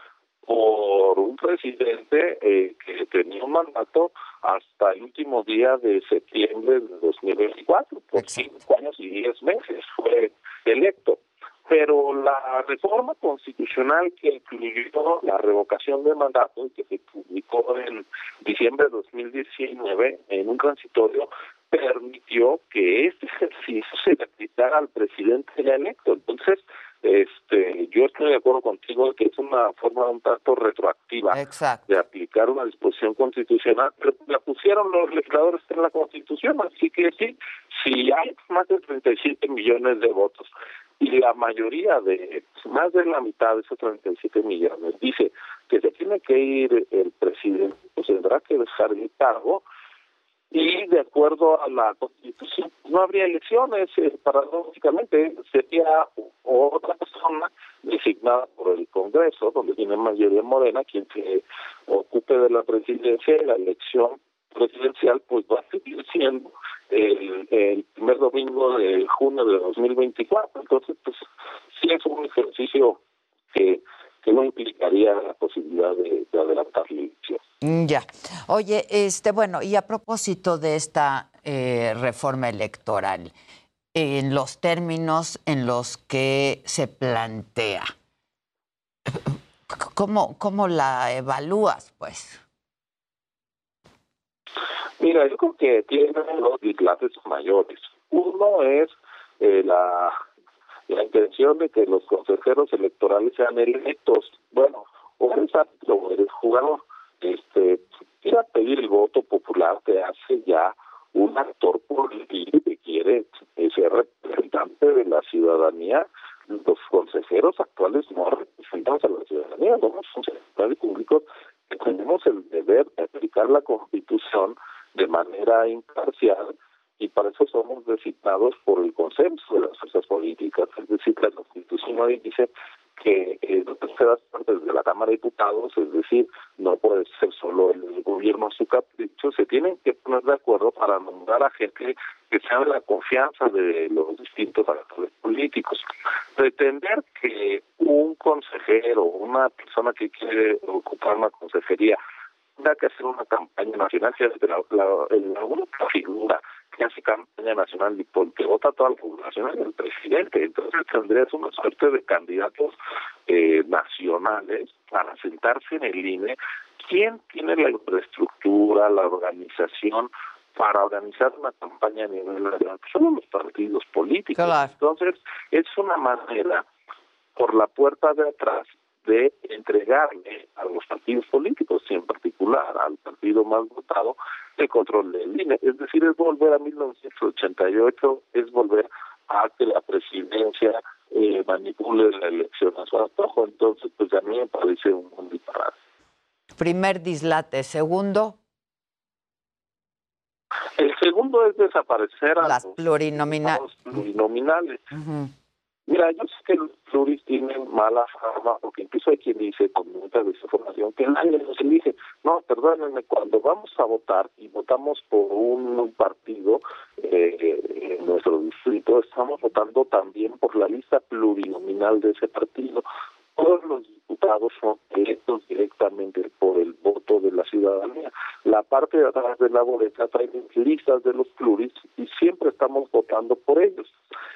por un presidente eh, que tenía un mandato hasta el último día de septiembre de 2024, por cinco años y diez meses fue electo. Pero la reforma constitucional que incluyó la revocación de mandato y que se publicó en diciembre de 2019 en un transitorio permitió que este ejercicio se le aplicara al presidente ya electo. Entonces, este, yo estoy de acuerdo contigo que es una forma un tanto retroactiva de aplicar una disposición constitucional, pero la pusieron los legisladores en la Constitución, así que sí, si hay más de 37 millones de votos y la mayoría de, más de la mitad de esos 37 millones dice que se tiene que ir el presidente, pues tendrá que dejar el cargo, y de acuerdo a la constitución no habría elecciones, eh, paradójicamente sería otra persona designada por el Congreso, donde tiene mayoría morena, quien se ocupe de la presidencia y la elección presidencial pues va a seguir siendo el, el primer domingo de junio de 2024. Entonces, pues sí es un ejercicio que que no implicaría la posibilidad de, adelantar la elección. Mm, ya. Oye, este, bueno, y a propósito de esta eh, reforma electoral, en los términos en los que se plantea, ¿cómo, cómo la evalúas, pues? Mira, yo creo que tiene dos dislates mayores. Uno es eh, la la intención de que los consejeros electorales sean electos. Bueno, o eres o eres jugador. Este, ir a pedir el voto popular te hace ya un actor político que quiere ser representante de la ciudadanía. Los consejeros actuales no representamos a la ciudadanía, somos funcionarios públicos que tenemos el deber de aplicar la Constitución de manera imparcial y para eso somos designados por el consenso de las fuerzas políticas, es decir, la Constitución hoy dice que eh, dos terceras partes de la Cámara de Diputados, es decir, no puede ser solo el gobierno su capricho, se tienen que poner de acuerdo para nombrar a gente que sea de la confianza de los distintos actores políticos. Pretender que un consejero, una persona que quiere ocupar una consejería, tenga que hacer una campaña nacional, si es la, la, única figura que hace campaña nacional y porque vota toda la población es el presidente. Entonces tendrías una suerte de candidatos eh, nacionales para sentarse en el INE. ¿Quién tiene la infraestructura, la organización para organizar una campaña a nivel nacional? Son los partidos políticos. Entonces es una manera por la puerta de atrás de entregarle a los partidos políticos y en particular al partido más votado el control del INE. Es decir, es volver a 1988, es volver a que la presidencia eh, manipule la elección a su antojo. Entonces, pues a mí me parece un, un disparate. Primer dislate. Segundo. El segundo es desaparecer a las plurinominales. plurinominales. Mira, yo sé que los pluris tienen mala fama, porque incluso hay quien dice con mucha desinformación que nadie nos elige. No, perdónenme, cuando vamos a votar y votamos por un partido eh, en nuestro distrito, estamos votando también por la lista plurinominal de ese partido todos los diputados son electos directamente por el voto de la ciudadanía. La parte de atrás de la boleta trae listas de los pluris y siempre estamos votando por ellos.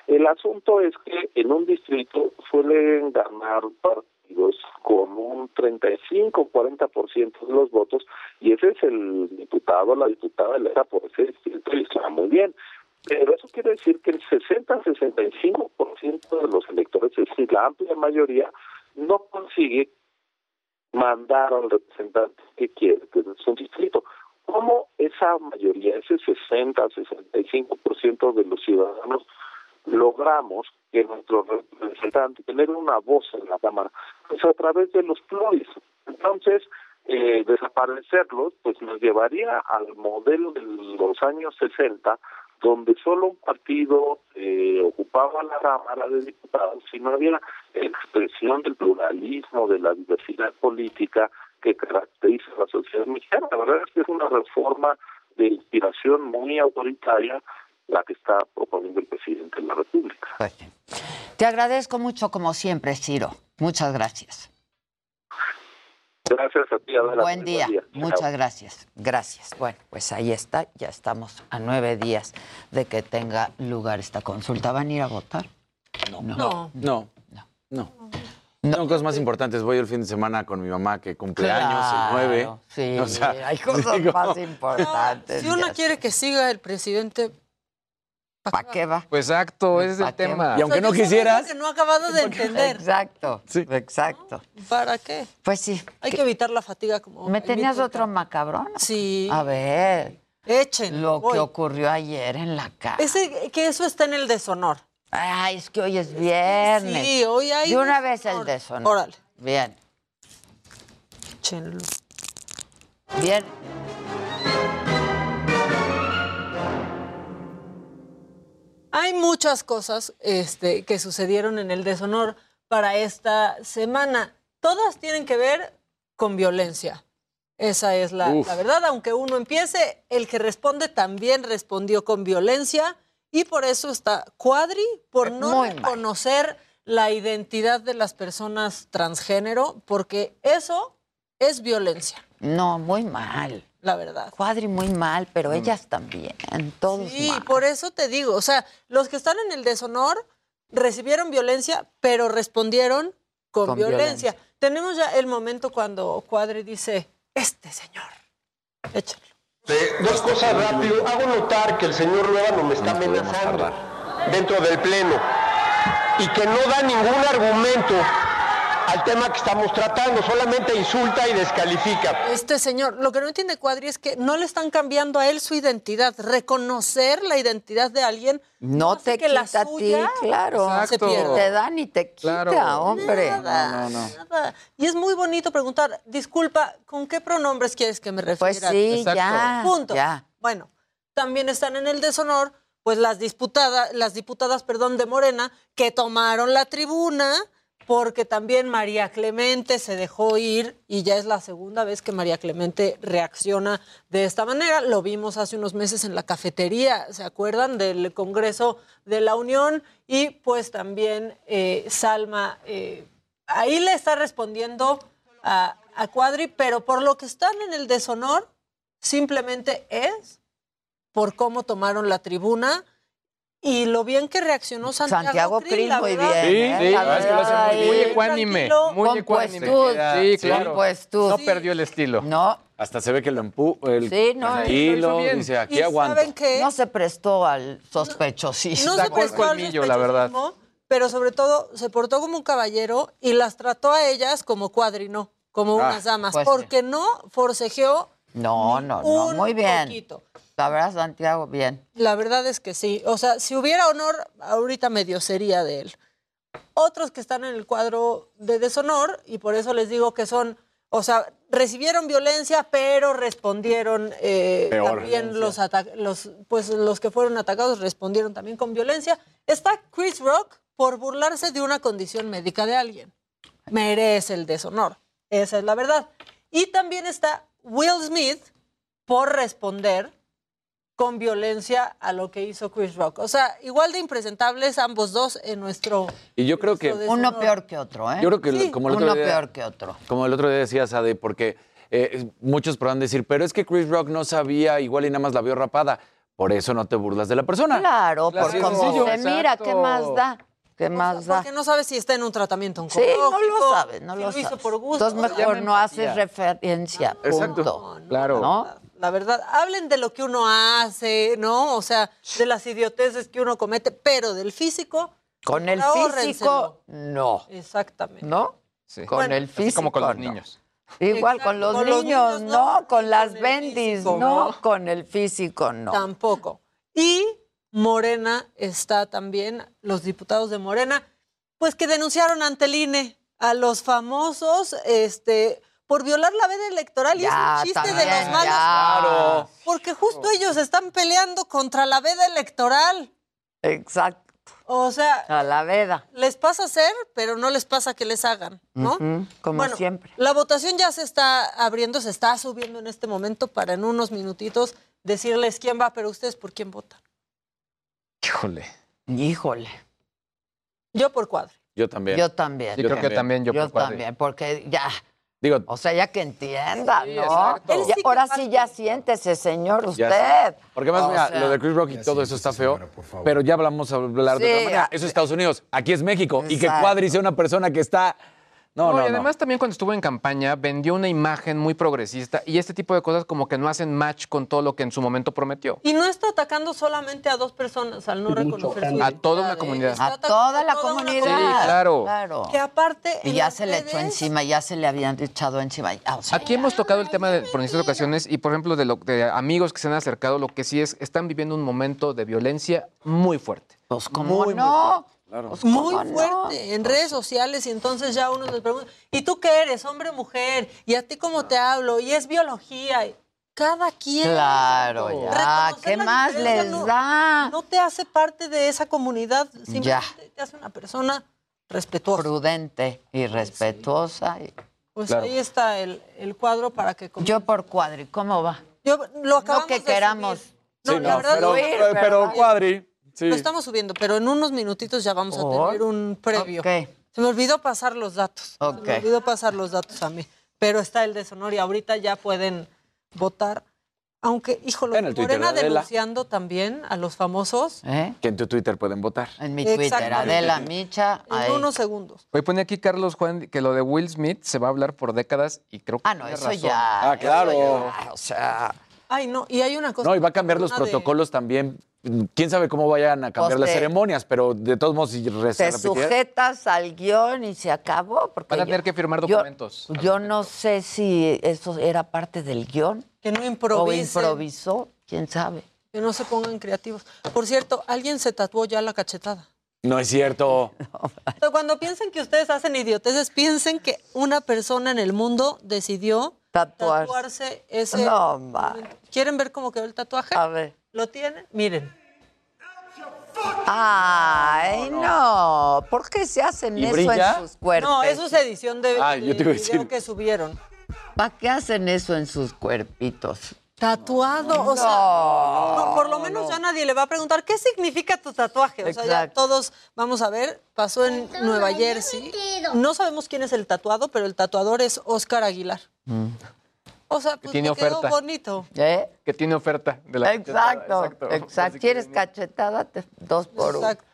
El asunto es que en un distrito suelen ganar partidos con un 35-40% de los votos y ese es el diputado, la diputada electa por ese distrito y está muy bien. Pero eso quiere decir que el 60-65% de los electores, es decir, la amplia mayoría, no consigue mandar al representante que quiere, que es un distrito. ¿Cómo esa mayoría, ese 60-65% de los ciudadanos, logramos que nuestro representante tener una voz en la Cámara? Pues a través de los pluris. Entonces, eh, desaparecerlos, pues nos llevaría al modelo de los años 60, donde solo un partido eh, ocupaba la Cámara de Diputados y no había expresión del pluralismo, de la diversidad política que caracteriza la sociedad mexicana. La verdad es que es una reforma de inspiración muy autoritaria la que está proponiendo el presidente de la República. Te agradezco mucho, como siempre, Ciro. Muchas gracias. Gracias a ti, Adela. Buen día. Muchas gracias. Gracias. Bueno, pues ahí está. Ya estamos a nueve días de que tenga lugar esta consulta. ¿Van a ir a votar? No. No. No. No. Tengo cosas más importantes. Voy el fin de semana con mi mamá que cumple años, el 9. Sí, hay cosas más importantes. Si uno quiere que siga el presidente, ¿para qué va? Pues exacto, ese es el tema. Y aunque no quisieras. que no ha acabado de entender. Exacto, exacto. ¿Para qué? Pues sí. Hay que evitar la fatiga como. ¿Me tenías otro macabrón? Sí. A ver. Echen. Lo que ocurrió ayer en la casa. Ese, que eso está en el deshonor. Ay, es que hoy es viernes. Sí, hoy hay. De una vez el deshonor. Órale. Bien. Échenlo. Bien. Hay muchas cosas este, que sucedieron en el deshonor para esta semana. Todas tienen que ver con violencia. Esa es la, verdad. Aunque uno empiece, el que responde también respondió con violencia y por eso está cuadri, por no Muy mal. reconocer la identidad de las personas transgénero, porque eso es violencia, No, muy mal. La verdad. Cuadri muy mal, pero ellas también. Todos Sí, mal. por eso te digo, o sea, los que están en el deshonor recibieron violencia, pero respondieron con, Con violencia. violencia. Tenemos ya el momento cuando Cuadri dice, este señor, échalo. Eh, dos cosas rápido. Hago notar que el señor Luevano me está amenazando dentro del Pleno y que no da ningún argumento al tema que estamos tratando, solamente insulta y descalifica. Este señor, lo que no entiende Cuadri es que no le están cambiando a él su identidad. Reconocer la identidad de alguien No te que la quita a ti, suya claro. se pierda. Te dan y te quita, Claro. hombre. Nada, nada. Y es muy bonito preguntar, disculpa, ¿con qué pronombres quieres que me refiera? Pues sí, Exacto. ya. Punto. Ya. Bueno, también están en el deshonor, pues las diputadas, las diputadas, perdón, de Morena, que tomaron la tribuna, porque también María Clemente se dejó ir y ya es la segunda vez que María Clemente reacciona de esta manera. Lo vimos hace unos meses en la cafetería, ¿se acuerdan? Del Congreso de la Unión y pues también eh, Salma, eh, ahí le está respondiendo a, a Cuadri, pero por lo que están en el deshonor, simplemente es por cómo tomaron la tribuna y lo bien que reaccionó Santiago, Santiago Krill, muy bien. Sí, ¿eh? sí, La la verdad es que lo hace muy, muy ecuánime. Muy ecuánime. Sí, claro. puestud. No perdió el estilo. No, Hasta se ve que lo empu... El Sí, no, tranquilo, lo hizo bien. dice, aquí ¿Y aguanto. saben qué? no se prestó al sospechosismo. no se Sacó el prestó al colmillo, la verdad. sospechosismo, Pero sobre todo se portó como un caballero y las trató a ellas como cuadrino, como Ah, unas damas, pues sí. porque no forcejeó No, no, no, muy bien. poquito. La verdad, Santiago, bien. La verdad es que sí. O sea, si hubiera honor, ahorita medio sería de él. Otros que están en el cuadro de deshonor, y por eso les digo que son, o sea, recibieron violencia, pero respondieron eh, también los, los, pues los que fueron atacados respondieron también con violencia. Está Chris Rock por burlarse de una condición médica de alguien. Merece el deshonor. Esa es la verdad. Y también está Will Smith por responder con violencia a lo que hizo Chris Rock. O sea, igual de impresentables ambos dos en nuestro... Y yo creo que... Uno peor que otro, ¿eh? Yo creo que Sí. como el otro Uno día- peor que otro. Como el otro día decía Sade, porque eh, muchos podrán decir, pero es que Chris Rock no sabía, igual y nada más la vio rapada. Por eso no te burlas de la persona. Claro, Claro, por sí, cómo sencillo. se mira, ¿qué más da? ¿Qué más da? Porque no sabes si está en un tratamiento Sí, oncológico. no lo sabes, no si lo hizo sabes. por gusto. Entonces mejor no haces referencia, Exacto. punto. Claro. ¿No? La verdad. Hablen de lo que uno hace, ¿no? O sea, de las idioteces que uno comete, pero del físico. Con el físico, no. Exactamente. ¿No? Sí. Con Bueno, el Así físico. como con los no. niños. Igual Exacto, con los con los niños, no, no, con las bendis, físico, no, no. con el físico, no. Tampoco. Y Morena está también, los diputados de Morena, pues que denunciaron ante el INE a los famosos, este, por violar la veda electoral. Y es un chiste de los malos. Claro. Porque justo ellos están peleando contra la veda electoral. Exacto. O sea, A la veda. les pasa hacer, pero no les pasa que les hagan, ¿no? Como Bueno, siempre. La votación ya se está abriendo, se está subiendo en este momento para en unos minutitos decirles quién va, pero ustedes por quién votan. Híjole. Híjole. Yo por cuadro. Yo también. Yo también. Yo creo que también yo por cuadri. también, porque ya, Digo, o sea, ya que entienda, Sí, ¿no? sí ahora parte. sí ya siéntese, señor, Ya usted. Porque más, O mira, sea, lo de Chris Rock y todo eso está feo, pero ya hablamos a hablar de otra manera. Eso es Estados Unidos, aquí es México. Y que Exacto. Cuadri sea una persona que está... No, No, no, y no. además también cuando estuvo en campaña vendió una imagen muy progresista y este tipo de cosas como que no hacen match con todo lo que en su momento prometió. Y no está atacando solamente a dos personas al no reconocer su A toda una comunidad. A toda la comunidad. Sí, claro. Claro. Que aparte. Y ya se le echó encima, ya se le habían echado encima. o sea, Aquí hemos tocado el tema de, por distintas ocasiones y, por ejemplo, de, lo, de amigos que se han acercado, lo que sí es, están viviendo un momento de violencia muy fuerte. pues como Muy, muy no. Claro. Pues, Muy ¿cómo no? fuerte en redes sociales y entonces ya uno les pregunta, ¿y tú qué eres, hombre o mujer? ¿Y a ti cómo te hablo? Y es biología. Cada quien. Claro, ya. Reconocer ¿Qué más les no- da? No te hace parte de esa comunidad, simplemente Ya. te hace una persona respetuosa. Prudente y respetuosa. y- Pues Claro. ahí está el, el cuadro para que... Yo por cuadri, ¿cómo va? Yo lo acabamos No que de queramos. subir. No, Sí, la no, verdad pero, pero, pero- Cuadri, sí. Lo estamos subiendo, pero en unos minutitos ya vamos a tener un previo. Se me olvidó pasar los datos. Se me olvidó pasar los datos a mí. Pero está el de Sonora y ahorita ya pueden votar. Aunque, híjole, En el Twitter Morena Adela. denunciando también a los famosos ¿Eh? Que en tu Twitter pueden votar. En mi Twitter. Adela Micha. en ahí. unos segundos. Hoy pone aquí Carlos Juan que lo de Will Smith se va a hablar por décadas y creo que Ah, no, tiene eso razón. ya. Ah, claro. ya, o sea, Ay, no, y hay una cosa. No, y va a cambiar los de- protocolos también. Quién sabe cómo vayan a cambiar Pues las te- ceremonias, pero de todos modos, si te sujetas al guion y se acabó. Porque Van a yo- tener que firmar documentos. Yo, no sé si eso era parte del guion Que no o improvisen. improvisó, quién sabe. Que no se pongan creativos. Por cierto, alguien se tatuó ya la cachetada. No es cierto. O Cuando piensen que ustedes hacen idioteces, piensen que una persona en el mundo decidió Tatuarse. tatuarse ese. No, ma. ¿Quieren ver cómo quedó el tatuaje? A ver. ¿Lo tienen? Miren. Ay, no. ¿Por qué se hacen ¿Y eso brilla? en sus cuerpos? No, eso es edición de, Ah, yo te iba a video decir. que subieron. ¿Para qué hacen eso en sus cuerpitos? Tatuado, o sea, no, por lo menos ya nadie le va a preguntar qué significa tu tatuaje. O sea, ya Exacto. todos vamos a ver, pasó en Nueva Jersey. No sabemos quién es el tatuado, pero el tatuador es Oscar Aguilar. O sea, pues tiene me quedó oferta. bonito. ¿Eh? Que tiene oferta de la Exacto, cachetada, exacto. ¿Quieres cachetada? Dos por uno. Exacto.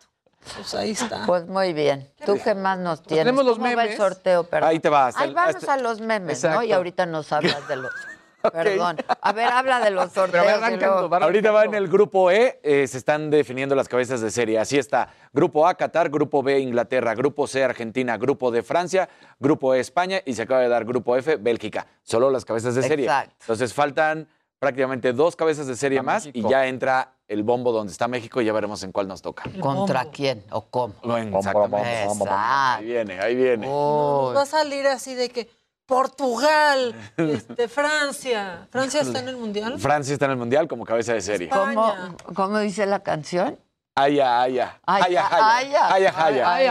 Pues ahí está. Pues muy bien. ¿Tú qué más nos tienes? tenemos los ¿Cómo va el memes. sorteo? Perdón. Ahí te va, hasta Ahí vamos hasta- a los memes, ¿no? Exacto. Y ahorita nos hablas de los... Perdón. A ver, habla de los sorteos. arrancando, luego- Ahorita va en el grupo E, eh, se están definiendo las cabezas de serie. Así está. Grupo A, Qatar, Grupo B, Inglaterra, Grupo C, Argentina, Grupo D, Francia, Grupo E, España y se acaba de dar Grupo F, Bélgica. Solo las cabezas de serie. Exacto. Entonces faltan prácticamente dos cabezas de serie A más México. y ya entra el bombo donde está México y ya veremos en cuál nos toca. ¿Contra quién o cómo? Exactamente. Ahí viene, ahí viene. Uy. Va a salir así de que Portugal, este, Francia. ¿Francia está en el mundial? Francia está en el Mundial como cabeza de serie. ¿Cómo, ¿Cómo dice la canción? Aya, aya. Ay, Aya, ay, aya. Aya, aya. ay,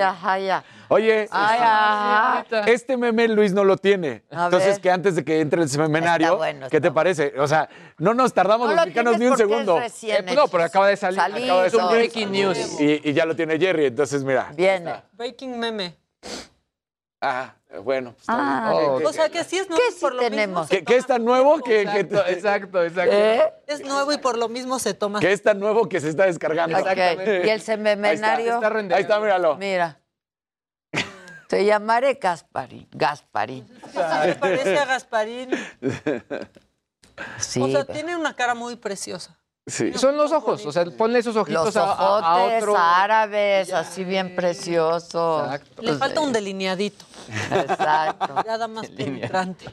ay, ay, ay. Oye, Ay, ajá. este meme Luis no lo tiene. A Entonces, ver. que antes de que entre el semenario, Está bueno, ¿qué te parece? O sea, no nos tardamos No los lo mexicanos ni un segundo. Eh, no, pero acaba de salir. Salí, acaba de Es un no, breaking news. Y, y ya lo tiene Jerry, entonces mira. Viene. Breaking meme. Ah, bueno. está Ah, bien. Oh, ¿Qué- O sea que sí es nuevo ¿Qué sí por lo tenemos? mismo ¿Qué, es tan nuevo que, que- Exacto, exacto, exacto. ¿Eh? Es nuevo y por lo mismo se toma. que es tan nuevo que se está descargando? Ok. Y el semenario. Está rendereando. Ahí está, míralo. Mira. Te llamaré Gasparín. Gasparín. Se parece a Gasparín. Sí. o sea, tiene una cara muy preciosa. Sí. Son los ojos, o sea, ponle esos ojitos Los a- a, a ojotes otro. árabes, así bien preciosos. Le falta un delineadito. Exacto. Nada más penetrante.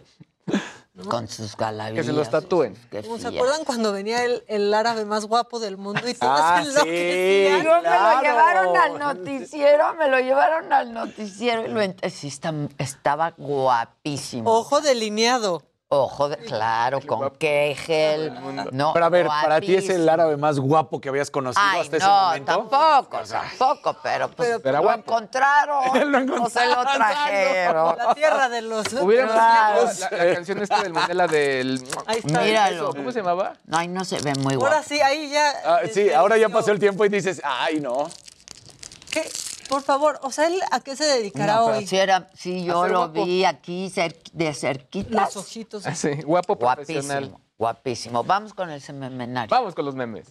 Con sus galavías. Que se los tatúen. ¿Cómo ¿Se acuerdan cuando venía el, el árabe más guapo del mundo y todos Ah, enloquecían? Yo me lo llevaron al noticiero, me lo llevaron al noticiero y lo ent- sí, está- estaba guapísimo. Ojo delineado. Ojo, de, claro, con quejel. No, Pero a ver, ¿para ti es el árabe más guapo que habías conocido Ay, hasta ese no, momento? tampoco, tampoco, pero, pues, Pero lo guapo. encontraron, Lo o se lo encontraron. trajeron. La tierra de los... Hubiéramos Claro. la, la canción esta del mundial, la del. Ahí está. Míralo. ¿Cómo se llamaba? Ay, no se ve muy guapo. Ahora sí, ahí ya... Ah, sí, este, ahora ya pasó el tiempo y dices, ay, no. ¿Qué? Por favor, o sea, ¿él a qué se dedicará No, pero hoy? sí, era, sí, yo lo guapo. vi aquí cer- de cerquita. Los ojitos. Ah, Sí, guapo profesional. Guapísimo, guapísimo. Vamos con el semenario. Vamos con los memes.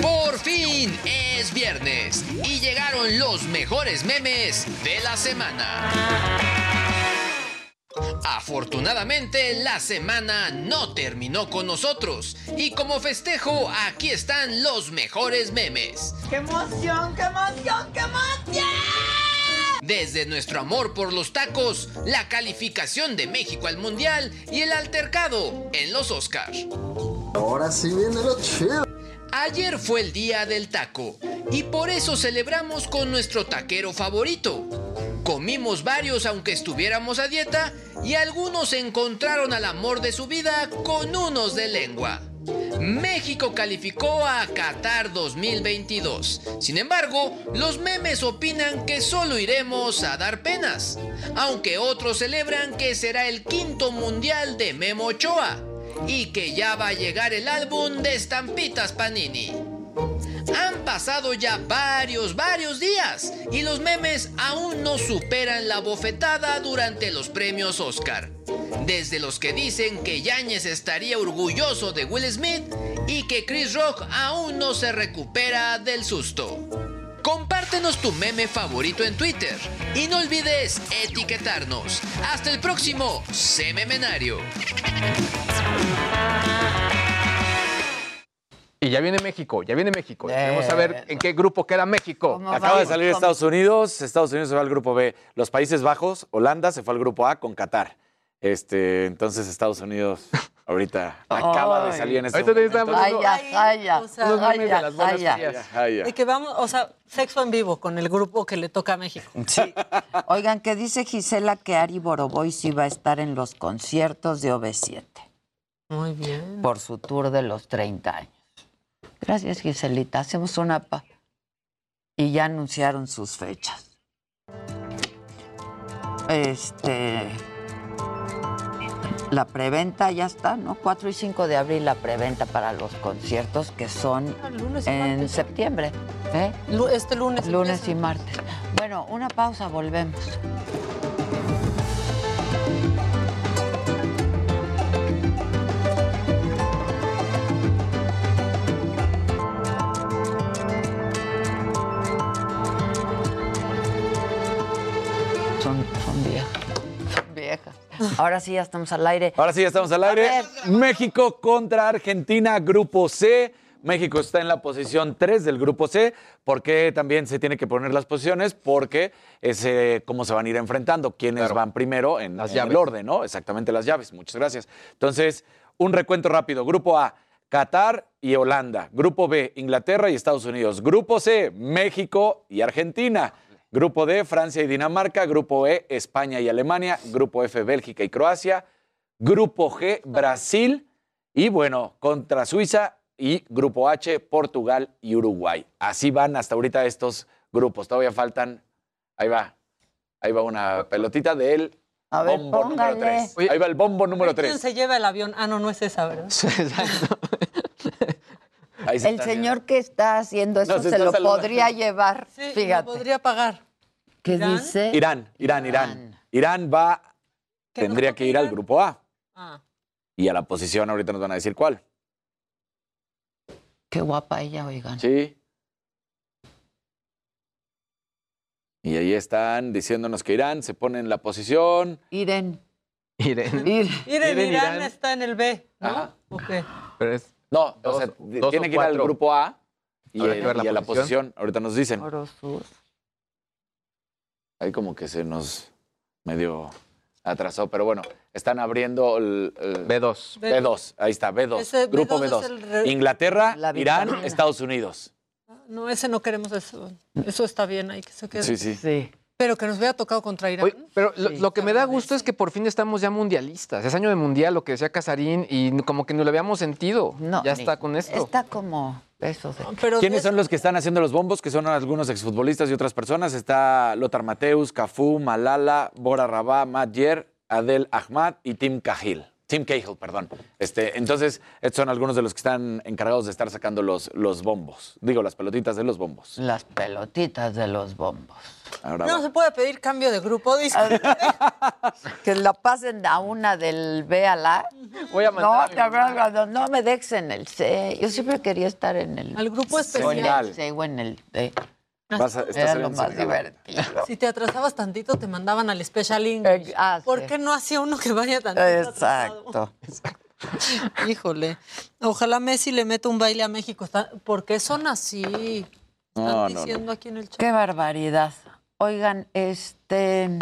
Por fin es viernes y llegaron los mejores memes de la semana. Afortunadamente la semana no terminó con nosotros y como festejo aquí están los mejores memes. ¡Qué emoción, qué emoción, qué emoción! Desde nuestro amor por los tacos, la calificación de México al Mundial y el altercado en los Oscars. Ahora sí viene lo chido. Ayer fue el día del taco y por eso celebramos con nuestro taquero favorito. Comimos varios aunque estuviéramos a dieta y algunos encontraron al amor de su vida con unos de lengua. México calificó a Qatar 2022. Sin embargo, los memes opinan que solo iremos a dar penas, aunque otros celebran que será el quinto mundial de Memo Ochoa y que ya va a llegar el álbum de estampitas Panini. Han pasado ya varios, varios días y los memes aún no superan la bofetada durante los premios Oscar. Desde los que dicen que Yáñez estaría orgulloso de Will Smith y que Chris Rock aún no se recupera del susto. Compártenos tu meme favorito en Twitter y no olvides etiquetarnos. Hasta el próximo Sememenario. Y ya viene México, ya viene México. Queremos saber en qué grupo queda México. Acaba de salir Estados Unidos, Estados Unidos se va al grupo B. Los Países Bajos, Holanda se fue al grupo A con Qatar. Este, entonces Estados Unidos ahorita acaba de Ay. salir en este Ahorita momento. estamos Ay, ya, ay, ya, O sea, Unos memes de ay, las buenas. Ay, que vamos, o sea, sexo en vivo con el grupo que le toca a México. Oigan, que dice Gisela que Ari Boroboy sí va a estar en los conciertos de OV7 Muy bien. por su tour de los 30 años. Gracias, Giselita. Hacemos una pa. Y ya anunciaron sus fechas. Este. La preventa ya está, ¿no? 4 y 5 de abril la preventa para los conciertos que son Ah, lunes en martes. septiembre. ¿eh? Este lunes. Lunes y martes. Bueno, una pausa, volvemos. Ahora sí ya estamos al aire. Ahora sí, ya estamos al aire. México contra Argentina, grupo C. México está en la posición 3 del grupo C. ¿Por qué también se tiene que poner las posiciones? Porque es eh, cómo se van a ir enfrentando, quiénes Claro. van primero en, Las en llaves. el orden, ¿no? Exactamente las llaves. Muchas gracias. Entonces, un recuento rápido. Grupo A, Qatar y Holanda. Grupo B, Inglaterra y Estados Unidos. Grupo C, México y Argentina. Grupo D, Francia y Dinamarca. Grupo E, España y Alemania. Grupo F, Bélgica y Croacia. Grupo G, Brasil. Y bueno, contra Suiza. Y Grupo H, Portugal y Uruguay. Así van hasta ahorita estos grupos. Todavía faltan. Ahí va. Ahí va una pelotita del A ver, bombo número póngale. 3. Ahí va el bombo número ¿Quién 3. se lleva el avión? Ah, no, no es esa, ¿verdad? Ahí se El está señor que está haciendo eso No, se lo saludando. podría llevar. Sí, Fíjate. lo podría pagar. ¿Qué ¿Irán? dice? Irán, Irán, Irán. Irán va, ¿Que nos tendría que ir al Irán? grupo A. Ah. Y a la posición, ahorita nos van a decir cuál. Qué guapa ella, oigan. Sí. Y ahí están diciéndonos que Irán se pone en la posición. Irene. Irene. Irene Irán está en el B, ¿no? Ajá. Ok. Pero es No, Dos- o sea, dos tiene o que ir al grupo A y, que el- ver la y a la posición. Ahorita nos dicen. Orosus. Ahí como que se nos medio atrasó, pero bueno, están abriendo el, el- B2. B2, ahí está, B2. Ese grupo B2 es B2. el re- Inglaterra, La Irán. Estados Unidos. No, ese no queremos eso. Eso está bien ahí que se quede. Sí, sí. Sí. Pero que nos hubiera tocado contra Irán. Oye, pero lo, lo que me da gusto es que por fin estamos ya mundialistas. Es año de mundial, lo que decía Casarín, y como que no lo habíamos sentido. No, ya ni- está con esto. Está como eso de... Pero ¿Quiénes son los que están haciendo los bombos? Que son algunos exfutbolistas y otras personas. Está Lothar Mateus, Cafú, Malala, Bora Rabá, Matt Yer, Adel Ahmad y Tim Cahill. Tim Cahill, perdón. Este, entonces, estos son algunos de los que están encargados de estar sacando los, los bombos. Digo, las pelotitas de los bombos. Las pelotitas de los bombos. Ahora No va. se puede pedir cambio de grupo, dice. Que la pasen a una del B a la. Voy a No, mandar. te acuerdas, no, no me dejes en el C. Yo siempre quería estar en el Al grupo especial. el C o en el D. Vas a- estás Era en lo más divertido. Si te atrasabas tantito, te mandaban al Special English. Eh, ah, ¿Por sí. qué no hacía uno que vaya tantito atrasado? Exacto. Híjole. Ojalá Messi le meta un baile a México. ¿Por qué son así? Están No, no, diciendo aquí en el chat. Qué barbaridad. Oigan, este.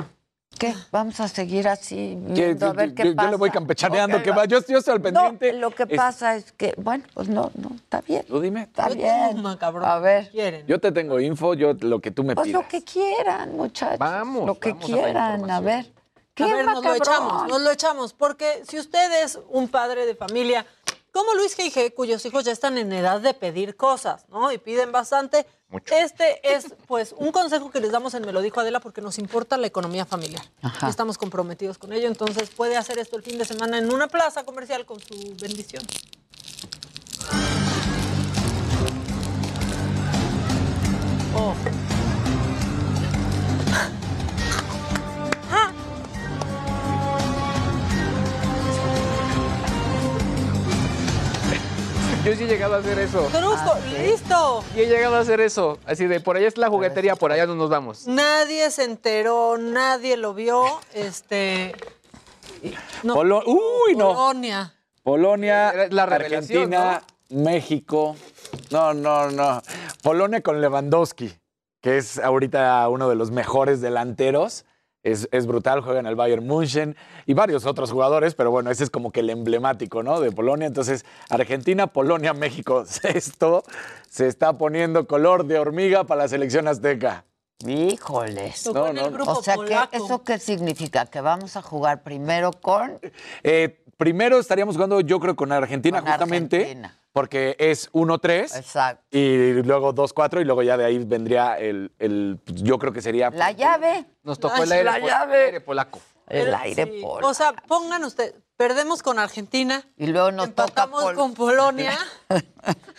¿Qué? Vamos a seguir así viendo a ver qué yo pasa. le voy campechaneando, Ok, que va. Yo, yo estoy al No, pendiente. lo que Es- pasa es que, bueno, pues no, no, está bien. Tú dime. Está Yo tengo bien. A ver. ¿Quieren? Yo te tengo info, yo lo que tú me Pues pidas. lo que quieran, muchachos. Vamos, Lo que vamos quieran, a, ver. ¿Qué A ver, nos lo echamos, nos lo echamos, porque si usted es un padre de familia, como Luis G.I.G., cuyos hijos ya están en edad de pedir cosas, ¿no? Y piden bastante, Mucho. este es, pues, un consejo que les damos en Me lo dijo Adela, porque nos importa la economía familiar. Ajá. Estamos comprometidos con ello, entonces puede hacer esto el fin de semana en una plaza comercial con su bendición. Oh. Yo sí he llegado a hacer eso. Trusco, listo. Y he llegado a hacer eso. Así de, por allá es la juguetería, por allá no nos vamos. Nadie se enteró, nadie lo vio. Este. No, Polo- Uy, no. Polonia. Polonia, Era la revelación, Argentina, México. No, no, no. Polonia con Lewandowski, que es ahorita uno de los mejores delanteros. Es, es brutal, juega en el Bayern München y varios otros jugadores, pero bueno, ese es como que el emblemático, ¿no? De Polonia. Entonces, Argentina, Polonia, México. Esto se está poniendo color de hormiga para la selección azteca. Híjoles. Tocó No, en el no. grupo O sea, que polaco. ¿eso qué significa? ¿Que vamos a jugar primero con...? Eh, primero estaríamos jugando, yo creo, con Argentina, Con justamente, Argentina. porque es 1-3. Exacto. Y luego 2-4 y luego ya de ahí vendría el, el- yo creo que sería... La llave. Nos tocó el aire, la llave. aire polaco. El aire sí. polo. O sea, pongan usted, perdemos con Argentina, Y luego nos toca empatamos Pol- con Polonia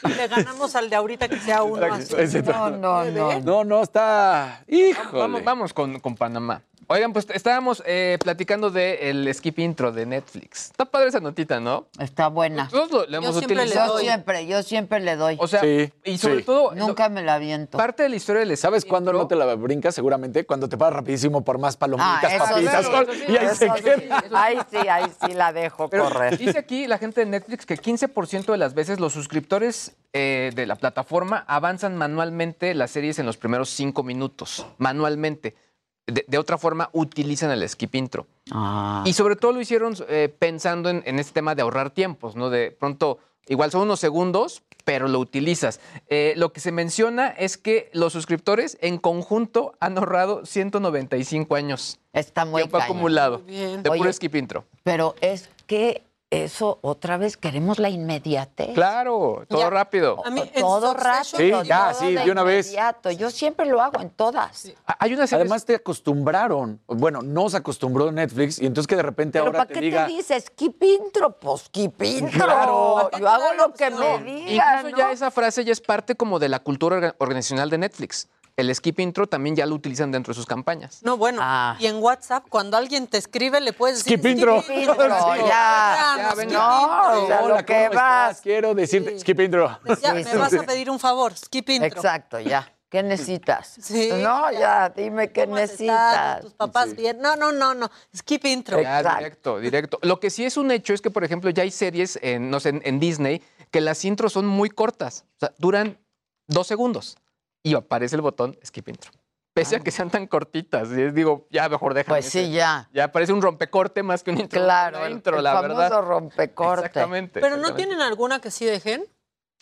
y le ganamos al de ahorita que sea uno ese- No, no, no. No, no, está... Híjole. Vamos, vamos con, con Panamá. Oigan, pues estábamos eh, platicando del skip intro de Netflix. Está padre esa notita, ¿no? Está buena. Nosotros lo, lo hemos siempre le utilizado. Yo siempre, yo siempre le doy. O sea, Sí, y sobre sí. todo, lo- Nunca me la aviento. parte de la historia del ¿Sabes cuándo no te la brincas? Seguramente cuando te paras rapidísimo por más palomitas, Ah, papitas, sí, y ahí se sí. queda. Ahí sí, ahí sí la dejo Pero correr. dice aquí la gente de Netflix que 15% de las veces los suscriptores eh, de la plataforma avanzan manualmente las series en los primeros cinco minutos. Manualmente. De, de otra forma, utilizan el skip intro. Ah. Y sobre todo lo hicieron eh, pensando en, en este tema de ahorrar tiempos, ¿no? De pronto, igual son unos segundos, pero lo utilizas. Eh, lo que se menciona es que los suscriptores en conjunto han ahorrado 195 años. Está muy Tiempo acumulado Muy bien. de puro Oye, skip intro. Pero es que eso, otra vez, queremos la inmediatez. Claro, todo Ya. rápido. A mí, todo rápido. Sí, ya, todo sí, de una vez. inmediato. Yo siempre lo hago en todas. Ah, Hay una serie. Además te acostumbraron, bueno, nos acostumbró Netflix y entonces que de repente Pero ahora ¿para te qué diga... te dice skip intro? Pues skip intro. Claro. Yo hago lo que me digan. Incluso ¿no? ya esa frase ya es parte como de la cultura orga- organizacional de Netflix. El skip intro también ya lo utilizan dentro de sus campañas. No, bueno, Ah. y en WhatsApp, cuando alguien te escribe, le puedes decir... Skip intro. Skip intro, ya. Ya. No, Hola, lo que ¿cómo vas. Quiero decirte, skip intro. Ya, Sí, me sí, vas a pedir un favor, skip intro. Exacto, ya. ¿Qué necesitas? Sí. No, ya, dime qué necesitas. Tus papás bien. No, no, no, no. Skip intro. Ya, directo, directo. Lo que sí es un hecho es que, por ejemplo, ya hay series en, no sé, en, en Disney que las intros son muy cortas. O sea, duran dos segundos y aparece el botón skip intro. Pese a que sean tan cortitas. Y es- digo, ya mejor déjame. Pues sí, ya. Ya parece un rompecorte más que un intro. Claro, una intro, el la famoso verdad. rompecorte. Exactamente. Pero no tienen alguna que sí dejen.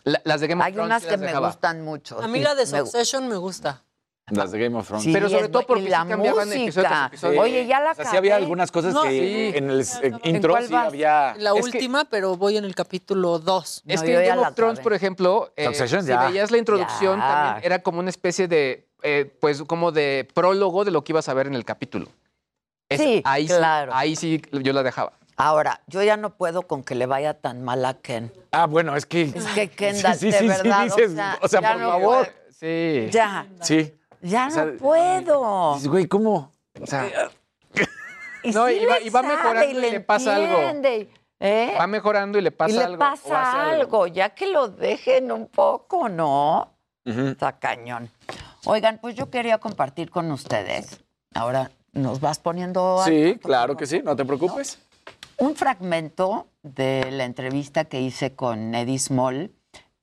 La- las de Game of Hay Thrones unas que me dejaba. gustan mucho. A mí sí, la de me- Succession me gusta. Las de Game of Thrones. Sí, Pero sobre todo porque la cambiaban de episodio tras música. episodio. Oye, ya la O sea, sí había algunas cosas No, que sí. en el eh, intro sí vas? había. La Es que- última, pero voy en el capítulo 2. Es que en Game of Thrones, por ejemplo, eh, si ya. veías la introducción, Ya. también era como una especie de, eh, pues, como de prólogo de lo que ibas a ver en el capítulo. Es- Sí, ahí claro. Sí, ahí sí yo la dejaba. Ahora, yo ya no puedo con que le vaya tan mal a Ken. Ah, bueno, es que. Es que Kendall, Sí, sí, de sí, verdad, dices, o sea, o sea, ya por no favor. Sí. Ya, Sí. Ya O sea, no puedo. Dices, Güey, ¿cómo? O sea, Y No, sí y va- y mejorando y le pasa algo. ¿eh? Va mejorando y le pasa y le algo. o pasa hace algo, ya que lo dejen un poco, ¿no? ujú. Está cañón. Oigan, pues yo quería compartir con ustedes. Ahora nos vas poniendo sí, claro que sí, no te preocupes. un fragmento de la entrevista que hice con Eddie Small,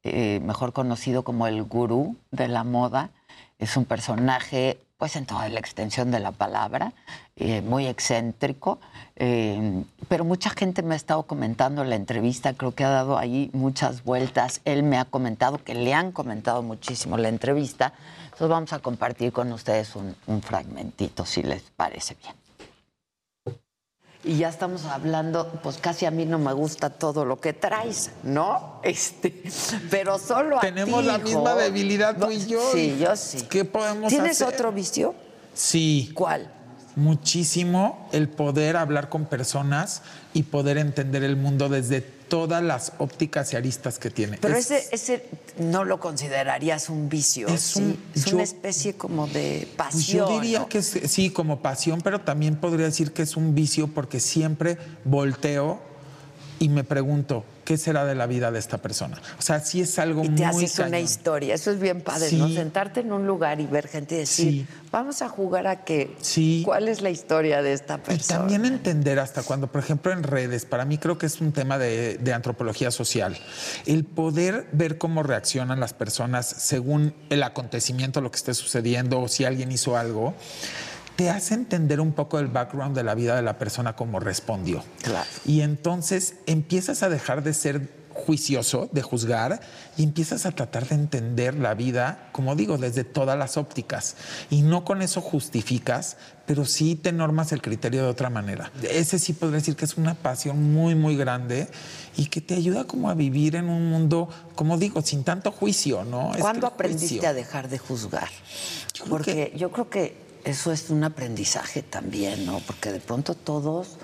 eh, mejor conocido como el gurú de la moda. Es un personaje, pues en toda la extensión de la palabra, eh, muy excéntrico, eh, pero mucha gente me ha estado comentando la entrevista, creo que ha dado ahí muchas vueltas. Él me ha comentado que le han comentado muchísimo la entrevista. Entonces vamos a compartir con ustedes un, un fragmentito, si les parece bien. Y ya estamos hablando, pues casi a mí no me gusta todo lo que traes, ¿no? Este, pero solo a Tenemos ti, la hijo. misma debilidad tú y yo. Sí, yo sí. ¿Qué podemos ¿Tienes hacer? otro vicio? Sí. ¿Cuál? Muchísimo el poder hablar con personas y poder entender el mundo desde todas las ópticas y aristas que tiene. Pero Es- ese, ese no lo considerarías un vicio, Es ¿sí? un- es yo- una especie como de Pues pasión. yo diría ¿no? que es- sí, como pasión, pero también podría decir que es un vicio porque siempre volteo y me pregunto, ¿qué será de la vida de esta persona? O sea, sí es algo Y muy te haces una historia, eso es bien padre, ¿no? Sí. Sentarte en un lugar y ver gente y decir, vamos a jugar a que, Sí. ¿cuál es la historia de esta Y persona? también entender hasta cuando, por ejemplo, en redes, para mí creo que es un tema de, de antropología social, el poder ver cómo reaccionan las personas según el acontecimiento, lo que esté sucediendo o si alguien hizo algo, te hace entender un poco el background de la vida de la persona, cómo respondió. Claro. Y entonces empiezas a dejar de ser juicioso, de juzgar, y empiezas a tratar de entender la vida, como digo, desde todas las ópticas. Y no con eso justificas, pero sí te normas el criterio de otra manera. Ese sí podría decir que es una pasión muy, muy grande y que te ayuda como a vivir en un mundo, como digo, sin tanto juicio, ¿no? Es que ¿Cuándo aprendiste juicio- a dejar de juzgar? Porque yo creo que eso es un aprendizaje también, ¿no? Porque de pronto todos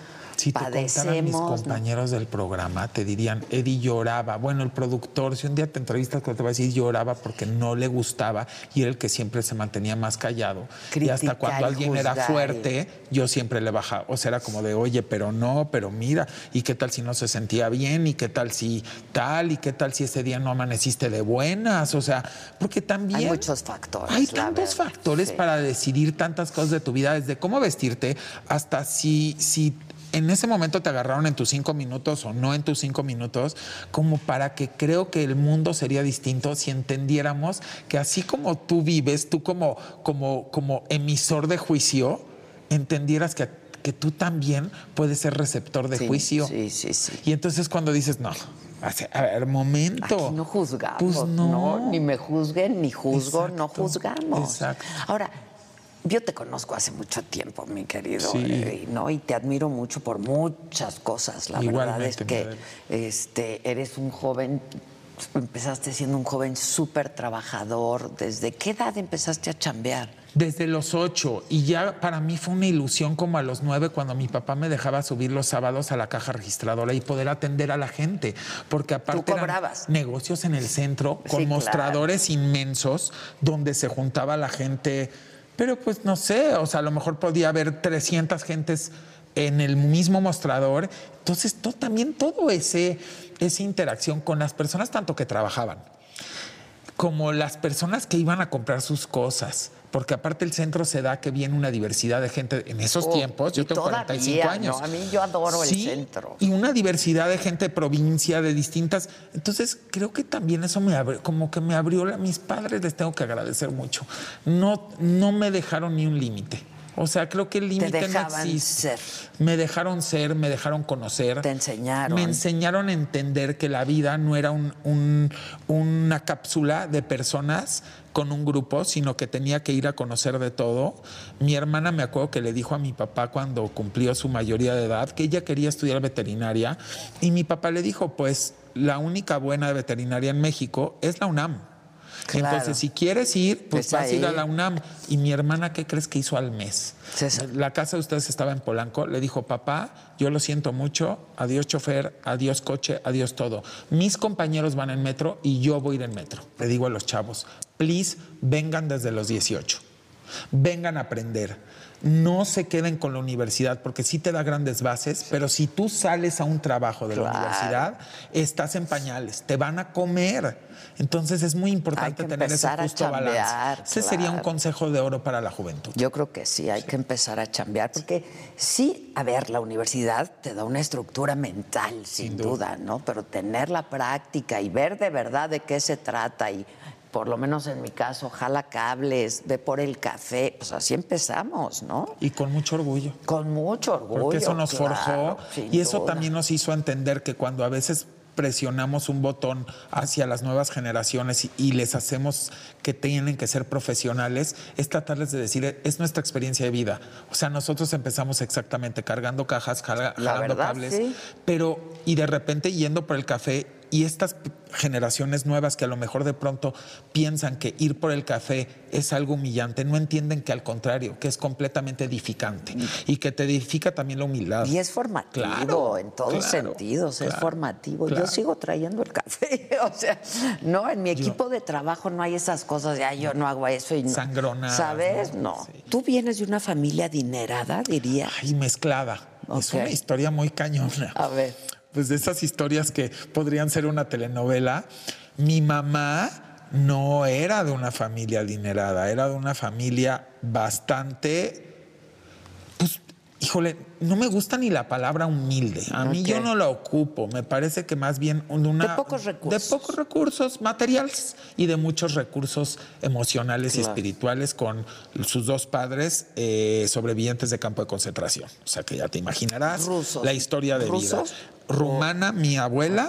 Si te contaran mis compañeros del programa, te dirían, Eddie lloraba. Bueno, el productor, si un día te entrevistas, te va a decir lloraba porque no le gustaba y era el que siempre se mantenía más callado. y hasta cuando alguien era juzgar fuerte, yo siempre le bajaba. O sea, era como de, oye, pero no, pero mira, ¿y qué tal si no se sentía bien? ¿Y qué tal si tal? ¿Y qué tal si ese día no amaneciste de buenas? O sea, porque también... Hay muchos factores. Hay tantos verdad, factores sí. para decidir tantas cosas de tu vida, desde cómo vestirte hasta si, si en ese momento te agarraron en tus cinco minutos o no en tus cinco minutos, como para que creo que el mundo sería distinto si entendiéramos que así como tú vives, tú como, como, como emisor de juicio, entendieras que, que tú también puedes ser receptor de Sí, juicio. Sí, sí, sí. Y entonces cuando dices, no, a ver, momento. Aquí no juzgamos, Pues no. no. Ni me juzguen, ni juzgo, no juzgamos. exacto. Ahora, yo te conozco hace mucho tiempo, mi querido, Sí. eh, ¿no? Y te admiro mucho por muchas cosas. La verdad es que este, eres un joven, empezaste siendo un joven súper trabajador. ¿Desde qué edad empezaste a chambear? Desde los ocho. Y ya para mí fue una ilusión como a los nueve cuando mi papá me dejaba subir los sábados a la caja registradora y poder atender a la gente. Porque aparte eran cobrabas? negocios en el centro con Sí, claro. mostradores inmensos donde se juntaba la gente. Pero pues no sé, o sea, a lo mejor podía haber 300 gentes en el mismo mostrador. Entonces, to- también todo ese esa interacción con las personas tanto que trabajaban como las personas que iban a comprar sus cosas. Porque aparte el centro se da que viene una diversidad de gente en esos Oh, tiempos. Yo tengo todavía, 45 años. ¿no? A mí yo adoro el Sí, centro. Y una diversidad de gente de provincia, de distintas. Entonces, creo que también eso me abrió, como que me abrió la, mis padres, les tengo que agradecer mucho. No, no me dejaron ni un límite. O sea, creo que el límite no existe. Me dejaron ser, me dejaron conocer. Te enseñaron. Me enseñaron a entender que la vida no era un- un- una cápsula de personas con un grupo, sino que tenía que ir a conocer de todo. Mi hermana me acuerdo que le dijo a mi papá cuando cumplió su mayoría de edad que ella quería estudiar veterinaria y mi papá le dijo, pues la única buena veterinaria en México es la UNAM. Claro. Entonces, si quieres ir, pues Es vas a ir a la UNAM. Y mi hermana, ¿qué crees que hizo al mes? La casa de ustedes estaba en Polanco. Le dijo, papá, yo lo siento mucho. Adiós chofer, adiós coche, adiós todo. Mis compañeros van en metro y yo voy a ir en metro. Le digo a los chavos, please, vengan desde los 18. Vengan a aprender. No se queden con la universidad porque sí te da grandes bases, pero si tú sales a un trabajo de la universidad, estás en pañales, te van a comer. Entonces es muy importante tener ese justo balance. Ese sería un consejo de oro para la juventud. Yo creo que sí, hay que empezar a chambear, porque sí, a ver, la universidad te da una estructura mental, sin, duda. ¿no? Pero tener la práctica y ver de verdad de qué se trata y por lo menos en mi caso, jala cables, ve por el café, pues así empezamos, ¿no? Y con mucho orgullo. Con mucho orgullo. Porque eso nos claro, forjó y eso duda. también nos hizo entender que cuando a veces presionamos un botón hacia las nuevas generaciones y, y les hacemos que tienen que ser profesionales, es tratarles de decir, es nuestra experiencia de vida. O sea, nosotros empezamos exactamente cargando cajas, jala- La jalando verdad, cables, sí. pero y de repente yendo por el café y estas generaciones nuevas que a lo mejor de pronto piensan que ir por el café es algo humillante, no entienden que al contrario, que es completamente edificante y que te edifica también la humildad. Y es formativo Claro, en todos claro, sentidos, es formativo. Yo sigo trayendo el café, o sea, no, en mi equipo de trabajo no hay esas cosas de, ay, yo no hago eso y no. Sangronadas, ¿Sabes? No. ¿Tú vienes de una familia adinerada, diría? Ay, mezclada. Es una historia muy cañona. A ver. Pues de esas historias que podrían ser una telenovela. Mi mamá no era de una familia adinerada, era de una familia bastante, pues, híjole, no me gusta ni la palabra humilde. A mí yo no la ocupo. Me parece que más bien de una... De pocos recursos. De pocos recursos materiales y de muchos recursos emocionales y espirituales con sus dos padres eh, sobrevivientes de campo de concentración. O sea que ya te imaginarás Rusos. la historia de ¿Rusos? vida. Rumana, mi abuela,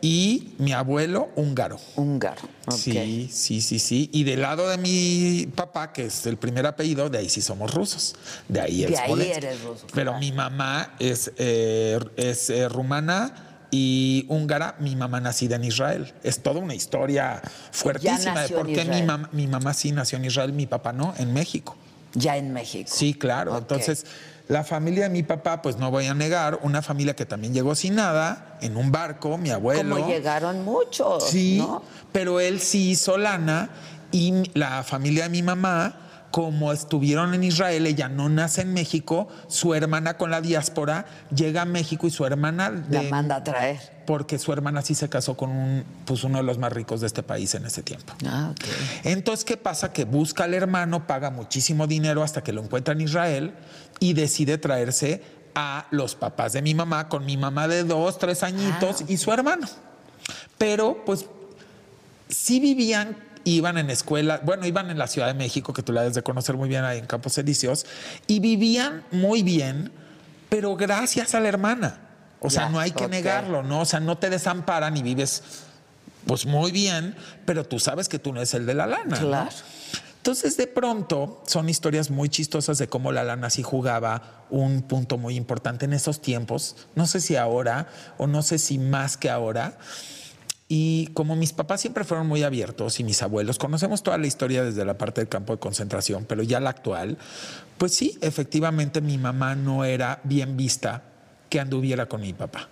y mi abuelo húngaro. Húngaro. Sí, sí, sí, sí. Y del lado de mi papá, que es el primer apellido, de ahí sí somos rusos. De ahí De ahí eres ruso, Pero mi mamá es, eh, es eh, rumana y húngara, mi mamá nacida en Israel. Es toda una historia fuertísima de por qué mi mamá, mi mamá sí nació en Israel, mi papá no, en México. Ya en México. Sí, claro. Entonces, la familia de mi papá, pues no voy a negar, una familia que también llegó sin nada, en un barco, mi abuelo. Como llegaron muchos, Sí, ¿no? pero él sí hizo lana y la familia de mi mamá, como estuvieron en Israel, ella no nace en México, su hermana con la diáspora llega a México y su hermana La manda a traer. porque su hermana sí se casó con un, pues uno de los más ricos de este país en ese tiempo. Ah, ok. Entonces, ¿qué pasa? Que busca al hermano, paga muchísimo dinero hasta que lo encuentra en Israel y decide traerse a los papás de mi mamá, con mi mamá de dos, tres añitos y su hermano. Pero, pues, sí vivían, iban en escuela, bueno, iban en la Ciudad de México, que tú la debes de conocer muy bien ahí en Campos Elíseos, y vivían muy bien, pero gracias a la hermana. O sea, no hay que negarlo, ¿no? O sea, no te desamparan y vives, pues, muy bien, pero tú sabes que tú no eres el de la lana. ¿no? Entonces, de pronto, son historias muy chistosas de cómo la lana sí jugaba un punto muy importante en esos tiempos. No sé si ahora o no sé si más que ahora. Y como mis papás siempre fueron muy abiertos y mis abuelos, conocemos toda la historia desde la parte del campo de concentración, pero ya la actual, pues sí, efectivamente mi mamá no era bien vista que anduviera con mi papá.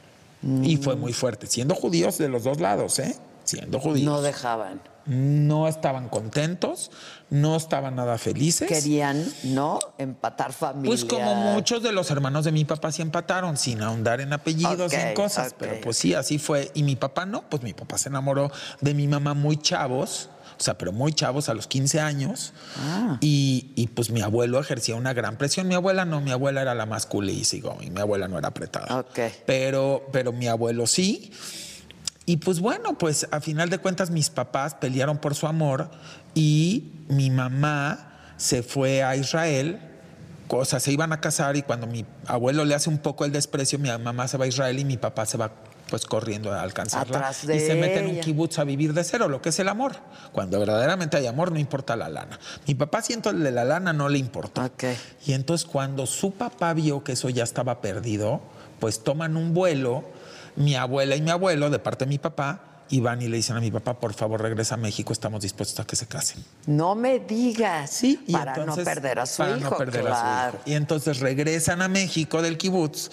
Y fue muy fuerte, siendo judíos de los dos lados, ¿eh? Siendo judíos. No dejaban. No estaban contentos, no estaban nada felices. Querían, ¿no? Empatar familia. Pues como muchos de los hermanos de mi papá sí empataron, sin ahondar en apellidos y en cosas. Pero pues sí, así fue. Y mi papá no, pues mi papá se enamoró de mi mamá muy chavos. o sea, pero muy chavos, a los 15 años. Ah. Y, y, pues mi abuelo ejercía una gran presión. Mi abuela no, mi abuela era la más cool y sigo, y mi abuela no era apretada. Pero, pero mi abuelo sí. Y pues bueno, pues a final de cuentas mis papás pelearon por su amor y mi mamá se fue a Israel o sea, se iban a casar y cuando mi abuelo le hace un poco el desprecio, mi mamá se va a Israel y mi papá se va pues corriendo a alcanzarla Atrás de y se mete en un kibutz a vivir de cero, lo que es el amor. Cuando verdaderamente hay amor no importa la lana. Mi papá siento de la lana no le importó. Y entonces cuando su papá vio que eso ya estaba perdido, pues toman un vuelo, mi abuela y mi abuelo de parte de mi papá y van y le dicen a mi papá, por favor regresa a México, estamos dispuestos a que se casen. No me digas. Sí, Y para no perder a su para hijo. no perder a su claro. hijo. Y entonces regresan a México del kibutz.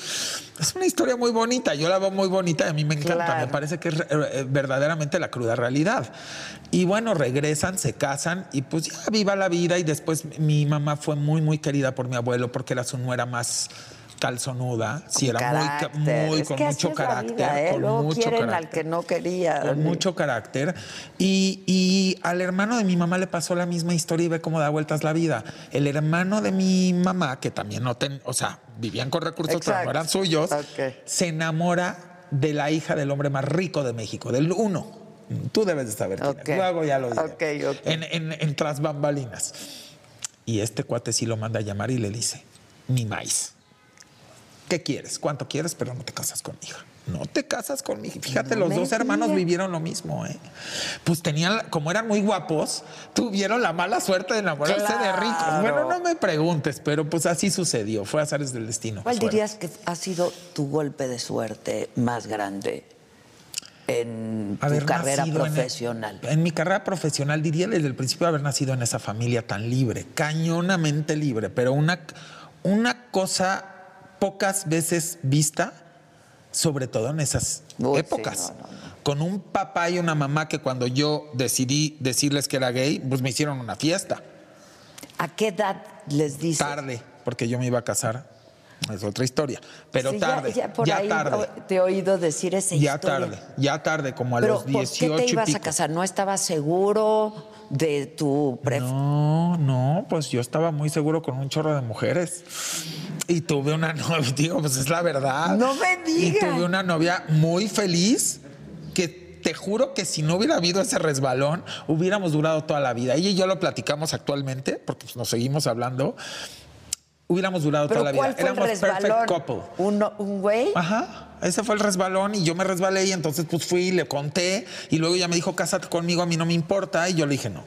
Es una historia muy bonita, yo la veo muy bonita, y a mí me encanta, Claro. me parece que es eh, verdaderamente la cruda realidad. Y bueno, regresan, se casan y pues ya viva la vida y después mi mamá fue muy, muy querida por mi abuelo porque era su nuera más calzonuda, sí, era muy, ca- Carácter. muy, Es con mucho carácter, vida, ¿eh? con Luego mucho quieren carácter al que no quería. con mucho carácter. Y, y al hermano de mi mamá le pasó la misma historia y ve cómo da vueltas la vida. El hermano de mi mamá, que también no ten, o sea, vivían con recursos, pero Exacto. no eran suyos, se enamora de la hija del hombre más rico de México, del uno. Tú debes de saber quién es. Luego ya lo diré. Ok, ok. En, en, en tras bambalinas. Y este cuate sí lo manda a llamar y le dice, mi maíz. ¿Qué quieres? ¿Cuánto quieres? Pero no te casas con mi hija. No te casas con mi hija. Fíjate, No los dos hermanos vivieron lo mismo, ¿eh? Pues tenían, como eran muy guapos, tuvieron la mala suerte de enamorarse de ricos. Bueno, no me preguntes, pero pues así sucedió. Fue azares del destino. ¿Cuál dirías que ha sido tu golpe de suerte más grande en tu carrera nacido en- profesional? En, mi carrera profesional diría desde el principio haber nacido en esa familia tan libre, cañonamente libre, pero una, una cosa pocas veces vista, sobre todo en esas épocas. Con un papá y una mamá que cuando yo decidí decirles que era gay, pues me hicieron una fiesta. ¿A qué edad les dices? Tarde, porque yo me iba a casar. Es otra historia. Pero Sí, ya- tarde, Ya, por ya ahí tarde. te he oído decir esa Ya historia. tarde, ya tarde, como a Pero los ¿por 18 qué te y ibas a casar? ¿No estabas seguro de tu pref- No, no, pues yo estaba muy seguro con un chorro de mujeres. Y tuve una novia, digo, pues es la verdad. No me Y digas. tuve una novia muy feliz que te juro que si no hubiera habido ese resbalón, hubiéramos durado toda la vida. Ella y yo lo platicamos actualmente, porque pues, nos seguimos hablando. Hubiéramos durado ¿Pero toda la vida. Éramos perfect resbalón? couple. ¿Un, un güey? Ajá, ese fue el resbalón y yo me resbalé y entonces pues fui y le conté y luego ella me dijo, cásate conmigo, a mí no me importa y yo le dije, no,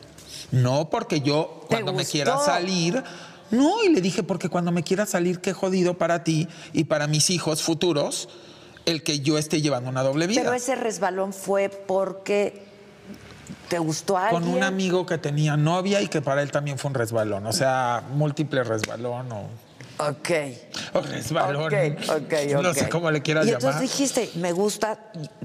no porque yo cuando me quiera salir, no, y le dije, porque cuando me quiera salir, qué jodido para ti y para mis hijos futuros el que yo esté llevando una doble vida. Pero ese resbalón fue porque te gustó a alguien. Con un amigo que tenía novia y que para él también fue un resbalón, o sea, múltiple resbalón o, Ok. o resbalón. Ok, ok, No ok. sé cómo le quieras y llamar. entonces dijiste, me gusta,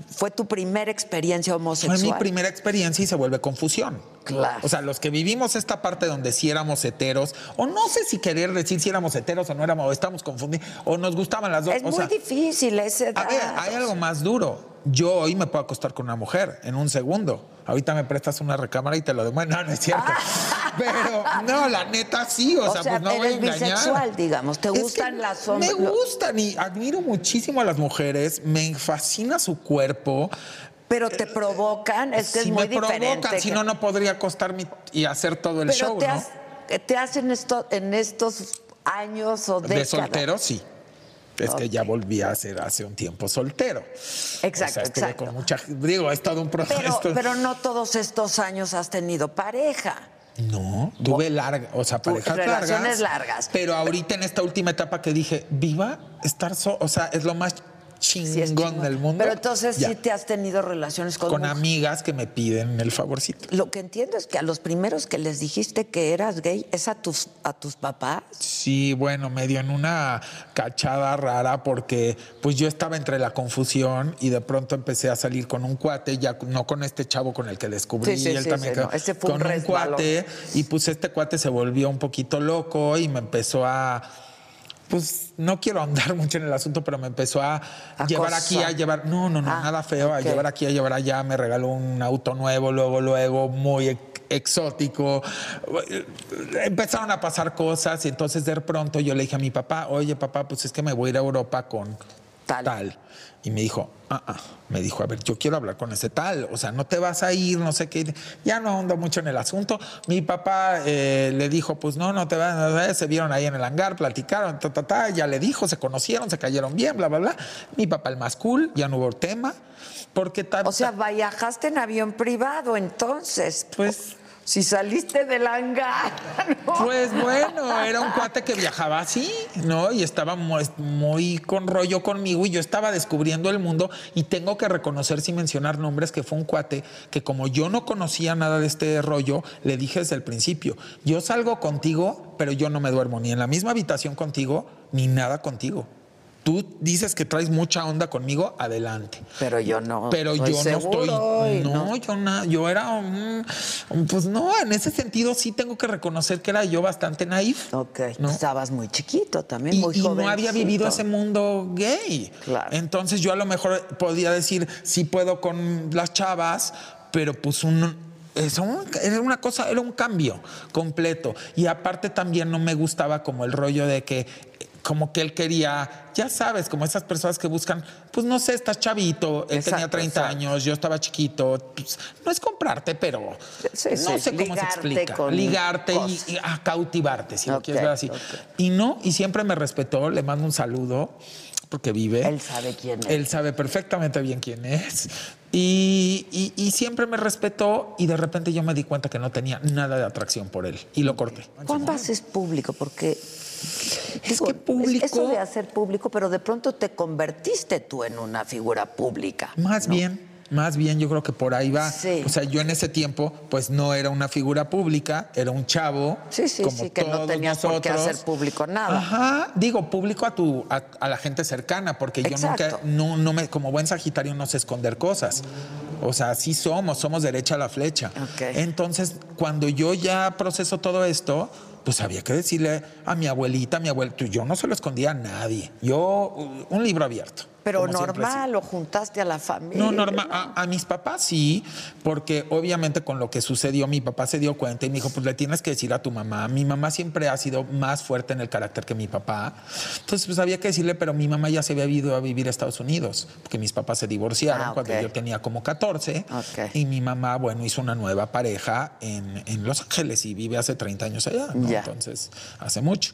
fue tu primera experiencia Fue homosexual. mi primera experiencia y se vuelve confusión. Claro. O sea, los que vivimos esta parte donde sí éramos heteros, o no sé si querer decir si éramos heteros o no éramos, o estamos confundidos, o nos gustaban las dos. Es o muy sea, difícil ese a ver, hay algo más duro. Yo hoy me puedo acostar con una mujer en un segundo. Ahorita me prestas una recámara y te lo demuestro. No, no es cierto. Pero no, la neta sí. O, O sea, sea, pues no voy a eres engañar. bisexual, digamos. ¿Te Es gustan que las Me hombres? gustan y admiro muchísimo a las mujeres. Me fascina su cuerpo. Pero te provocan, es que si es muy me provocan, diferente. si que- no, no podría acostarme y hacer todo el Pero show, te, ¿no? has- te hacen esto en estos años o De décadas. soltero, sí. Es que ya volví a ser hace un tiempo soltero. Exacto, O sea, estuve exacto. con mucha Digo, es todo un proceso. Pero, pero no todos estos años has tenido pareja. No, tuve larga, o sea, parejas relaciones largas. largas. Pero ahorita en esta última etapa que dije, viva estar so, o sea, es lo más chingón del mundo. Pero entonces Ya. sí te has tenido relaciones con, con mujeres. amigas que me piden el favorcito. Lo que entiendo es que a los primeros que les dijiste que eras gay es a tus, a tus papás. Sí, bueno, medio en una cachada rara porque pues yo estaba entre la confusión y de pronto empecé a salir con un cuate, ya no con este chavo con el que descubrí, Sí, sí, él sí, también no, fue un con un, resbalón. cuate y pues este cuate se volvió un poquito loco y me empezó a pues no quiero ahondar mucho en el asunto, pero me empezó a llevar aquí, a llevar, no, no, no, Ah, nada feo, a llevar aquí, a llevar allá, me regaló un auto nuevo, luego, luego, muy ex- exótico. Empezaron a pasar cosas y entonces de pronto yo le dije a mi papá, oye papá, pues es que me voy a ir a Europa con tal. Y me dijo, ah, ah, me dijo, a ver, yo quiero hablar con ese tal, o sea, no te vas a ir, no sé qué. Ya no ando mucho en el asunto. Mi papá eh, le dijo, pues no, no te vas, se vieron ahí en el hangar, platicaron, ta, ta, ta, ya le dijo, se conocieron, se cayeron bien, bla, bla, bla. Mi papá el más cool, ya no hubo tema, porque tal... O sea, viajaste en avión privado entonces. Pues... Si saliste del hangar. Pues bueno, era un cuate que viajaba así, ¿no? Y estaba muy, muy, con rollo conmigo y yo estaba descubriendo el mundo y tengo que reconocer sin mencionar nombres que fue un cuate que como yo no conocía nada de este rollo, le dije desde el principio, yo salgo contigo, pero yo no me duermo ni en la misma habitación contigo, ni nada contigo tú dices que traes mucha onda conmigo, adelante. Pero yo no. Pero yo no estoy. No, yo no, yo era pues no, en ese sentido sí tengo que reconocer que era yo bastante naif. Ok. Estabas muy chiquito también, muy joven. Y no había vivido ese mundo gay. Claro. Entonces yo a lo mejor podía decir, sí puedo con las chavas, pero pues un, era una cosa, era un cambio completo. Y aparte también no me gustaba como el rollo de que como que él quería, ya sabes, como esas personas que buscan, pues no sé, estás chavito, él tenía 30 años, yo estaba chiquito, pues, no es comprarte, pero no sé cómo se explica. Ligarte y, a cautivarte, si lo quieres ver así. Y no, y siempre me respetó, le mando un saludo, porque vive. Él sabe quién es. Él sabe perfectamente bien quién es. Y, y, siempre me respetó y de repente yo me di cuenta que no tenía nada de atracción por él y lo corté. ¿Cuándo haces público? Porque es que público. Eso de hacer público, pero de pronto te convertiste tú en una figura pública. Más bien. Más bien yo creo que por ahí va. O sea, yo en ese tiempo pues no era una figura pública, era un chavo. Sí, sí, sí, que no tenías por qué hacer público nada. Ajá, digo público a tu a, la gente cercana, porque yo nunca, no, no me, como buen sagitario no sé esconder cosas. O sea, sí somos, somos derecha a la flecha. Entonces, cuando yo ya proceso todo esto, pues había que decirle a mi abuelita, a mi abuelito, yo no se lo escondía a nadie, yo un libro abierto. Pero normal, lo juntaste a la familia. No, normal. A, mis papás sí, porque obviamente con lo que sucedió, mi papá se dio cuenta y me dijo, pues le tienes que decir a tu mamá. Mi mamá siempre ha sido más fuerte en el carácter que mi papá. Entonces, pues había que decirle, pero mi mamá ya se había ido a vivir a Estados Unidos, porque mis papás se divorciaron ah, cuando yo tenía como 14. Y mi mamá, bueno, hizo una nueva pareja en, Los Ángeles y vive hace 30 años allá. Entonces, hace mucho.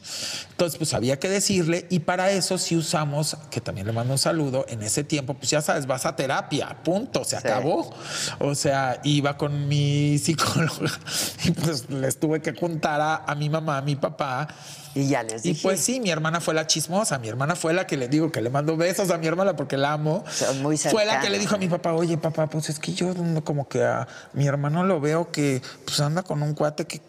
Entonces, pues había que decirle y para eso sí usamos, que también le mando un saludo en ese tiempo, pues ya sabes, vas a terapia, punto, se acabó. O sea, iba con mi psicóloga y pues les tuve que juntar a, mi mamá, a mi papá. Y ya les dije. Y pues sí, mi hermana fue la chismosa, mi hermana fue la que le digo que le mando besos a mi hermana porque la amo. muy fue la que le dijo a mi papá, oye papá, pues es que yo como que a mi hermano lo veo que pues anda con un cuate que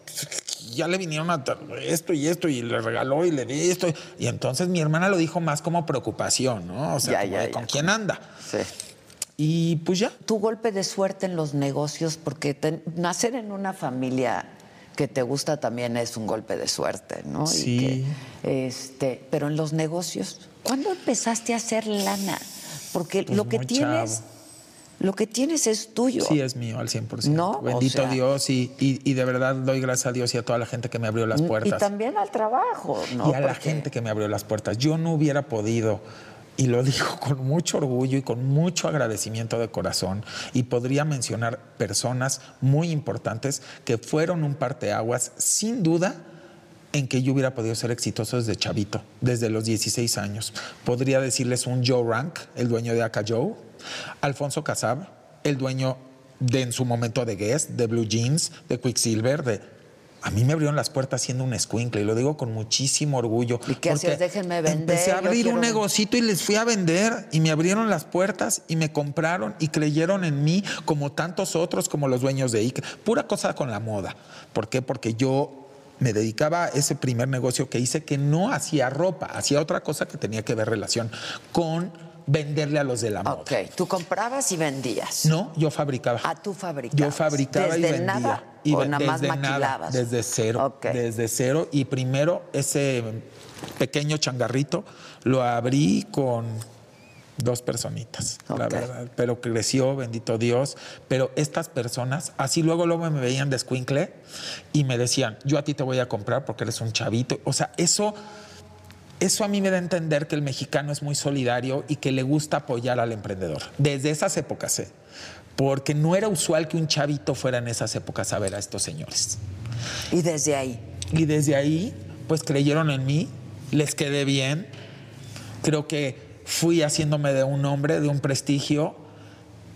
ya le vinieron a esto y esto y le regaló y le di esto. Y entonces mi hermana lo dijo más como preocupación, ¿no? O sea, con quién anda. Sí. Y pues ya. Tu golpe de suerte en los negocios, porque nacer en una familia que te gusta también es un golpe de suerte, ¿no? Sí. este, pero en los negocios, ¿cuándo empezaste a hacer lana? Porque pues lo que tienes lo que tienes es tuyo. Sí, es mío al 100%. ¿No? Bendito Dios y, y, de verdad doy gracias a Dios y a toda la gente que me abrió las puertas. Y también al trabajo, ¿no? Y a la gente que me abrió las puertas. Yo no hubiera podido y lo digo con mucho orgullo y con mucho agradecimiento de corazón, y podría mencionar personas muy importantes que fueron un parteaguas, sin duda, en que yo hubiera podido ser exitoso desde chavito, desde los 16 años. Podría decirles un Joe Rank, el dueño de Aka Joe, Alfonso Casab, el dueño de en su momento de Guess, de Blue Jeans, de Quicksilver, de a mí me abrieron las puertas siendo un escuincle y lo digo con muchísimo orgullo. ¿Y qué hacías? Déjenme vender. Empecé a abrir un negocito y les fui a vender y me abrieron las puertas y me compraron y creyeron en mí como tantos otros, como los dueños de Ike. Pura cosa con la moda. ¿Por qué? Porque yo me dedicaba a ese primer negocio que hice que no hacía ropa, hacía otra cosa que tenía que ver relación con venderle a los de la moda. Ok, tú comprabas y vendías. No, yo fabricaba. Ah, tú fabricabas. Yo fabricaba y vendía. Nada, y o nada más maquilabas. desde cero. Desde cero. Y primero ese pequeño changarrito lo abrí con Dos personitas, la verdad. Pero creció, bendito Dios. Pero estas personas, así luego, luego me veían de escuincle y me decían, yo a ti te voy a comprar porque eres un chavito. O sea, eso, eso a mí me da a entender que el mexicano es muy solidario y que le gusta apoyar al emprendedor. Desde esas épocas, ¿eh? Porque no era usual que un chavito fuera en esas épocas a ver a estos señores. Y desde ahí. Y desde ahí, pues creyeron en mí, les quedé bien. Creo que fui haciéndome de un hombre, de un prestigio,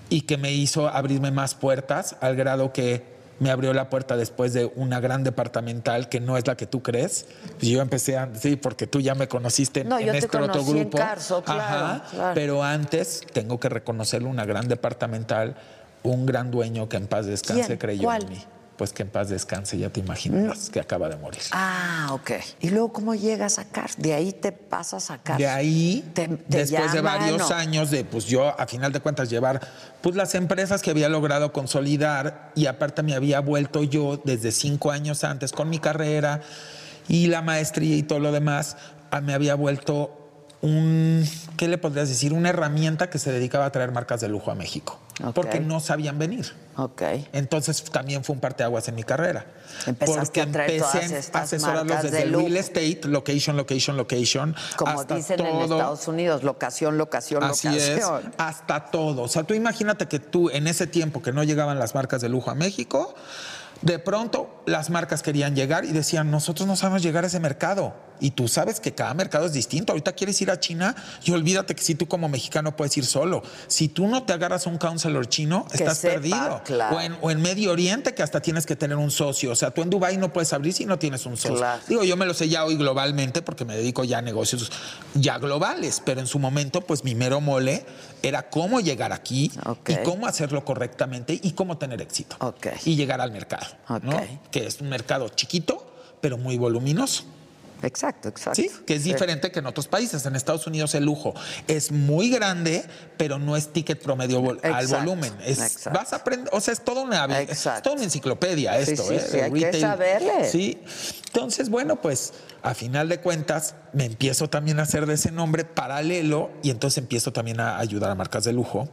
y que me hizo abrirme más puertas, al grado que me abrió la puerta después de una gran departamental que no es la que tú crees. Pues yo empecé a, sí, porque tú ya me conociste no, en yo este te otro grupo. En Carso, claro, Ajá, claro. Pero antes tengo que reconocerlo, una gran departamental, un gran dueño que en paz descanse ¿Quién? creyó ¿Cuál? en mí. Pues que en paz descanse, ya te imaginas, que acaba de morir. Ah, ok. ¿Y luego cómo llegas a Cars? De ahí te pasas a Cars. De ahí, Te- te después de varios años de, pues yo, a final de cuentas, llevar pues las empresas que había logrado consolidar y aparte me había vuelto yo desde cinco años antes con mi carrera y la maestría y todo lo demás, me había vuelto un, ¿qué le podrías decir? Una herramienta que se dedicaba a traer marcas de lujo a México. Porque no sabían venir. Ok. Entonces también fue un parteaguas en mi carrera. Empezaste porque a traer empecé a asesorarlos desde de el real estate, location, location, location. Como hasta dicen en. Estados Unidos, locación, locación, Así locación. es, hasta todo. O sea, tú imagínate que tú en ese tiempo que no llegaban las marcas de lujo a México, de pronto las marcas querían llegar y decían, nosotros no sabemos llegar a ese mercado. Y tú sabes que cada mercado es distinto. Ahorita quieres ir a China y olvídate que si tú como mexicano puedes ir solo. Si tú no te agarras a un counselor chino, Que estás sepa, perdido. claro. O, en, o en Medio Oriente que hasta tienes que tener un socio. O sea, tú en Dubái no puedes abrir si no tienes un socio. Claro. Digo, yo me lo sé ya hoy globalmente porque me dedico ya a negocios ya globales, pero en su momento, pues mi mero mole era cómo llegar aquí y cómo hacerlo correctamente y cómo tener éxito. Y llegar al mercado, ¿no? Que es un mercado chiquito, pero muy voluminoso. Exacto, exacto. Sí, que es Sí. diferente que en otros países. En Estados Unidos el lujo es muy grande, pero no es ticket promedio vol- al Exacto, volumen. Es, exacto. vas a aprender, o sea, es toda una, es toda una enciclopedia Sí, esto, sí, ¿eh? sí, hay que saberle. Sí. Entonces, bueno, pues a final de cuentas me empiezo también a hacer de ese nombre paralelo y entonces empiezo también a ayudar a marcas de lujo.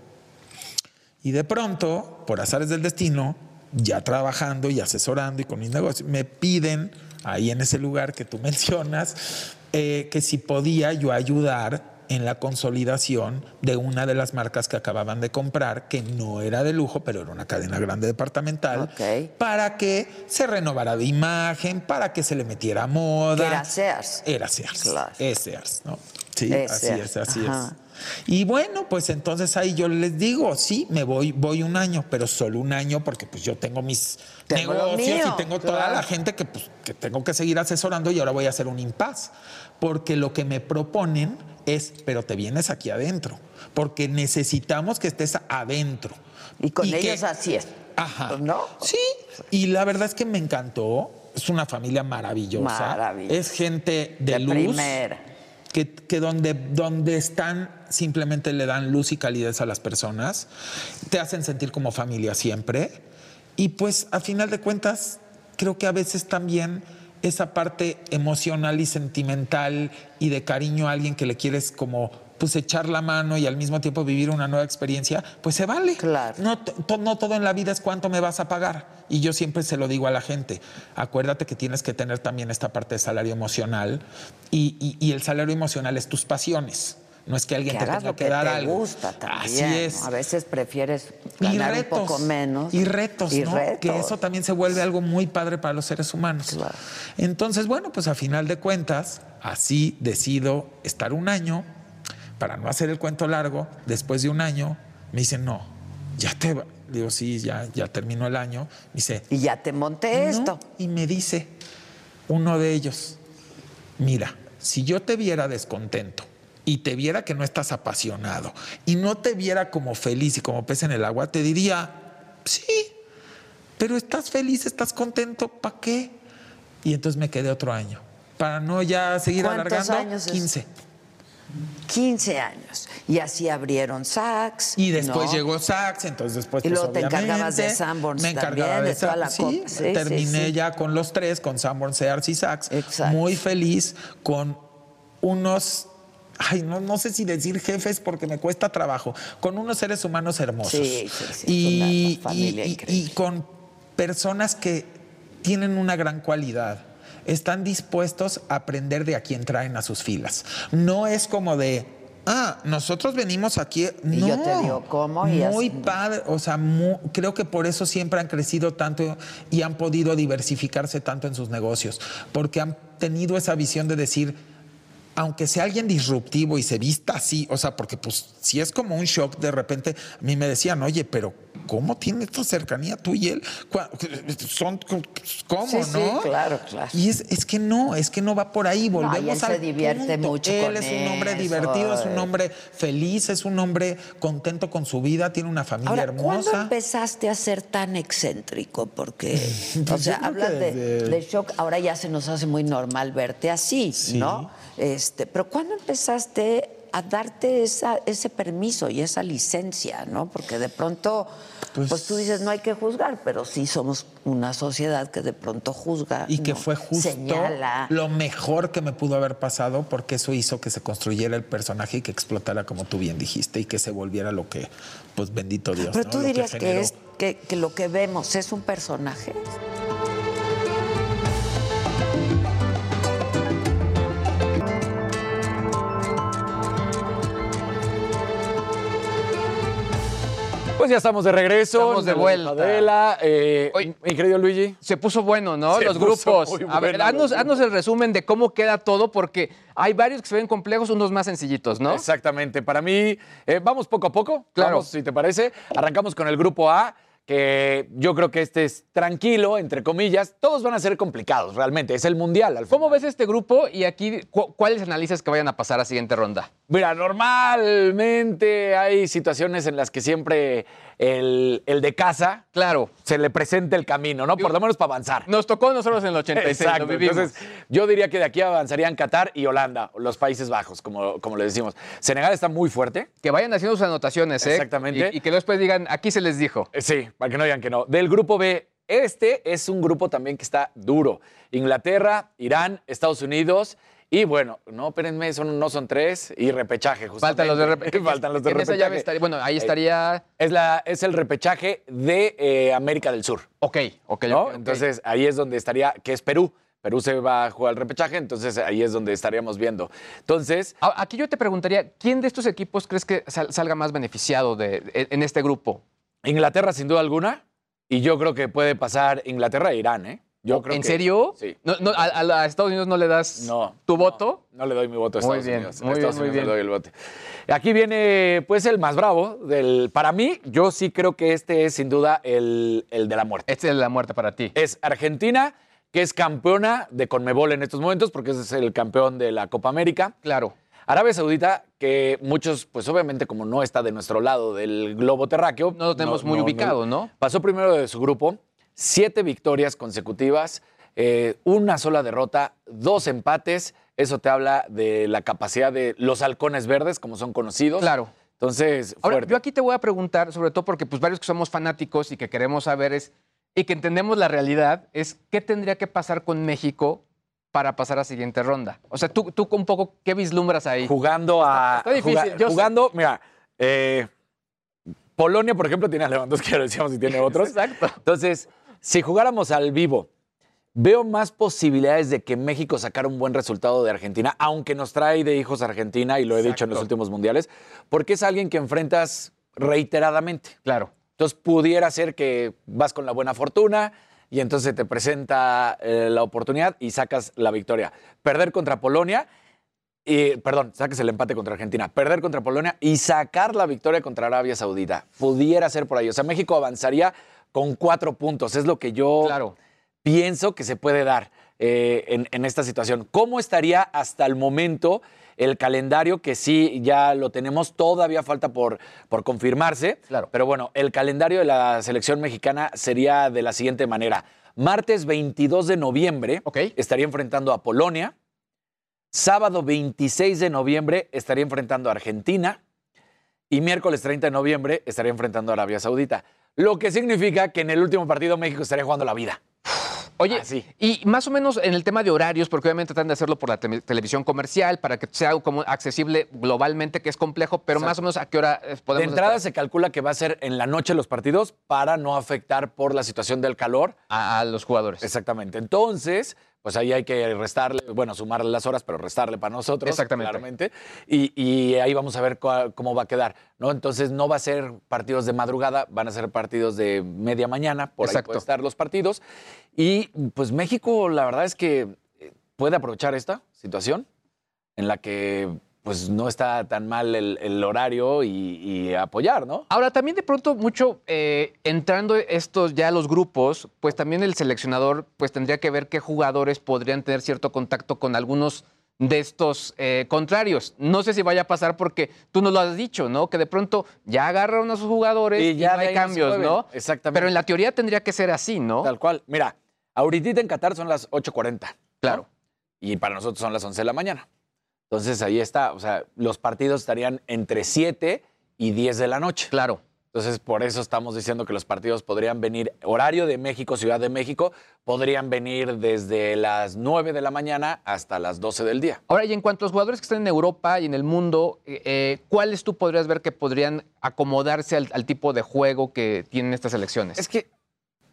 Y de pronto, por azares del destino, ya trabajando y asesorando y con mis negocios, me piden ahí en ese lugar que tú mencionas, eh, que si podía yo ayudar en la consolidación de una de las marcas que acababan de comprar, que no era de lujo, pero era una cadena grande departamental, para que se renovara de imagen, para que se le metiera moda. Era Sears. Era Sears. Es Sears, ¿no? Sí, Es así Sears, es, así ajá. es. Y bueno, pues entonces ahí yo les digo, sí, me voy, voy un año, pero solo un año porque pues yo tengo mis Tengo negocios mío, y tengo toda la gente que, pues, que tengo que seguir asesorando y ahora voy a hacer un impas. Porque lo que me proponen es, pero te vienes aquí adentro, porque necesitamos que estés adentro. Y con ellos así es. Ajá. ¿No? Sí, y la verdad es que me encantó. Es una familia maravillosa. Maravillosa. Es gente de, De luz. primera. Que, que donde, donde están simplemente le dan luz y calidez a las personas. Te hacen sentir como familia siempre. Y pues a final de cuentas, creo que a veces también esa parte emocional y sentimental y de cariño a alguien que le quieres como pues echar la mano y al mismo tiempo vivir una nueva experiencia, pues se vale. Claro. No, to- no todo en la vida es cuánto me vas a pagar. Y yo siempre se lo digo a la gente, acuérdate que tienes que tener también esta parte de salario emocional y, y- y el salario emocional es tus pasiones. No es que alguien que te hagas tenga lo que que dar te algo. gusta también. Así es. ¿no? A veces prefieres Y ganar retos. un poco menos. Y retos, Y ¿no? retos. Que eso también se vuelve algo muy padre para los seres humanos. Entonces, bueno, pues a final de cuentas, así decido estar un año, para no hacer el cuento largo, después de un año, me dicen, no, ya te va. Digo, sí, ya, ya terminó el año. Me dice, y ya te monté esto. Y me dice uno de ellos, mira, si yo te viera descontento y te viera que no estás apasionado y no te viera como feliz y como pez en el agua, te diría, sí, pero estás feliz, estás contento, ¿para qué? Y entonces me quedé otro año. Para no ya seguir ¿Cuántos alargando, años es? 15. 15 años. Y así abrieron Saks. Y después ¿no? llegó Saks, entonces después Y pues, luego te encargabas de Sanborns Me encargaba también, de, de toda la sí. Sí, terminé sí. ya con los tres, con Sanborns, Sears y Saks. Muy feliz con unos ay, no, no sé si decir jefes porque me cuesta trabajo, con unos seres humanos hermosos. Sí, sí, sí, y, una familia y- y- con personas que tienen una gran cualidad. Están dispuestos a aprender de a quien traen a sus filas. No es como de, ah, nosotros venimos aquí. Y no, yo te digo cómo y muy padre. O sea, creo que por eso siempre han crecido tanto y han podido diversificarse tanto en sus negocios. Porque han tenido esa visión de decir, aunque sea alguien disruptivo y se vista así, o sea, porque pues si es como un shock de repente, a mí me decían, oye, pero ¿cómo tiene esta cercanía tú y él? Son, ¿cómo, Sí, sí, no? claro, claro. Y es, es que no, es que no va por ahí, No, y volvemos él se al divierte punto. mucho Él con es un hombre eso, divertido, es un hombre feliz, es un hombre contento con su vida, tiene una familia Ahora, ¿cuándo hermosa. empezaste a ser tan excéntrico? Porque, o Pues sea, yo creo hablas de, shock, ahora ya se nos hace muy normal verte así, ¿no? Este, pero ¿cuándo empezaste a darte esa, ese permiso y esa licencia, ¿no? Porque de pronto, pues, tú dices, no hay que juzgar, pero sí somos una sociedad que de pronto juzga. Y que ¿no? fue justo Señala. lo mejor que me pudo haber pasado porque eso hizo que se construyera el personaje y que explotara como tú bien dijiste y que se volviera lo que, pues bendito Dios. Pero ¿no? tú Lo dirías que, es que, que lo que vemos es un personaje. Pues ya estamos de regreso. Estamos de vuelta. Adela. Eh, mi querido Luigi. Se puso bueno, ¿no? Se los grupos. muy A ver, bueno haznos, haznos el resumen de cómo queda todo, porque hay varios que se ven complejos, unos más sencillitos, ¿no? Exactamente. Para mí, eh, vamos poco a poco. Claro. Vamos, si te parece. Arrancamos con el grupo A, que yo creo que este es tranquilo, entre comillas. Todos van a ser complicados, realmente. Es el mundial. Al ¿Cómo ves este grupo y aquí cu- cuáles analizas que vayan a pasar a siguiente ronda? Mira, normalmente hay situaciones en las que siempre el, el de casa, claro, se le presenta el camino, ¿no? Por lo menos para avanzar. Nos tocó a nosotros en el 86, Exacto. lo vivimos. Entonces, yo diría que de aquí avanzarían Qatar y Holanda, los Países Bajos, como, como le decimos. Senegal está muy fuerte. que vayan haciendo sus anotaciones, ¿eh? Exactamente. Y, y que después digan, aquí se les dijo. Eh, Sí, para que no digan que no. Del grupo B, este es un grupo también que está duro. Inglaterra, Irán, Estados Unidos. Y bueno, no, espérenme, son, no son tres. Y repechaje, justamente. Faltan los de repechaje. Faltan los de En esa llave estaría- bueno, ahí Eh, estaría- Es, la, es el repechaje de eh, América del Sur. Ok, ok, ¿no? ok, ok. Entonces ahí es donde estaría, que es Perú. Perú se va a jugar el repechaje, entonces ahí es donde estaríamos viendo. Entonces, Aquí yo te preguntaría, ¿quién de estos equipos crees que sal- salga más beneficiado de, en este grupo? Inglaterra sin duda alguna, y yo creo que puede pasar Inglaterra e Irán, ¿eh? Yo creo ¿En que- serio? Sí. No, no, a, a- a Estados Unidos no le das No, tu voto? No le doy mi voto a Muy Estados bien, Unidos. A muy bien, Estados muy Unidos le bien. doy el voto. Aquí viene, pues, el más bravo. Del, para mí, yo sí creo que este es sin duda el, el de la muerte. Este es el de la muerte para ti. Es Argentina, que es campeona de Conmebol en estos momentos, porque ese es el campeón de la Copa América. Claro. Arabia Saudita, que muchos, pues obviamente como no está de nuestro lado del globo terráqueo. No lo tenemos muy ubicado, ¿no? Pasó primero de su grupo, siete victorias consecutivas, eh, una sola derrota, dos empates. Eso te habla de la capacidad de los halcones verdes, como son conocidos. Claro. Entonces, Ahora, fuerte. yo aquí te voy a preguntar, sobre todo porque pues varios que somos fanáticos y que queremos saber es, y que entendemos la realidad, es qué tendría que pasar con México para pasar a siguiente ronda. O sea, tú, tú un poco, ¿qué vislumbras ahí? jugando a. Está difícil, juga- yo sé. jugando, mira, eh, Polonia, por ejemplo, tiene a Lewandowski, lo decíamos, y tiene otros. Exacto. Entonces, si jugáramos al vivo, veo más posibilidades de que México sacara un buen resultado de Argentina, aunque nos trae de hijos a Argentina, y lo he dicho en los últimos mundiales, porque es alguien que enfrentas reiteradamente. Claro. Entonces, pudiera ser que vas con la buena fortuna y entonces te presenta eh, la oportunidad y sacas la victoria. Perder contra Polonia, y, perdón, saques el empate contra Argentina. Perder contra Polonia y sacar la victoria contra Arabia Saudita. Pudiera ser por ahí. O sea, México avanzaría con cuatro puntos. Es lo que yo Claro. pienso que se puede dar eh, en, en esta situación. ¿Cómo estaría hasta el momento el calendario? Que sí, ya lo tenemos, todavía falta por, por confirmarse. Claro. Pero bueno, el calendario de la selección mexicana sería de la siguiente manera. Martes 22 de noviembre estaría enfrentando a Polonia. Sábado 26 de noviembre estaría enfrentando a Argentina. Y miércoles 30 de noviembre estaría enfrentando a Arabia Saudita. Lo que significa que en el último partido México estaría jugando la vida. Oye, y más o menos en el tema de horarios, porque obviamente tratan de hacerlo por la te- televisión comercial para que sea como accesible globalmente, que es complejo, pero más o menos a qué hora eh, De podemos entrada esperar? se calcula que va a ser en la noche los partidos para no afectar por la situación del calor a, a los jugadores. Exactamente. Entonces, pues ahí hay que restarle, bueno, sumarle las horas, pero restarle para nosotros. Exactamente. Claramente. Y, y ahí vamos a ver cómo va a quedar, ¿no? Entonces no va a ser partidos de madrugada, van a ser partidos de media mañana, por Exacto. ahí pueden estar los partidos. Y pues México, la verdad es que eh, puede aprovechar esta situación en la que pues no está tan mal el, el horario y, y apoyar, ¿no? Ahora, también de pronto mucho, eh, entrando estos ya los grupos, pues también el seleccionador pues tendría que ver qué jugadores podrían tener cierto contacto con algunos de estos eh, contrarios. No sé si vaya a pasar porque tú nos lo has dicho, ¿no? Que de pronto ya agarraron a sus jugadores y, ya no hay cambios. ¿no? Exactamente. Pero en la teoría tendría que ser así, ¿no? Tal cual. Mira, ahorita en Qatar son las 8.40. Claro. Y para nosotros son las 11 de la mañana. Entonces ahí está, o sea, los partidos estarían entre 7 y 10 de la noche. Claro. Entonces, por eso estamos diciendo que los partidos podrían venir, horario de México, Ciudad de México, podrían venir desde las 9 de la mañana hasta las 12 del día. Ahora, y en cuanto a los jugadores que están en Europa y en el mundo, eh, eh, ¿cuáles tú podrías ver que podrían acomodarse al, al tipo de juego que tienen estas elecciones? Es que,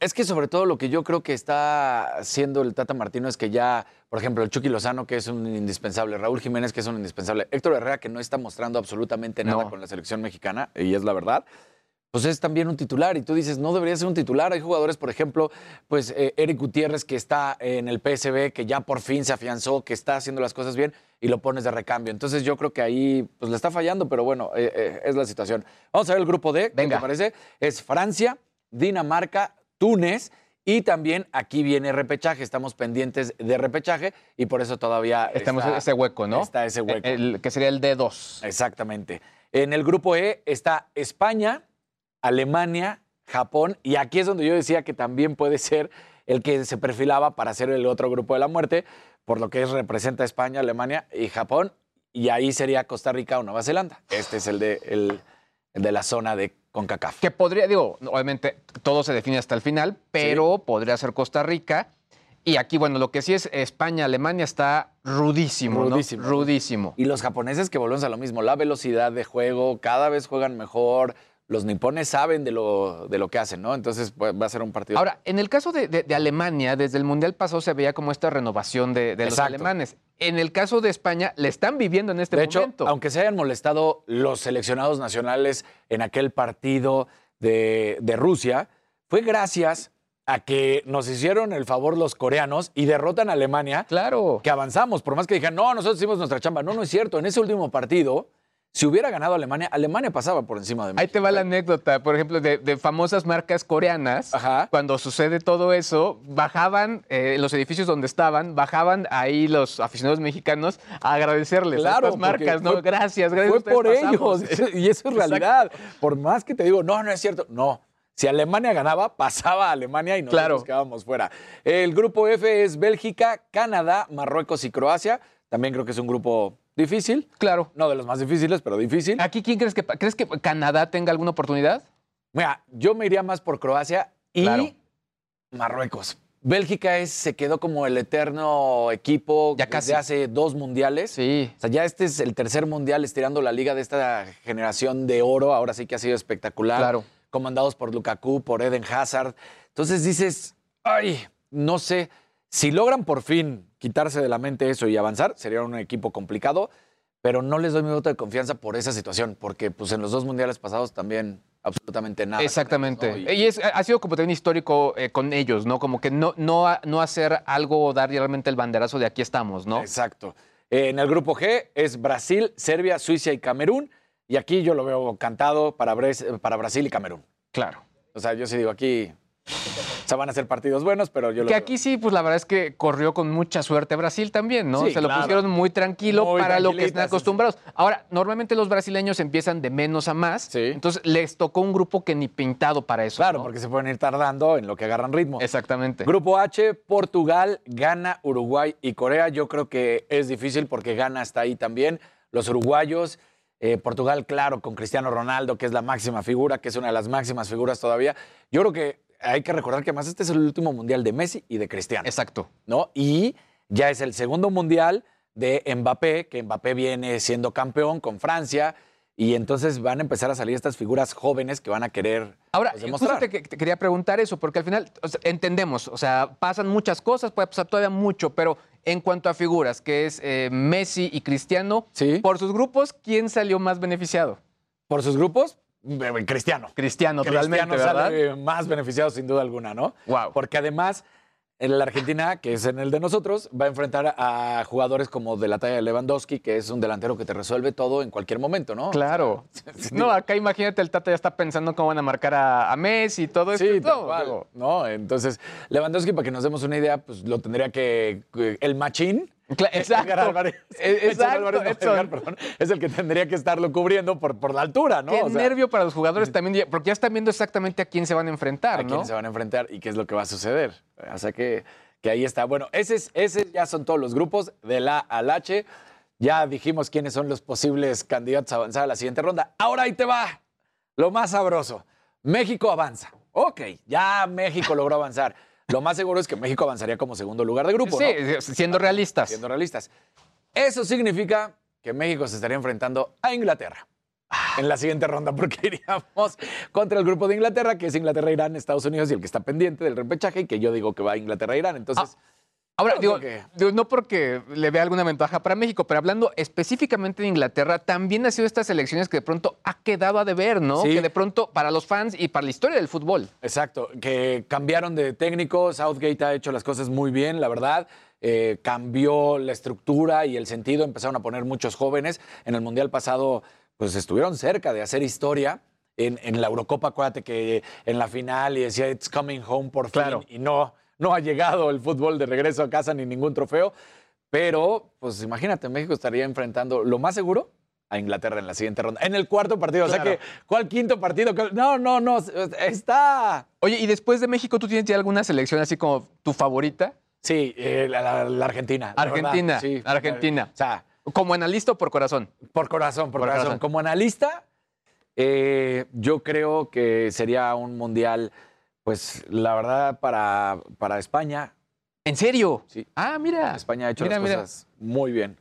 es que sobre todo lo que yo creo que está haciendo el Tata Martino es que ya, por ejemplo, el Chucky Lozano, que es un indispensable, Raúl Jiménez, que es un indispensable, Héctor Herrera, que no está mostrando absolutamente nada No. con la selección mexicana, y es la verdad. Pues es también un titular y tú dices, no debería ser un titular. Hay jugadores, por ejemplo, pues eh, Eric Gutiérrez que está en el PSB, que ya por fin se afianzó, que está haciendo las cosas bien y lo pones de recambio. Entonces yo creo que ahí pues le está fallando, pero bueno, eh, eh, es la situación. Vamos a ver el grupo D, ¿qué te parece? Es Francia, Dinamarca, Túnez y también aquí viene repechaje. Estamos pendientes de repechaje y por eso todavía Estamos está- en ese hueco, ¿no? Está ese hueco. El, que sería el D2. Exactamente. En el grupo E está España, Alemania, Japón, y aquí es donde yo decía que también puede ser el que se perfilaba para ser el otro grupo de la muerte, por lo que es, representa España, Alemania y Japón, y ahí sería Costa Rica o Nueva Zelanda. Este es el de, el de la zona de CONCACAF. Que podría, digo, obviamente todo se define hasta el final, pero podría ser Costa Rica. Y aquí, bueno, lo que sí es España, Alemania está rudísimo, ¿no? Rudísimo. Rudísimo. Y los japoneses que volvemos a lo mismo, la velocidad de juego, cada vez juegan mejor, los nipones saben de lo, de lo que hacen, ¿no? Entonces pues, va a ser un partido. Ahora, en el caso de, de- de Alemania, desde el Mundial pasado se veía como esta renovación de, de los alemanes. En el caso de España, le están viviendo en este de hecho, momento. aunque se hayan molestado los seleccionados nacionales en aquel partido de, de Rusia, fue gracias a que nos hicieron el favor los coreanos y derrotan a Alemania. Claro. Que avanzamos, por más que dijeran, no, nosotros hicimos nuestra chamba. No, no es cierto. En ese último partido, si hubiera ganado Alemania, Alemania pasaba por encima de México. Ahí te va la anécdota, por ejemplo, de, de famosas marcas coreanas. Cuando sucede todo eso, bajaban eh, los edificios donde estaban, bajaban ahí los aficionados mexicanos a agradecerles a Claro, estas marcas, ¿no? fue- gracias, gracias. Fue por pasamos. ellos. Y eso es realidad. Por más que te digo, no, no es cierto. No. Si Alemania ganaba, pasaba a Alemania y nosotros Claro. quedábamos fuera. El grupo F es Bélgica, Canadá, Marruecos y Croacia. También creo que es un grupo difícil. Claro. No de los más difíciles, pero difícil. ¿Aquí quién crees que crees que Canadá tenga alguna oportunidad? Mira, yo me iría más por Croacia y Claro. Marruecos. Bélgica es, se quedó como el eterno equipo Ya desde casi. hace dos mundiales. Sí. O sea, ya este es el tercer mundial estirando la liga de esta generación de oro. Ahora sí que ha sido espectacular. Claro. Comandados por Lukaku, por Eden Hazard. Entonces dices, ay, no sé. Si logran por fin quitarse de la mente eso y avanzar, sería un equipo complicado. Pero no les doy mi voto de confianza por esa situación, porque pues en los dos mundiales pasados también absolutamente nada. Exactamente. Y- Y es, ha sido como también histórico eh, con ellos, ¿no? Como que no, no, no hacer algo o dar realmente el banderazo de aquí estamos, ¿no? Exacto. Eh, En el grupo G es Brasil, Serbia, Suiza y Camerún. Y aquí yo lo veo cantado para, Bres- para Brasil y Camerún. Claro. O sea, yo sí digo aquí. Sea, van a ser partidos buenos, pero yo lo Que aquí sí, pues la verdad es que corrió con mucha suerte Brasil también, ¿no? Sí, Se lo claro. pusieron muy tranquilo Muy para lo que están sí, sí. acostumbrados. Ahora, normalmente los brasileños empiezan de menos a más. Entonces les tocó un grupo que ni pintado para eso. Claro, ¿no? porque se pueden ir tardando en lo que agarran ritmo. Exactamente. Grupo H, Portugal, Ghana, Uruguay y Corea. Yo creo que es difícil porque Ghana está ahí también. Los uruguayos, eh, Portugal, claro, con Cristiano Ronaldo, que es la máxima figura, que es una de las máximas figuras todavía. Yo creo que hay que recordar que además este es el último mundial de Messi y de Cristiano. Exacto. ¿No? Y ya es el segundo mundial de Mbappé, que Mbappé viene siendo campeón con Francia. Y entonces van a empezar a salir estas figuras jóvenes que van a querer Ahora, pues, justo demostrar. te, que- te quería preguntar eso, porque al final o sea, entendemos, o sea, pasan muchas cosas, puede pasar todavía mucho, pero en cuanto a figuras, que es eh, Messi y Cristiano, por sus grupos, ¿quién salió más beneficiado? Por sus grupos, Cristiano. Cristiano, totalmente, Cristiano ¿verdad? sale más beneficiado sin duda alguna, ¿no? Wow. Porque además, en la Argentina, que es en el de nosotros, va a enfrentar a jugadores como de la talla de Lewandowski, que es un delantero que te resuelve todo en cualquier momento, ¿no? Claro. No, acá imagínate, el Tata ya está pensando cómo van a marcar a, a Messi y todo eso. Sí, digo, ¿no? Entonces, Lewandowski, para que nos demos una idea, pues lo tendría que. El machín. Exacto. Edgar Álvarez. Eh, Edson exacto, Álvarez, no, Edson. Edgar, perdón, es el que tendría que estarlo cubriendo por, por la altura, ¿no? Qué O sea, nervio para los jugadores también, ya- porque ya están viendo exactamente a quién se van a enfrentar, a ¿no? quién se van a enfrentar y qué es lo que va a suceder. O sea que, que ahí está. Bueno, ese, es- ese ya son todos los grupos de la al H. Ya dijimos quiénes son los posibles candidatos a avanzar a la siguiente ronda. Ahora ahí te va. Lo más sabroso. México avanza. Ok, ya México logró avanzar. Lo más seguro es que México avanzaría como segundo lugar de grupo. Sí, ¿no? siendo realistas. Siendo realistas. Eso significa que México se estaría enfrentando a Inglaterra en la siguiente ronda, porque iríamos contra el grupo de Inglaterra, que es Inglaterra, Irán, Estados Unidos y el que está pendiente del repechaje, y que yo digo que va a Inglaterra, Irán. Entonces, Ahora, digo, creo que- digo, no porque le vea alguna ventaja para México, pero hablando específicamente de Inglaterra, también ha sido estas elecciones que de pronto ha quedado a deber, ¿no? Sí. Que de pronto para los fans y para la historia del fútbol. Exacto, que cambiaron de técnico, Southgate ha hecho las cosas muy bien, la verdad. Eh, cambió la estructura y el sentido, empezaron a poner muchos jóvenes. En el Mundial pasado, pues estuvieron cerca de hacer historia. En, en la Eurocopa, acuérdate que en la final y decía, it's coming home por fin. Claro. Y no, no ha llegado el fútbol de regreso a casa ni ningún trofeo. Pero, pues imagínate, México estaría enfrentando lo más seguro a Inglaterra en la siguiente ronda. En el cuarto partido. O sea que, ¿cuál quinto partido? No, no, no. Está. Oye, y después de México, ¿tú tienes ya alguna selección así como tu favorita? Sí, eh, la, la- la Argentina. la Argentina, verdad, sí. Argentina. O sea, ¿Como analista o por corazón? por corazón, por, Por corazón. corazón. Como analista, eh, yo creo que sería un mundial, pues la verdad, para, para España. ¿En serio? Sí. Ah, mira. España ha hecho Mira, las mira. cosas muy bien.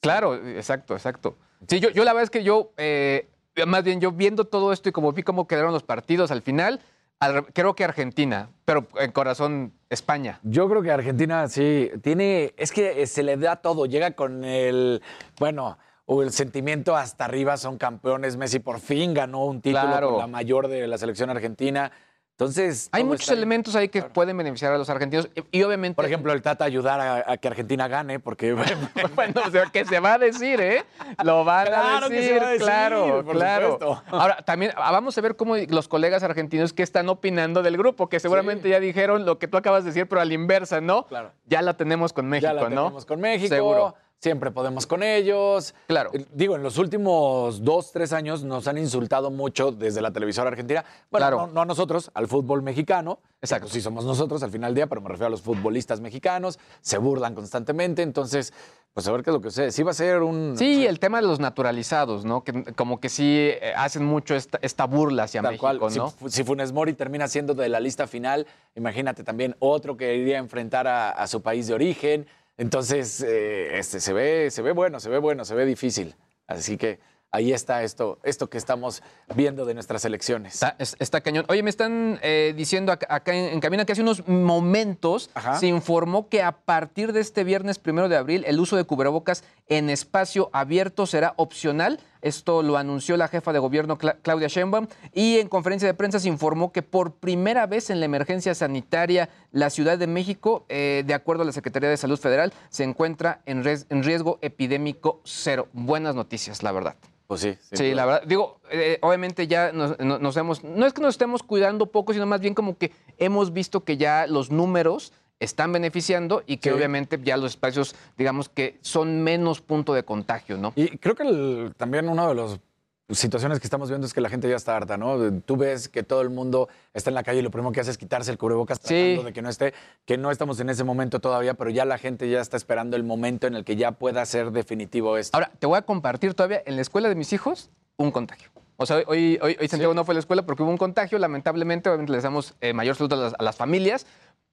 Claro, exacto, exacto. Sí, yo, yo la verdad es que yo, eh, más bien yo viendo todo esto y como vi cómo quedaron los partidos al final, al- creo que Argentina, pero en corazón España. Yo creo que Argentina sí tiene, es que eh, se le da todo, llega con el, bueno, o el sentimiento hasta arriba, son campeones, Messi por fin ganó un título Claro. con la mayor de la selección argentina. Entonces, Hay muchos está elementos ahí que pueden beneficiar a los argentinos y, y obviamente... Por ejemplo, el Tata ayudar a, a que Argentina gane, porque bueno, o sea, que se va a decir, ¿eh? Lo van Claro a que decir, se va a decir, claro, por claro. supuesto. Ahora, también ah, vamos a ver cómo los colegas argentinos que están opinando del grupo, que seguramente ya dijeron lo que tú acabas de decir, pero a la inversa, ¿no? Claro. Ya la tenemos con México, ya la ¿no? tenemos con México. Seguro. Siempre podemos con ellos. Claro. Eh, Digo, en los últimos dos, tres años nos han insultado mucho desde la televisora argentina. Bueno, Claro. no, no a nosotros, al fútbol mexicano. Exacto. Sí somos nosotros al final del día, pero me refiero a los futbolistas mexicanos. Se burlan constantemente. Entonces, pues a ver qué es lo que sucede. Sí va a ser un... Sí, el tema de los naturalizados, ¿no? Que como que sí eh, hacen mucho esta, esta burla hacia Tal México, cual. Si ¿no? Si, Funes Mori termina siendo de la lista final, imagínate también otro que iría a enfrentar a, a su país de origen. Entonces, eh, este, se, ve, se ve bueno, se ve bueno, se ve difícil. Así que ahí está esto, esto que estamos viendo de nuestras elecciones. Está, es- está cañón. Oye, me están eh, diciendo acá, en, en cabina que hace unos momentos Ajá. se informó que a partir de este viernes primero de abril el uso de cubrebocas en espacio abierto será opcional. Esto lo anunció la jefa de gobierno Cla- Claudia Sheinbaum y en conferencia de prensa se informó que por primera vez en la emergencia sanitaria la Ciudad de México, eh, de acuerdo a la Secretaría de Salud Federal, se encuentra en, riesgo epidémico cero. Buenas noticias, la verdad. Pues sí. Sí, la verdad. Digo, eh, obviamente ya nos, no- nos hemos. No es que nos estemos cuidando poco, sino más bien como que hemos visto que ya los números están beneficiando y que Sí. obviamente ya los espacios, digamos que son menos punto de contagio, ¿no? Y creo que el- también una de las situaciones que estamos viendo es que la gente ya está harta, ¿no? Tú ves que todo el mundo está en la calle y lo primero que hace es quitarse el cubrebocas Sí. tratando de que no esté, que no estamos en ese momento todavía, pero ya la gente ya está esperando el momento en el que ya pueda ser definitivo esto. Ahora, te voy a compartir todavía en la escuela de mis hijos un contagio. O sea, hoy, hoy, hoy Santiago no fue a la escuela porque hubo un contagio, lamentablemente, obviamente les damos eh, mayor salud a las, a las familias,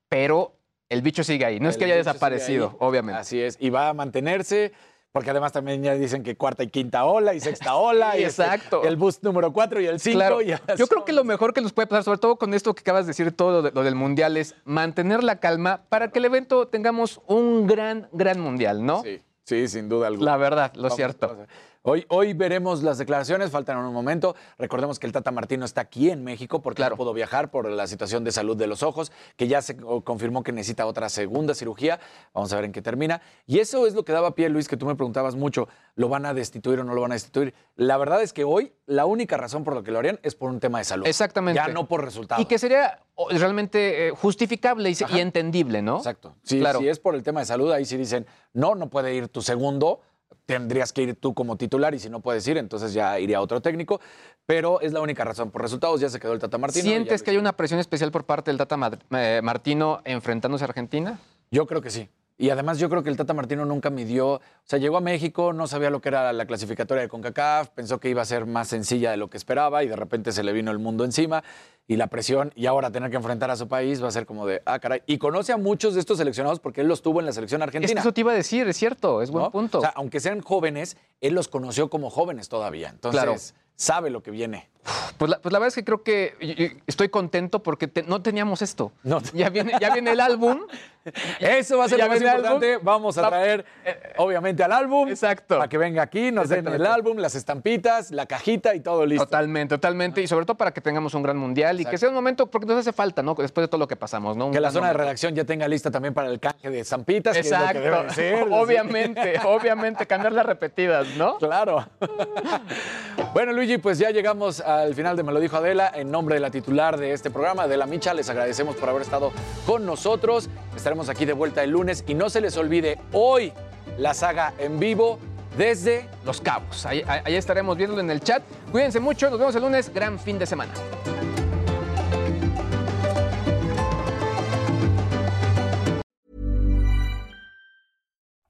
pero el bicho sigue ahí. No es que haya desaparecido, obviamente. Así es, y va a mantenerse. Porque además también ya dicen que cuarta y quinta ola y sexta ola. Y este, exacto. el bus número cuatro y el cinco. Claro, y así. yo creo que lo mejor que nos puede pasar, sobre todo con esto que acabas de decir, todo lo, de- lo del mundial, es mantener la calma para que el evento tengamos un gran, gran mundial, ¿no? Sí, sí, sin duda alguna. La verdad, lo Vamos, cierto. Hoy, hoy veremos las declaraciones, faltan un momento. Recordemos que el Tata Martino está aquí en México porque no pudo viajar por la situación de salud de los ojos, que ya se co- confirmó que necesita otra segunda cirugía. Vamos a ver en qué termina. Y eso es lo que daba pie, Luis, que tú me preguntabas mucho, ¿lo van a destituir o no lo van a destituir? La verdad es que hoy la única razón por la que lo harían es por un tema de salud. Exactamente. Ya no por resultados. Y que sería realmente eh, justificable y, entendible, ¿no? Exacto. Claro. si es por el tema de salud, ahí sí dicen, no, no puede ir tu segundo, tendrías que ir tú como titular y si no puedes ir, entonces ya iría otro técnico. Pero es la única razón. Por resultados ya se quedó el Tata Martino. ¿Sientes que hay una presión especial por parte del Tata eh, Martino enfrentándose a Argentina? Yo creo que sí. Y además yo creo que el Tata Martino nunca midió, o sea, llegó a México, no sabía lo que era la clasificatoria de CONCACAF, pensó que iba a ser más sencilla de lo que esperaba y de repente se le vino el mundo encima y la presión y ahora tener que enfrentar a su país va a ser como de, ah, caray. Y conoce a muchos de estos seleccionados porque él los tuvo en la selección argentina. eso te iba a decir, es cierto, es buen ¿no? punto. O sea, aunque sean jóvenes, él los conoció como jóvenes todavía. Entonces, Claro. sabe lo que viene. Pues la, pues la verdad es que creo que estoy contento porque te- no teníamos esto. Ya, viene, ya viene el álbum. Eso va a ser lo más importante. álbum. Vamos a traer, obviamente, al álbum. Exacto. Para que venga aquí, nos den el álbum, las estampitas, la cajita y todo listo. Totalmente, totalmente. Y sobre todo para que tengamos un gran mundial y que sea un momento, porque nos hace falta, ¿no? Después de todo lo que pasamos, ¿no? Un Que la zona de redacción ya tenga lista también para el canje de estampitas. Exacto. Que es lo obviamente, obviamente, cambiarlas repetidas, ¿no? Claro. Bueno, Luigi, pues ya llegamos al final de Me lo dijo Adela. En nombre de la titular de este programa, Adela Micha, les agradecemos por haber estado con nosotros. Estaremos aquí de vuelta el lunes y no se les olvide hoy la saga en vivo desde Los Cabos. Ahí, ahí- estaremos viéndolo en el chat. Cuídense mucho, nos vemos el lunes. Gran fin de semana.